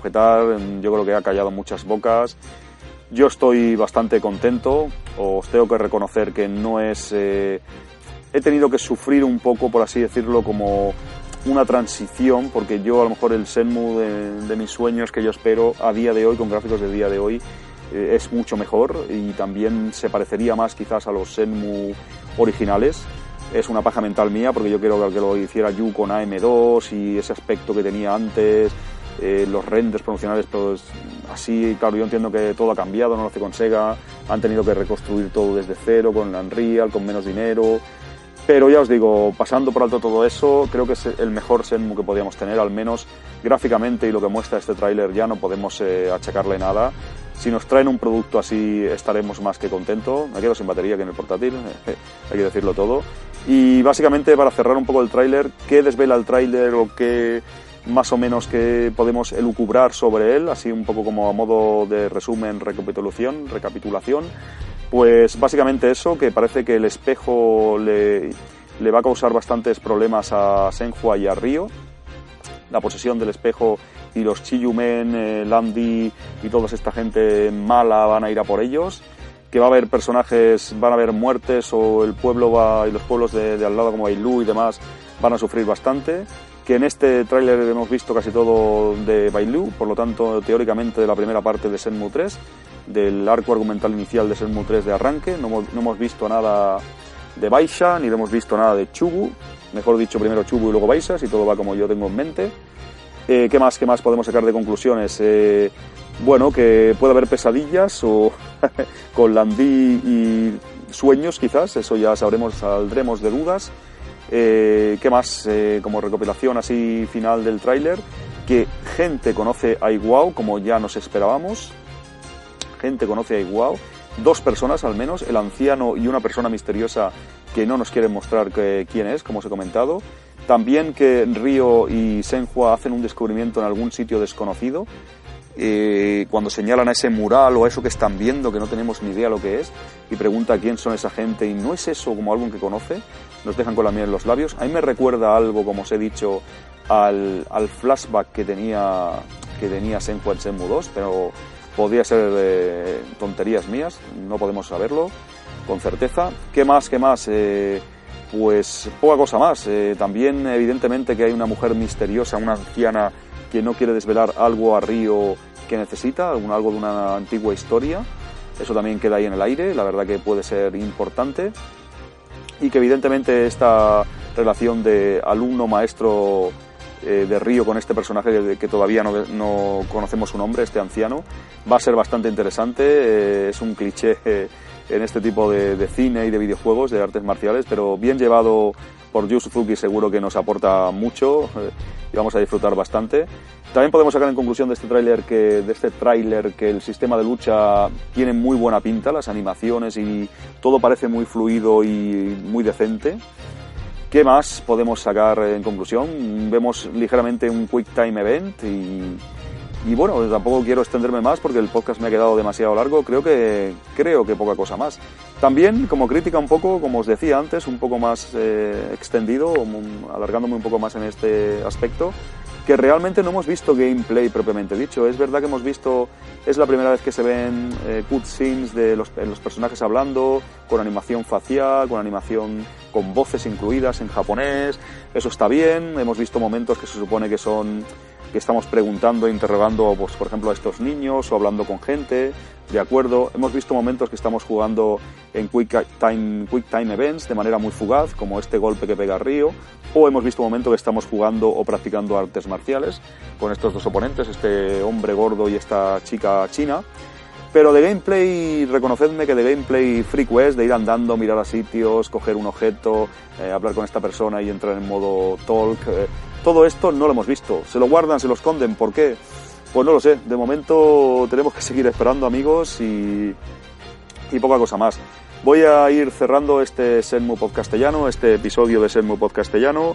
objetar, yo creo que ha callado muchas bocas. Yo estoy bastante contento, os tengo que reconocer que no es... Eh, he tenido que sufrir un poco, por así decirlo, como una transición, porque yo a lo mejor el Senmu de, mis sueños que yo espero a día de hoy, con gráficos de día de hoy, eh, es mucho mejor y también se parecería más quizás a los Senmu originales. Es una paja mental mía porque yo quiero que lo hiciera Yu con AM2 y ese aspecto que tenía antes, eh, los renders promocionales, pues así, claro, yo entiendo que todo ha cambiado, no lo hace con Sega, han tenido que reconstruir todo desde cero, con Unreal, con menos dinero, pero ya os digo, pasando por alto todo eso, creo que es el mejor Senmu que podíamos tener, al menos gráficamente y lo que muestra este tráiler ya no podemos eh, achacarle nada. Si nos traen un producto así estaremos más que contentos. Me quedo sin batería que en el portátil, hay que decirlo todo. Y básicamente para cerrar un poco el tráiler, ¿qué desvela el tráiler o qué más o menos que podemos elucubrar sobre él, así un poco como a modo de resumen, recapitulación, recapitulación, pues básicamente eso, que parece que el espejo le, le va a causar bastantes problemas a Senhua y a Ryo. La posesión del espejo y los Chiyumen, eh, Landi y toda esta gente mala van a ir a por ellos. Que va a haber personajes, van a haber muertes o el pueblo va, y los pueblos de, de al lado como Bailu y demás van a sufrir bastante que en este tráiler hemos visto casi todo de Bailu, por lo tanto, teóricamente de la primera parte de Senmu 3, del arco argumental inicial de Senmu 3 de arranque, no hemos, visto nada de Baisha, ni hemos visto nada de Chubu, mejor dicho, primero Chubu y luego Baisha, si todo va como yo tengo en mente. Eh, ¿Qué más, qué más podemos sacar de conclusiones? Eh, bueno, que puede haber pesadillas o con Landí y sueños quizás, eso ya sabremos, saldremos de dudas Eh, ¿Qué más? Eh, como recopilación así final del tráiler, que gente conoce a Iwao como ya nos esperábamos. Gente conoce a Iwao. Dos personas al menos, el anciano y una persona misteriosa que no nos quieren mostrar quién es, como os he comentado. También que Río y Senhua hacen un descubrimiento en algún sitio desconocido. Eh, cuando señalan a ese mural o a eso que están viendo, que no tenemos ni idea lo que es, y pregunta quién son esa gente, y no es eso como algo que conoce, nos dejan con la miel en los labios. A mí me recuerda algo, como os he dicho, al, flashback que tenía, que tenía Senhua en Senmu 2, pero podría ser eh, tonterías mías, no podemos saberlo con certeza. ¿Qué más? ¿Qué más? Eh, pues poca cosa más. También evidentemente que hay una mujer misteriosa, una anciana que no quiere desvelar algo a Río que necesita, algo de una antigua historia. Eso también queda ahí en el aire, la verdad que puede ser importante. Y que evidentemente esta relación de alumno-maestro eh, de Río con este personaje que, todavía no, conocemos su nombre, este anciano, va a ser bastante interesante. Eh, es un cliché en este tipo de, cine y de videojuegos, de artes marciales, pero bien llevado por Yu Suzuki seguro que nos aporta mucho eh, y vamos a disfrutar bastante. También podemos sacar en conclusión de este tráiler que de este tráiler que el sistema de lucha tiene muy buena pinta, las animaciones y todo parece muy fluido y muy decente. ¿Qué más podemos sacar en conclusión? Vemos ligeramente un Quick Time Event y y bueno, tampoco quiero extenderme más porque el podcast me ha quedado demasiado largo, creo que, creo que poca cosa más. También como crítica un poco, como os decía antes, un poco más eh, extendido, alargándome un poco más en este aspecto, que realmente no hemos visto gameplay propiamente dicho. Es verdad que hemos visto, es la primera vez que se ven eh, cutscenes de los, los personajes hablando, con animación facial, con animación con voces incluidas en japonés, eso está bien, hemos visto momentos que se supone que son que estamos preguntando, e interrogando, pues, por ejemplo, a estos niños o hablando con gente, de acuerdo. Hemos visto momentos que estamos jugando en quick time, quick time events de manera muy fugaz, como este golpe que pega Río, o hemos visto momentos que estamos jugando o practicando artes marciales con estos dos oponentes, este hombre gordo y esta chica china. Pero de gameplay, reconocedme que de gameplay freak de ir andando, mirar a sitios, coger un objeto, eh, hablar con esta persona y entrar en modo talk, eh, todo esto no lo hemos visto. Se lo guardan, se lo esconden. ¿Por qué? Pues no lo sé. De momento tenemos que seguir esperando, amigos, y, y poca cosa más. Voy a ir cerrando este Senmu Podcastellano, este episodio de Senmu Podcastellano.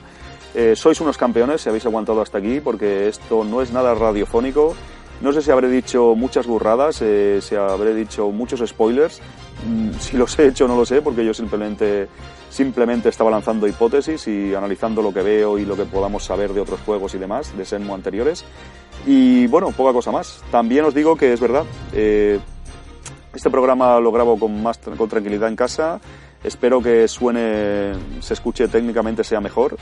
Eh, sois unos campeones si habéis aguantado hasta aquí, porque esto no es nada radiofónico. No sé si habré dicho muchas burradas, eh, si habré dicho muchos spoilers. Mm, si los he hecho no lo sé, porque yo simplemente Simplemente estaba lanzando hipótesis y analizando lo que veo y lo que podamos saber de otros juegos y demás, de Senmu anteriores. Y bueno, poca cosa más. También os digo que es verdad, eh, este programa lo grabo con más con tranquilidad en casa. Espero que suene, se escuche técnicamente, sea mejor.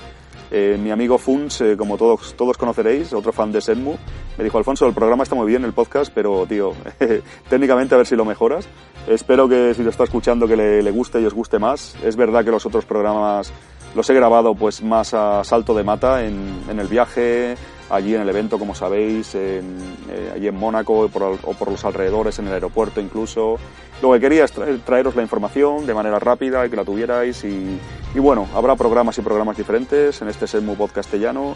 Eh, mi amigo Funs, eh, como todos, todos conoceréis, otro fan de Senmu, me dijo, Alfonso, el programa está muy bien, el podcast, pero, tío, técnicamente a ver si lo mejoras. Espero que si lo está escuchando que le, guste y os guste más. Es verdad que los otros programas los he grabado pues más a salto de mata en, en el viaje, allí en el evento, como sabéis, en, eh, allí en Mónaco o por los alrededores, en el aeropuerto incluso. Lo que quería es traeros la información de manera rápida y que la tuvierais y, bueno, habrá programas y programas diferentes en este Senmu Pod castellano.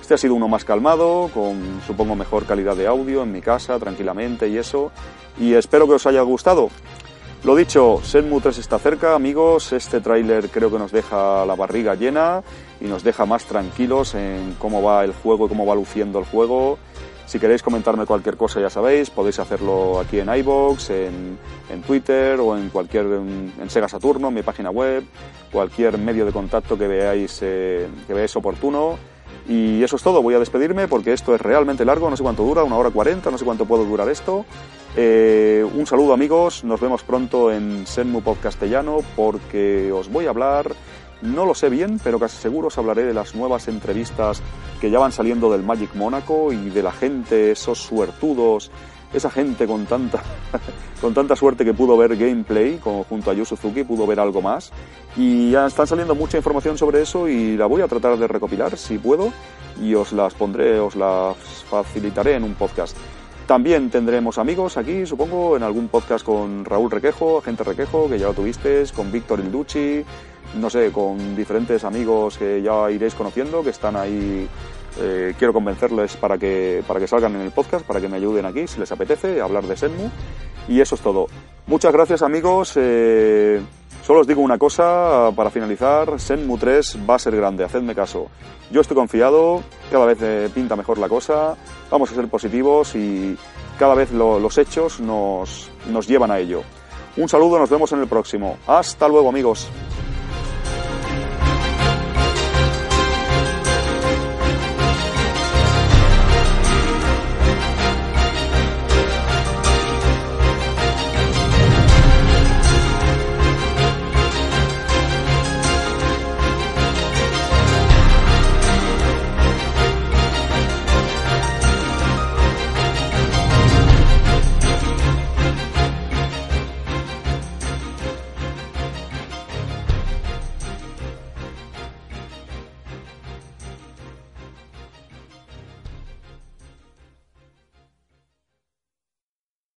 Este ha sido uno más calmado, con supongo mejor calidad de audio en mi casa, tranquilamente y eso. Y espero que os haya gustado. Lo dicho, Senmu 3 está cerca, amigos. Este tráiler creo que nos deja la barriga llena y nos deja más tranquilos en cómo va el juego y cómo va luciendo el juego. Si queréis comentarme cualquier cosa, ya sabéis, podéis hacerlo aquí en iBox, en, en Twitter o en cualquier en, Sega Saturno, en mi página web, cualquier medio de contacto que veáis eh, que veáis oportuno. Y eso es todo, voy a despedirme porque esto es realmente largo, no sé cuánto dura, una hora cuarenta, no sé cuánto puedo durar esto. Eh, un saludo amigos, nos vemos pronto en Senmu Podcastellano porque os voy a hablar, no lo sé bien, pero casi seguro os hablaré de las nuevas entrevistas que ya van saliendo del Magic Mónaco y de la gente, esos suertudos esa gente con tanta, con tanta suerte que pudo ver gameplay junto a Yu Suzuki, pudo ver algo más. Y ya están saliendo mucha información sobre eso y la voy a tratar de recopilar si puedo y os las pondré, os las facilitaré en un podcast. También tendremos amigos aquí, supongo, en algún podcast con Raúl Requejo, Agente Requejo, que ya lo tuviste, con Víctor Ilducci, no sé, con diferentes amigos que ya iréis conociendo, que están ahí. Eh, quiero convencerles para que, para que salgan en el podcast, para que me ayuden aquí, si les apetece, hablar de Senmu. Y eso es todo. Muchas gracias amigos. Eh, solo os digo una cosa para finalizar. Senmu 3 va a ser grande, hacedme caso. Yo estoy confiado, cada vez eh, pinta mejor la cosa, vamos a ser positivos y cada vez los hechos nos, nos llevan a ello. Un saludo, nos vemos en el próximo. Hasta luego amigos.